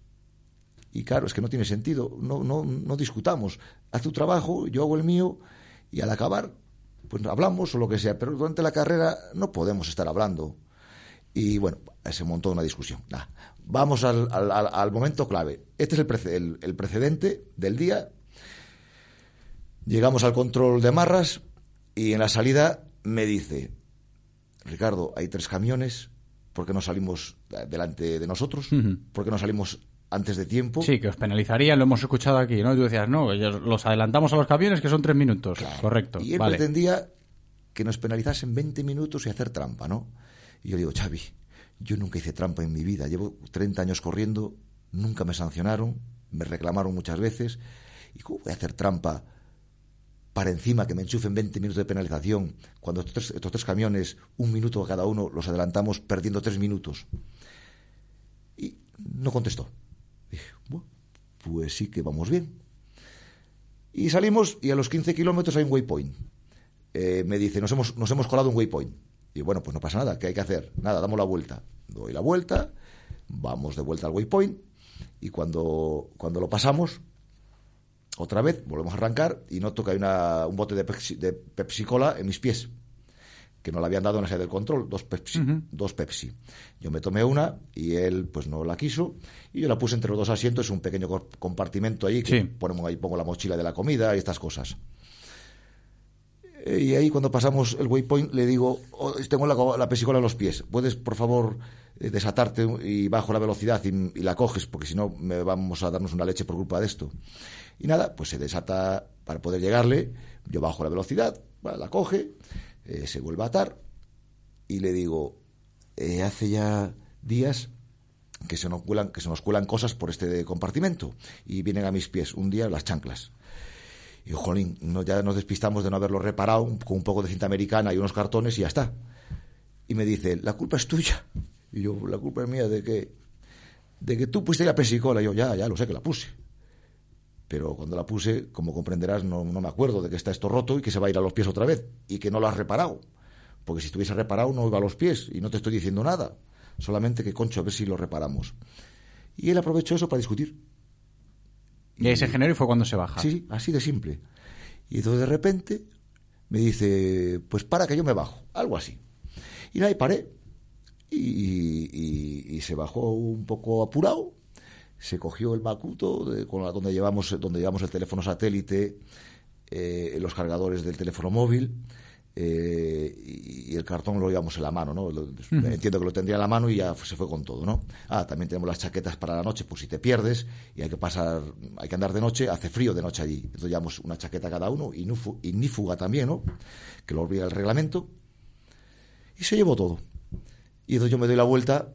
Y claro, es que no tiene sentido, no, no, no discutamos. Haz tu trabajo, yo hago el mío, y al acabar, pues hablamos o lo que sea, pero durante la carrera no podemos estar hablando. Y bueno, se montó una discusión. Nah, vamos al, al, al, momento clave. Este es el, prece el, el, precedente del día. Llegamos al control de marras y en la salida me dice, Ricardo, hay tres camiones, ¿por qué no salimos delante de nosotros? Uh -huh. ¿Por qué no salimos antes de tiempo. Sí, que os penalizarían, lo hemos escuchado aquí, ¿no? Y tú decías, no, los adelantamos a los camiones que son tres minutos. Claro. Correcto. Y él vale. pretendía que nos penalizasen 20 minutos y hacer trampa, ¿no? Y yo digo, Xavi, yo nunca hice trampa en mi vida. Llevo 30 años corriendo, nunca me sancionaron, me reclamaron muchas veces. ¿Y cómo voy a hacer trampa para encima que me enchufen 20 minutos de penalización cuando estos tres, estos tres camiones, un minuto cada uno, los adelantamos perdiendo tres minutos? no contestó. Pues sí que vamos bien. Y salimos y a los 15 kilómetros hay un waypoint. Eh, me dice, nos hemos, nos hemos colado un waypoint. Y bueno, pues no pasa nada, ¿qué hay que hacer? Nada, damos la vuelta. Doy la vuelta, vamos de vuelta al waypoint y cuando, cuando lo pasamos, otra vez volvemos a arrancar y noto que hay una, un bote de Pepsi, de Pepsi Cola en mis pies, que no le habían dado en la sede del control, dos Pepsi, dos Pepsi. Yo me tomé una y él pues no la quiso y yo la puse entre los dos asientos, un pequeño co- compartimento ahí que Sí. ponemos ahí pongo la mochila de la comida y estas cosas. Y ahí cuando pasamos el waypoint le digo, "Oh, tengo la, la pesicola en los pies, ¿puedes por favor eh, desatarte y bajo la velocidad y, y la coges? Porque si no me vamos a darnos una leche por culpa de esto. Y nada, pues se desata para poder llegarle, yo bajo la velocidad, la coge, eh, se vuelve a atar y le digo, eh, hace ya días que se, nos cuelan, que se nos cuelan cosas por este compartimento y vienen a mis pies un día las chanclas. Y jolín, no, ya nos despistamos de no haberlo reparado con un poco de cinta americana y unos cartones y ya está. Y me dice, la culpa es tuya. Y yo, la culpa es mía de que, de que tú pusiste la pesicola. Y yo, ya, ya lo sé que la puse. Pero cuando la puse, como comprenderás, no, no me acuerdo de que está esto roto y que se va a ir a los pies otra vez. Y que no lo has reparado. Porque si estuviese reparado no iba a los pies. Y no te estoy diciendo nada. Solamente que, concho, a ver si lo reparamos. Y él aprovechó eso para discutir. Y ahí se generó y fue cuando se baja. Sí, sí, así de simple. Y entonces de repente me dice, pues para que yo me bajo, algo así. Y y paré. Y, y- y se bajó un poco apurado, se cogió el macuto de- con la- donde llevamos donde llevamos el teléfono satélite, eh, los cargadores del teléfono móvil. eh, y, y el cartón lo llevamos en la mano, ¿no? Lo- Ujú. Entiendo que lo tendría en la mano y ya se fue con todo, ¿no? Ah, también tenemos las chaquetas para la noche, por si te pierdes y hay que pasar, hay que andar de noche, hace frío de noche allí. Entonces llevamos una chaqueta cada uno y, nufu- y nífuga también, ¿no? Que lo olvida el reglamento. Y se llevó todo. Y entonces yo me doy la vuelta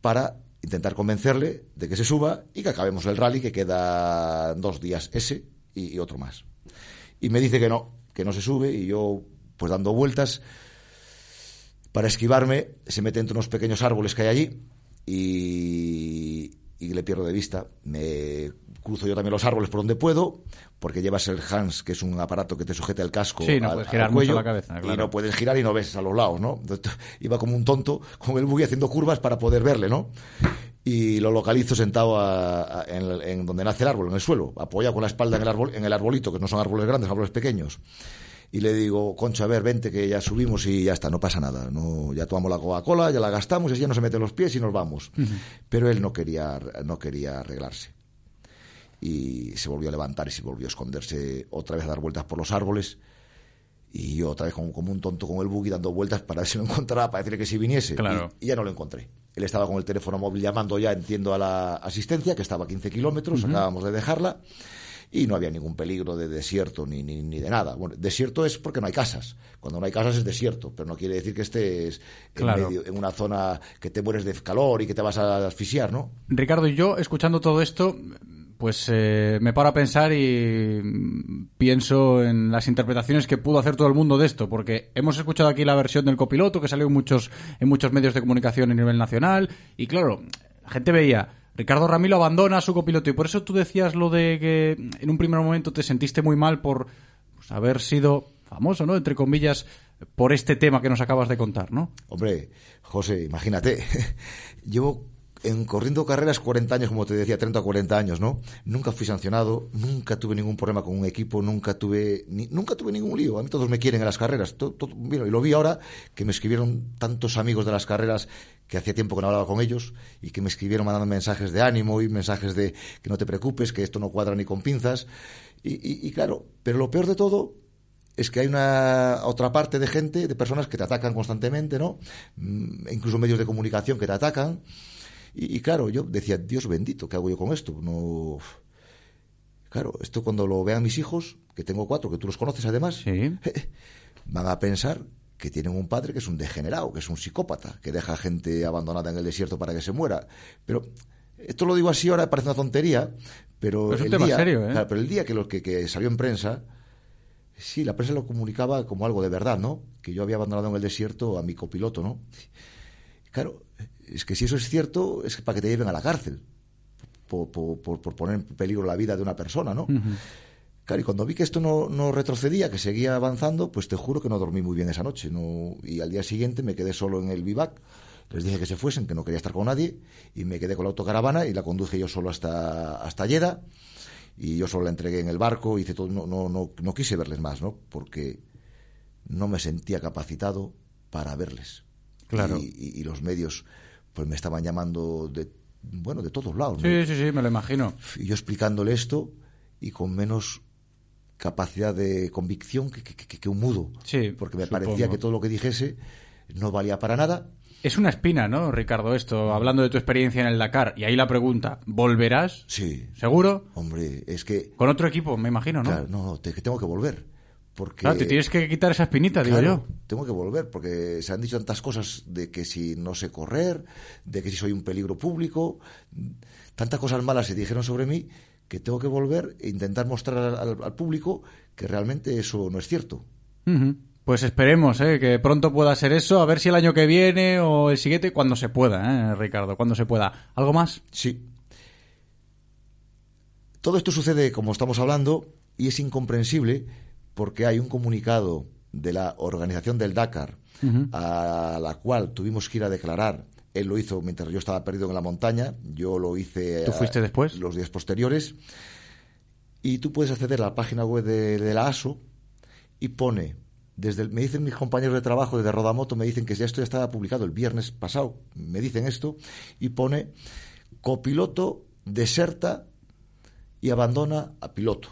para intentar convencerle de que se suba y que acabemos el rally, que queda dos días ese y, otro más. Y me dice que no, que no se sube y yo, pues dando vueltas, para esquivarme, se mete entre unos pequeños árboles que hay allí y, y le pierdo de vista. Me cruzo yo también los árboles por donde puedo, porque llevas el Hans, que es un aparato que te sujeta el casco Sí, no al, puedes girar al mucho cuello, la cabeza, y no puedes girar y no ves a los lados, ¿no? Entonces, iba como un tonto con el buggy haciendo curvas para poder verle, ¿no? Y lo localizo sentado a- a- en, el- en donde nace el árbol, en el suelo, apoyado con la espalda en el, árbol, en el arbolito, que no son árboles grandes, son árboles pequeños. Y le digo, Concha, a ver, vente que ya subimos y ya está, no pasa nada. No, ya tomamos la Coca-Cola, ya la gastamos y así ya no se mete los pies y nos vamos. Pero él no quería, no quería arreglarse. Y se volvió a levantar y se volvió a esconderse otra vez a dar vueltas por los árboles. Y yo otra vez como, como un tonto con el buggy dando vueltas para ver si lo encontraba, para decirle que si viniese. Claro. Y, y ya no lo encontré. Él estaba con el teléfono móvil llamando ya, entiendo, a la asistencia, que estaba a 15 kilómetros, acabamos de dejarla. Y no había ningún peligro de desierto ni, ni, ni de nada. Bueno, desierto es porque no hay casas. Cuando no hay casas es desierto, pero no quiere decir que estés en, Claro. medio, en una zona que te mueres de calor y que te vas a asfixiar, ¿no? Ricardo y yo, escuchando todo esto, pues eh, me paro a pensar y pienso en las interpretaciones que pudo hacer todo el mundo de esto, porque hemos escuchado aquí la versión del copiloto que salió en muchos, en muchos medios de comunicación a nivel nacional, y claro, la gente veía, Ricardo Ramilo abandona a su copiloto, y por eso tú decías lo de que en un primer momento te sentiste muy mal por pues, haber sido famoso, ¿no? Entre comillas, por este tema que nos acabas de contar, ¿no? Hombre, José, imagínate, llevo en corriendo carreras 40 años, como te decía, 30 o 40 años, ¿no? Nunca fui sancionado, nunca tuve ningún problema con un equipo, nunca tuve ni- nunca tuve ningún lío. A mí todos me quieren en las carreras. To- to- bueno, y lo vi ahora que me escribieron tantos amigos de las carreras que hacía tiempo que no hablaba con ellos y que me escribieron mandando mensajes de ánimo y mensajes de que no te preocupes, que esto no cuadra ni con pinzas. Y, y- y claro, pero lo peor de todo es que hay una otra parte de gente, de personas que te atacan constantemente, ¿no? Mm, Incluso medios de comunicación que te atacan. Y, y claro, yo decía, Dios bendito, ¿qué hago yo con esto? No. Claro, esto cuando lo vean mis hijos, que tengo cuatro, que tú los conoces además, van a pensar que tienen un padre que es un degenerado, que es un psicópata, que deja gente abandonada en el desierto para que se muera. Pero esto lo digo así ahora, parece una tontería, pero, Pero es un el tema día, serio, ¿eh? claro, pero el día que, lo, que, que salió en prensa, sí, la prensa lo comunicaba como algo de verdad, ¿no? Que yo había abandonado en el desierto a mi copiloto, ¿no? Claro, es que si eso es cierto, es para que te lleven a la cárcel, por, por, por, por poner en peligro la vida de una persona, ¿no? Claro, y cuando vi que esto no, no, retrocedía, que seguía avanzando, pues te juro que no dormí muy bien esa noche. No, y al día siguiente me quedé solo en el vivac, les dije que se fuesen, que no quería estar con nadie, y me quedé con la autocaravana y la conduje yo solo hasta, hasta Lleda, y yo solo la entregué en el barco, hice todo, no, no, no, no quise verles más, ¿no? Porque no me sentía capacitado para verles. Claro. Y, y, y los medios pues me estaban llamando de bueno de todos lados sí sí sí me lo imagino y yo explicándole esto y con menos capacidad de convicción que, que, que, que un mudo sí porque me supongo. parecía que todo lo que dijese no valía para nada es una espina, ¿no, Ricardo? Esto, hablando de tu experiencia en el Dakar. Y ahí la pregunta, ¿volverás? Sí. ¿Seguro? Hombre, es que... Con otro equipo, me imagino, ¿no? Claro, no, no, te, que tengo que volver. Porque... Claro, te tienes que quitar esa espinita, claro, digo yo. Tengo que volver, porque se han dicho tantas cosas de que si no sé correr, de que si soy un peligro público, tantas cosas malas se dijeron sobre mí que tengo que volver e intentar mostrar al, al público que realmente eso no es cierto. Uh -huh. Pues esperemos ¿eh? que pronto pueda ser eso, a ver si el año que viene o el siguiente, cuando se pueda, ¿eh, Ricardo, cuando se pueda. ¿Algo más? Sí. Todo esto sucede, como estamos hablando, y es incomprensible porque hay un comunicado de la organización del Dakar uh -huh. a la cual tuvimos que ir a declarar. Él lo hizo mientras yo estaba perdido en la montaña, yo lo hice ¿Tú fuiste después? los días posteriores. Y tú puedes acceder a la página web de, de la ASO y pone desde el, me dicen mis compañeros de trabajo de Rodamoto, me dicen que ya esto ya estaba publicado el viernes pasado, me dicen esto, y pone copiloto deserta y abandona a piloto.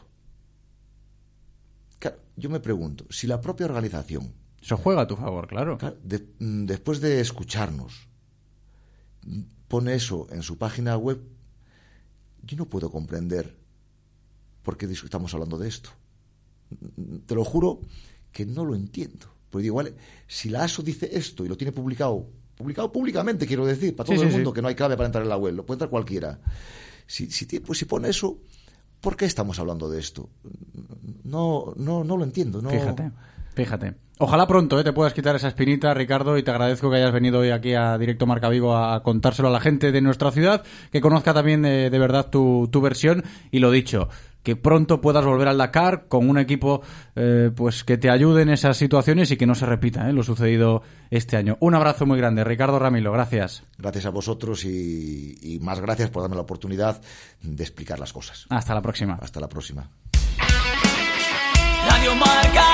Yo me pregunto, si la propia organización... Eso juega a tu favor, claro. De, después de escucharnos, pone eso en su página web, yo no puedo comprender por qué estamos hablando de esto. Te lo juro que no lo entiendo. Porque igual, si la ASO dice esto y lo tiene publicado, publicado públicamente, quiero decir, para todo sí, el sí, mundo, sí. que no hay clave para entrar en la web, lo puede entrar cualquiera. Si, si, pues, si pone eso, ¿por qué estamos hablando de esto? No, no, no lo entiendo. No... Fíjate, fíjate. Ojalá pronto ¿eh? te puedas quitar esa espinita, Ricardo, y te agradezco que hayas venido hoy aquí a Directo Marca Vigo a contárselo a la gente de nuestra ciudad, que conozca también de, de verdad tu, tu versión. Y lo dicho, que pronto puedas volver al Dakar con un equipo eh, pues que te ayude en esas situaciones y que no se repita ¿eh? lo sucedido este año. Un abrazo muy grande, Ricardo Ramilo, gracias. Gracias a vosotros y, y más gracias por darme la oportunidad de explicar las cosas. Hasta la próxima. Hasta la próxima. Radio Marca,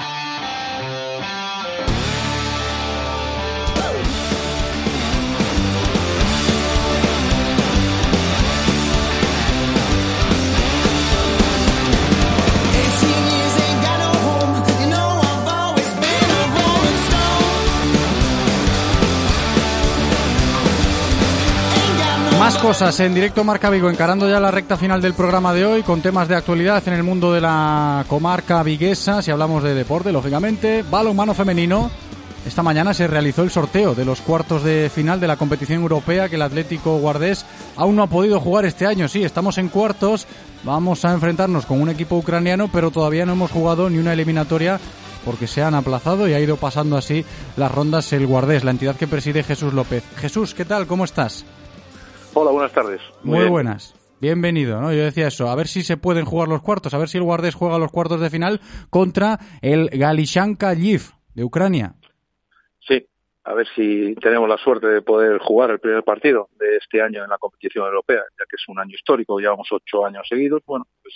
Cosas en directo Marca Vigo, encarando ya la recta final del programa de hoy con temas de actualidad en el mundo de la comarca viguesa. Si hablamos de deporte, lógicamente, balonmano femenino. Esta mañana se realizó el sorteo de los cuartos de final de la competición europea que el Atlético Guardés aún no ha podido jugar este año. Sí, estamos en cuartos, vamos a enfrentarnos con un equipo ucraniano, pero todavía no hemos jugado ni una eliminatoria porque se han aplazado y ha ido pasando así las rondas el Guardés, la entidad que preside Jesús López. Jesús, ¿qué tal? ¿Cómo estás? Hola, buenas tardes. Muy, Muy buenas. Bienvenido, ¿no? Yo decía eso, a ver si se pueden jugar los cuartos, a ver si el Guardés juega los cuartos de final contra el Galishanka Lviv de Ucrania. Sí, a ver si tenemos la suerte de poder jugar el primer partido de este año en la competición europea, ya que es un año histórico, llevamos ocho años seguidos, bueno, pues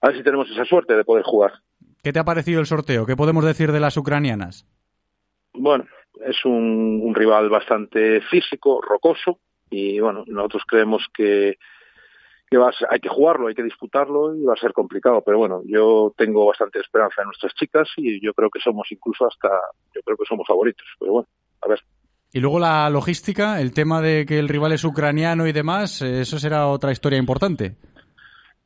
a ver si tenemos esa suerte de poder jugar. ¿Qué te ha parecido el sorteo? ¿Qué podemos decir de las ucranianas? Bueno, es un, un rival bastante físico, rocoso, y bueno, nosotros creemos que, que va a ser, hay que jugarlo, hay que disputarlo y va a ser complicado, pero bueno, yo tengo bastante esperanza en nuestras chicas y yo creo que somos incluso hasta, yo creo que somos favoritos, pero bueno, a ver. Y luego la logística, el tema de que el rival es ucraniano y demás, eso será otra historia importante.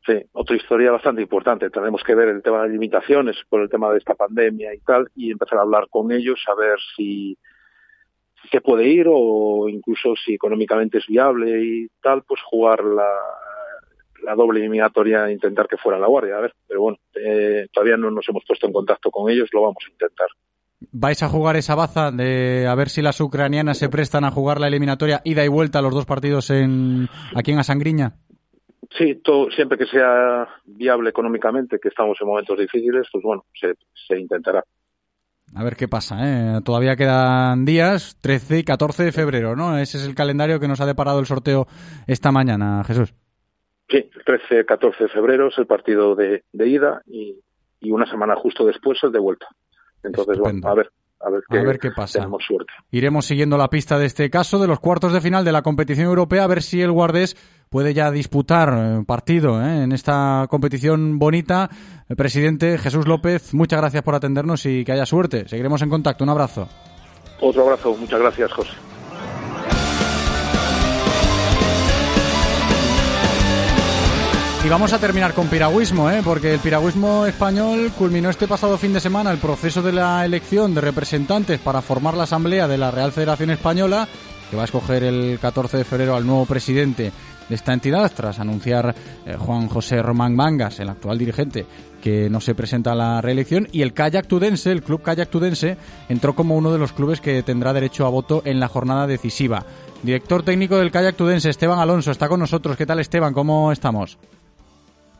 Sí, otra historia bastante importante. Tenemos que ver el tema de limitaciones por el tema de esta pandemia y tal, y empezar a hablar con ellos, a ver si, se puede ir o incluso si económicamente es viable y tal, pues jugar la, la doble eliminatoria e intentar que fuera la guardia. A ver, pero bueno, eh, todavía no nos hemos puesto en contacto con ellos, lo vamos a intentar. ¿Vais a jugar esa baza de a ver si las ucranianas se prestan a jugar la eliminatoria ida y vuelta los dos partidos en aquí en Asangriña? Sí, todo, siempre que sea viable económicamente, que estamos en momentos difíciles, pues bueno, se, se intentará. A ver qué pasa, ¿eh? Todavía quedan días, 13 y 14 de febrero, ¿no? Ese es el calendario que nos ha deparado el sorteo esta mañana, Jesús. Sí, el 13, 14 de febrero es el partido de, de ida y, y una semana justo después el de vuelta. Entonces, Estupendo. bueno, a ver, a ver qué, A ver qué pasa. tenemos suerte. Iremos siguiendo la pista de este caso, de los cuartos de final de la competición europea, a ver si el Guardés puede ya disputar eh, partido ¿eh? en esta competición bonita. Eh, Presidente Jesús López, muchas gracias por atendernos y que haya suerte. Seguiremos en contacto. Un abrazo. Otro abrazo, muchas gracias, José. Y vamos a terminar con piragüismo, ¿eh? porque el piragüismo español culminó este pasado fin de semana el proceso de la elección de representantes para formar la Asamblea de la Real Federación Española, que va a escoger el 14 de febrero al nuevo presidente de esta entidad, tras anunciar eh, Juan José Román Mangas, el actual dirigente, que no se presenta a la reelección. Y el Kayak Tudense, el club Kayak Tudense, entró como uno de los clubes que tendrá derecho a voto en la jornada decisiva. Director técnico del Kayak Tudense, Esteban Alonso, está con nosotros. ¿Qué tal, Esteban? ¿Cómo estamos?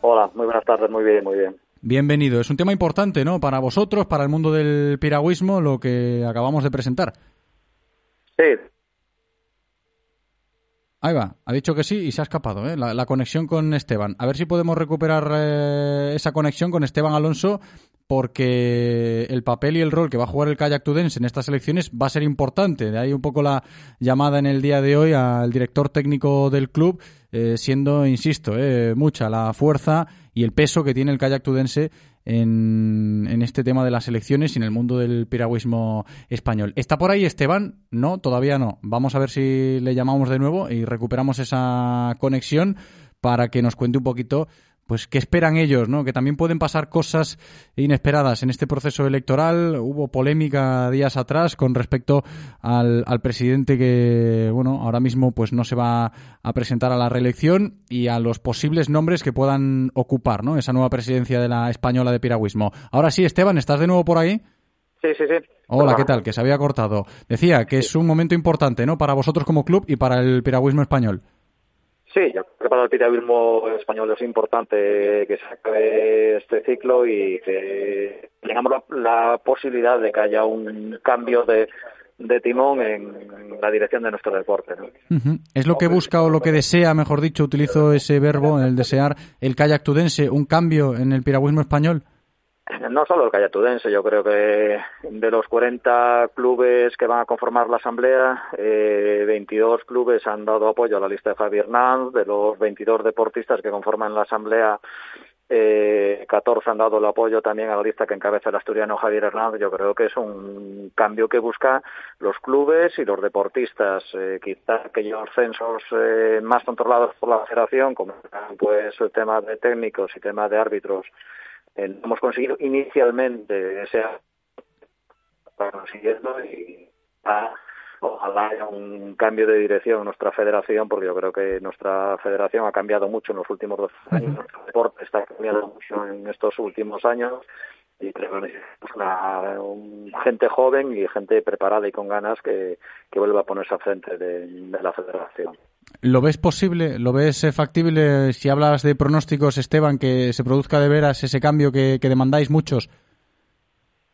Hola, muy buenas tardes, muy bien, muy bien. Bienvenido. Es un tema importante, ¿no? Para vosotros, para el mundo del piragüismo, lo que acabamos de presentar. Sí, Ahí va, ha dicho que sí y se ha escapado, ¿eh? La, la conexión con Esteban. A ver si podemos recuperar eh, esa conexión con Esteban Alonso, porque el papel y el rol que va a jugar el Kayak Tudense en estas elecciones va a ser importante. De ahí un poco la llamada en el día de hoy al director técnico del club, eh, siendo, insisto, eh, mucha la fuerza y el peso que tiene el Kayak Tudense en, en este tema de las elecciones y en el mundo del piragüismo español. ¿Está por ahí Esteban? No, todavía no. Vamos a ver si le llamamos de nuevo y recuperamos esa conexión para que nos cuente un poquito pues qué esperan ellos, ¿no? Que también pueden pasar cosas inesperadas en este proceso electoral. Hubo polémica días atrás con respecto al, al presidente que, bueno, ahora mismo pues no se va a presentar a la reelección y a los posibles nombres que puedan ocupar, ¿no? Esa nueva presidencia de la española de piragüismo. Ahora sí, Esteban, ¿estás de nuevo por ahí? sí, sí, sí. Hola, ¿qué tal? Que se había cortado. Decía que es un momento importante, ¿no? Para vosotros como club y para el piragüismo español. Sí, yo creo para el piragüismo español es importante que se acabe este ciclo y que tengamos la, la posibilidad de que haya un cambio de, timón en la dirección de nuestro deporte. ¿no? Es lo que busca o lo que desea, mejor dicho, utilizo ese verbo, el desear, el kayak tudense, un cambio en el piragüismo español. No solo el Cayatudense, yo creo que de los 40 clubes que van a conformar la asamblea, eh, 22 clubes han dado apoyo a la lista de Javier Hernández, de los 22 deportistas que conforman la asamblea, eh, 14 han dado el apoyo también a la lista que encabeza el asturiano Javier Hernández. Yo creo que es un cambio que busca los clubes y los deportistas. Eh, quizá aquellos censos eh, más controlados por la federación, como pues el tema de técnicos y tema de árbitros, eh, hemos conseguido inicialmente ese consiguiendo y ah, ojalá haya un cambio de dirección en nuestra federación porque yo creo que nuestra federación ha cambiado mucho en los últimos dos años nuestro deporte está cambiando mucho en estos últimos años y creo que una, un- gente joven y gente preparada y con ganas que, que vuelva a ponerse al frente de, de la federación. ¿Lo ves posible? ¿Lo ves eh, factible? Si hablas de pronósticos, Esteban, que se produzca de veras ese cambio que, demandáis muchos.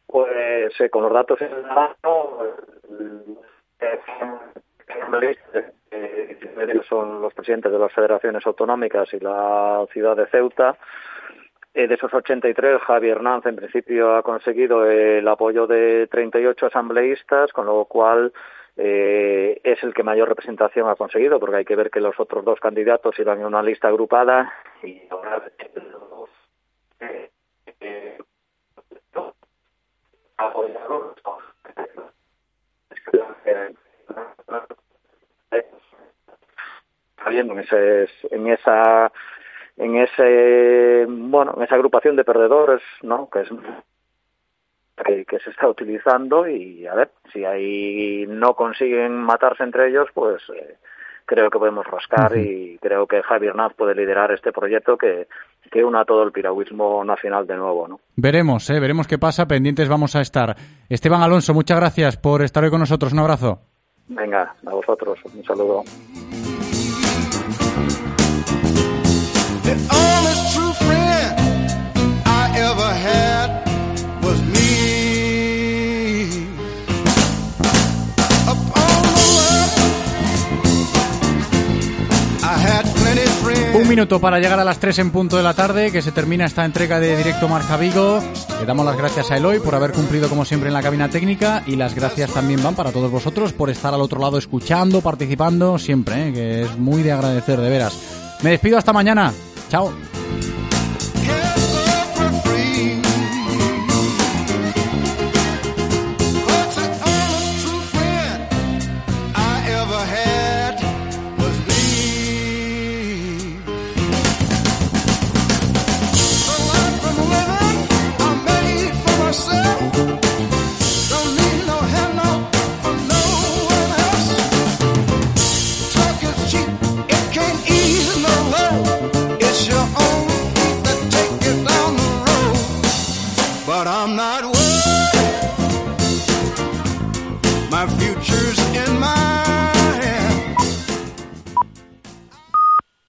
Pues eh, con los datos en la mano, eh, son los presidentes de las federaciones autonómicas y la ciudad de Ceuta. Eh, de esos 83, Javier Hernández en principio ha conseguido el apoyo de 38 asambleístas, con lo cual eh, es el que mayor representación ha conseguido, porque hay que ver que los otros dos candidatos iban en una lista agrupada y ahora eh, eh, apoyarlos. Está bien, en, en esa en ese bueno en esa agrupación de perdedores no que es que, que se está utilizando y a ver si ahí no consiguen matarse entre ellos pues eh, creo que podemos rascar y creo que Javier Hernández puede liderar este proyecto que, que una todo el piragüismo nacional de nuevo, ¿no? Veremos, ¿eh? veremos qué pasa. Pendientes vamos a estar. Esteban Alonso, muchas gracias por estar hoy con nosotros. Un abrazo. Venga, a vosotros, un saludo. Minuto para llegar a las 3 en punto de la tarde, que se termina esta entrega de Directo Marca Vigo. Le damos las gracias a Eloy por haber cumplido como siempre en la cabina técnica y las gracias también van para todos vosotros por estar al otro lado escuchando, participando siempre, ¿eh? que es muy de agradecer, de veras. Me despido hasta mañana. Chao.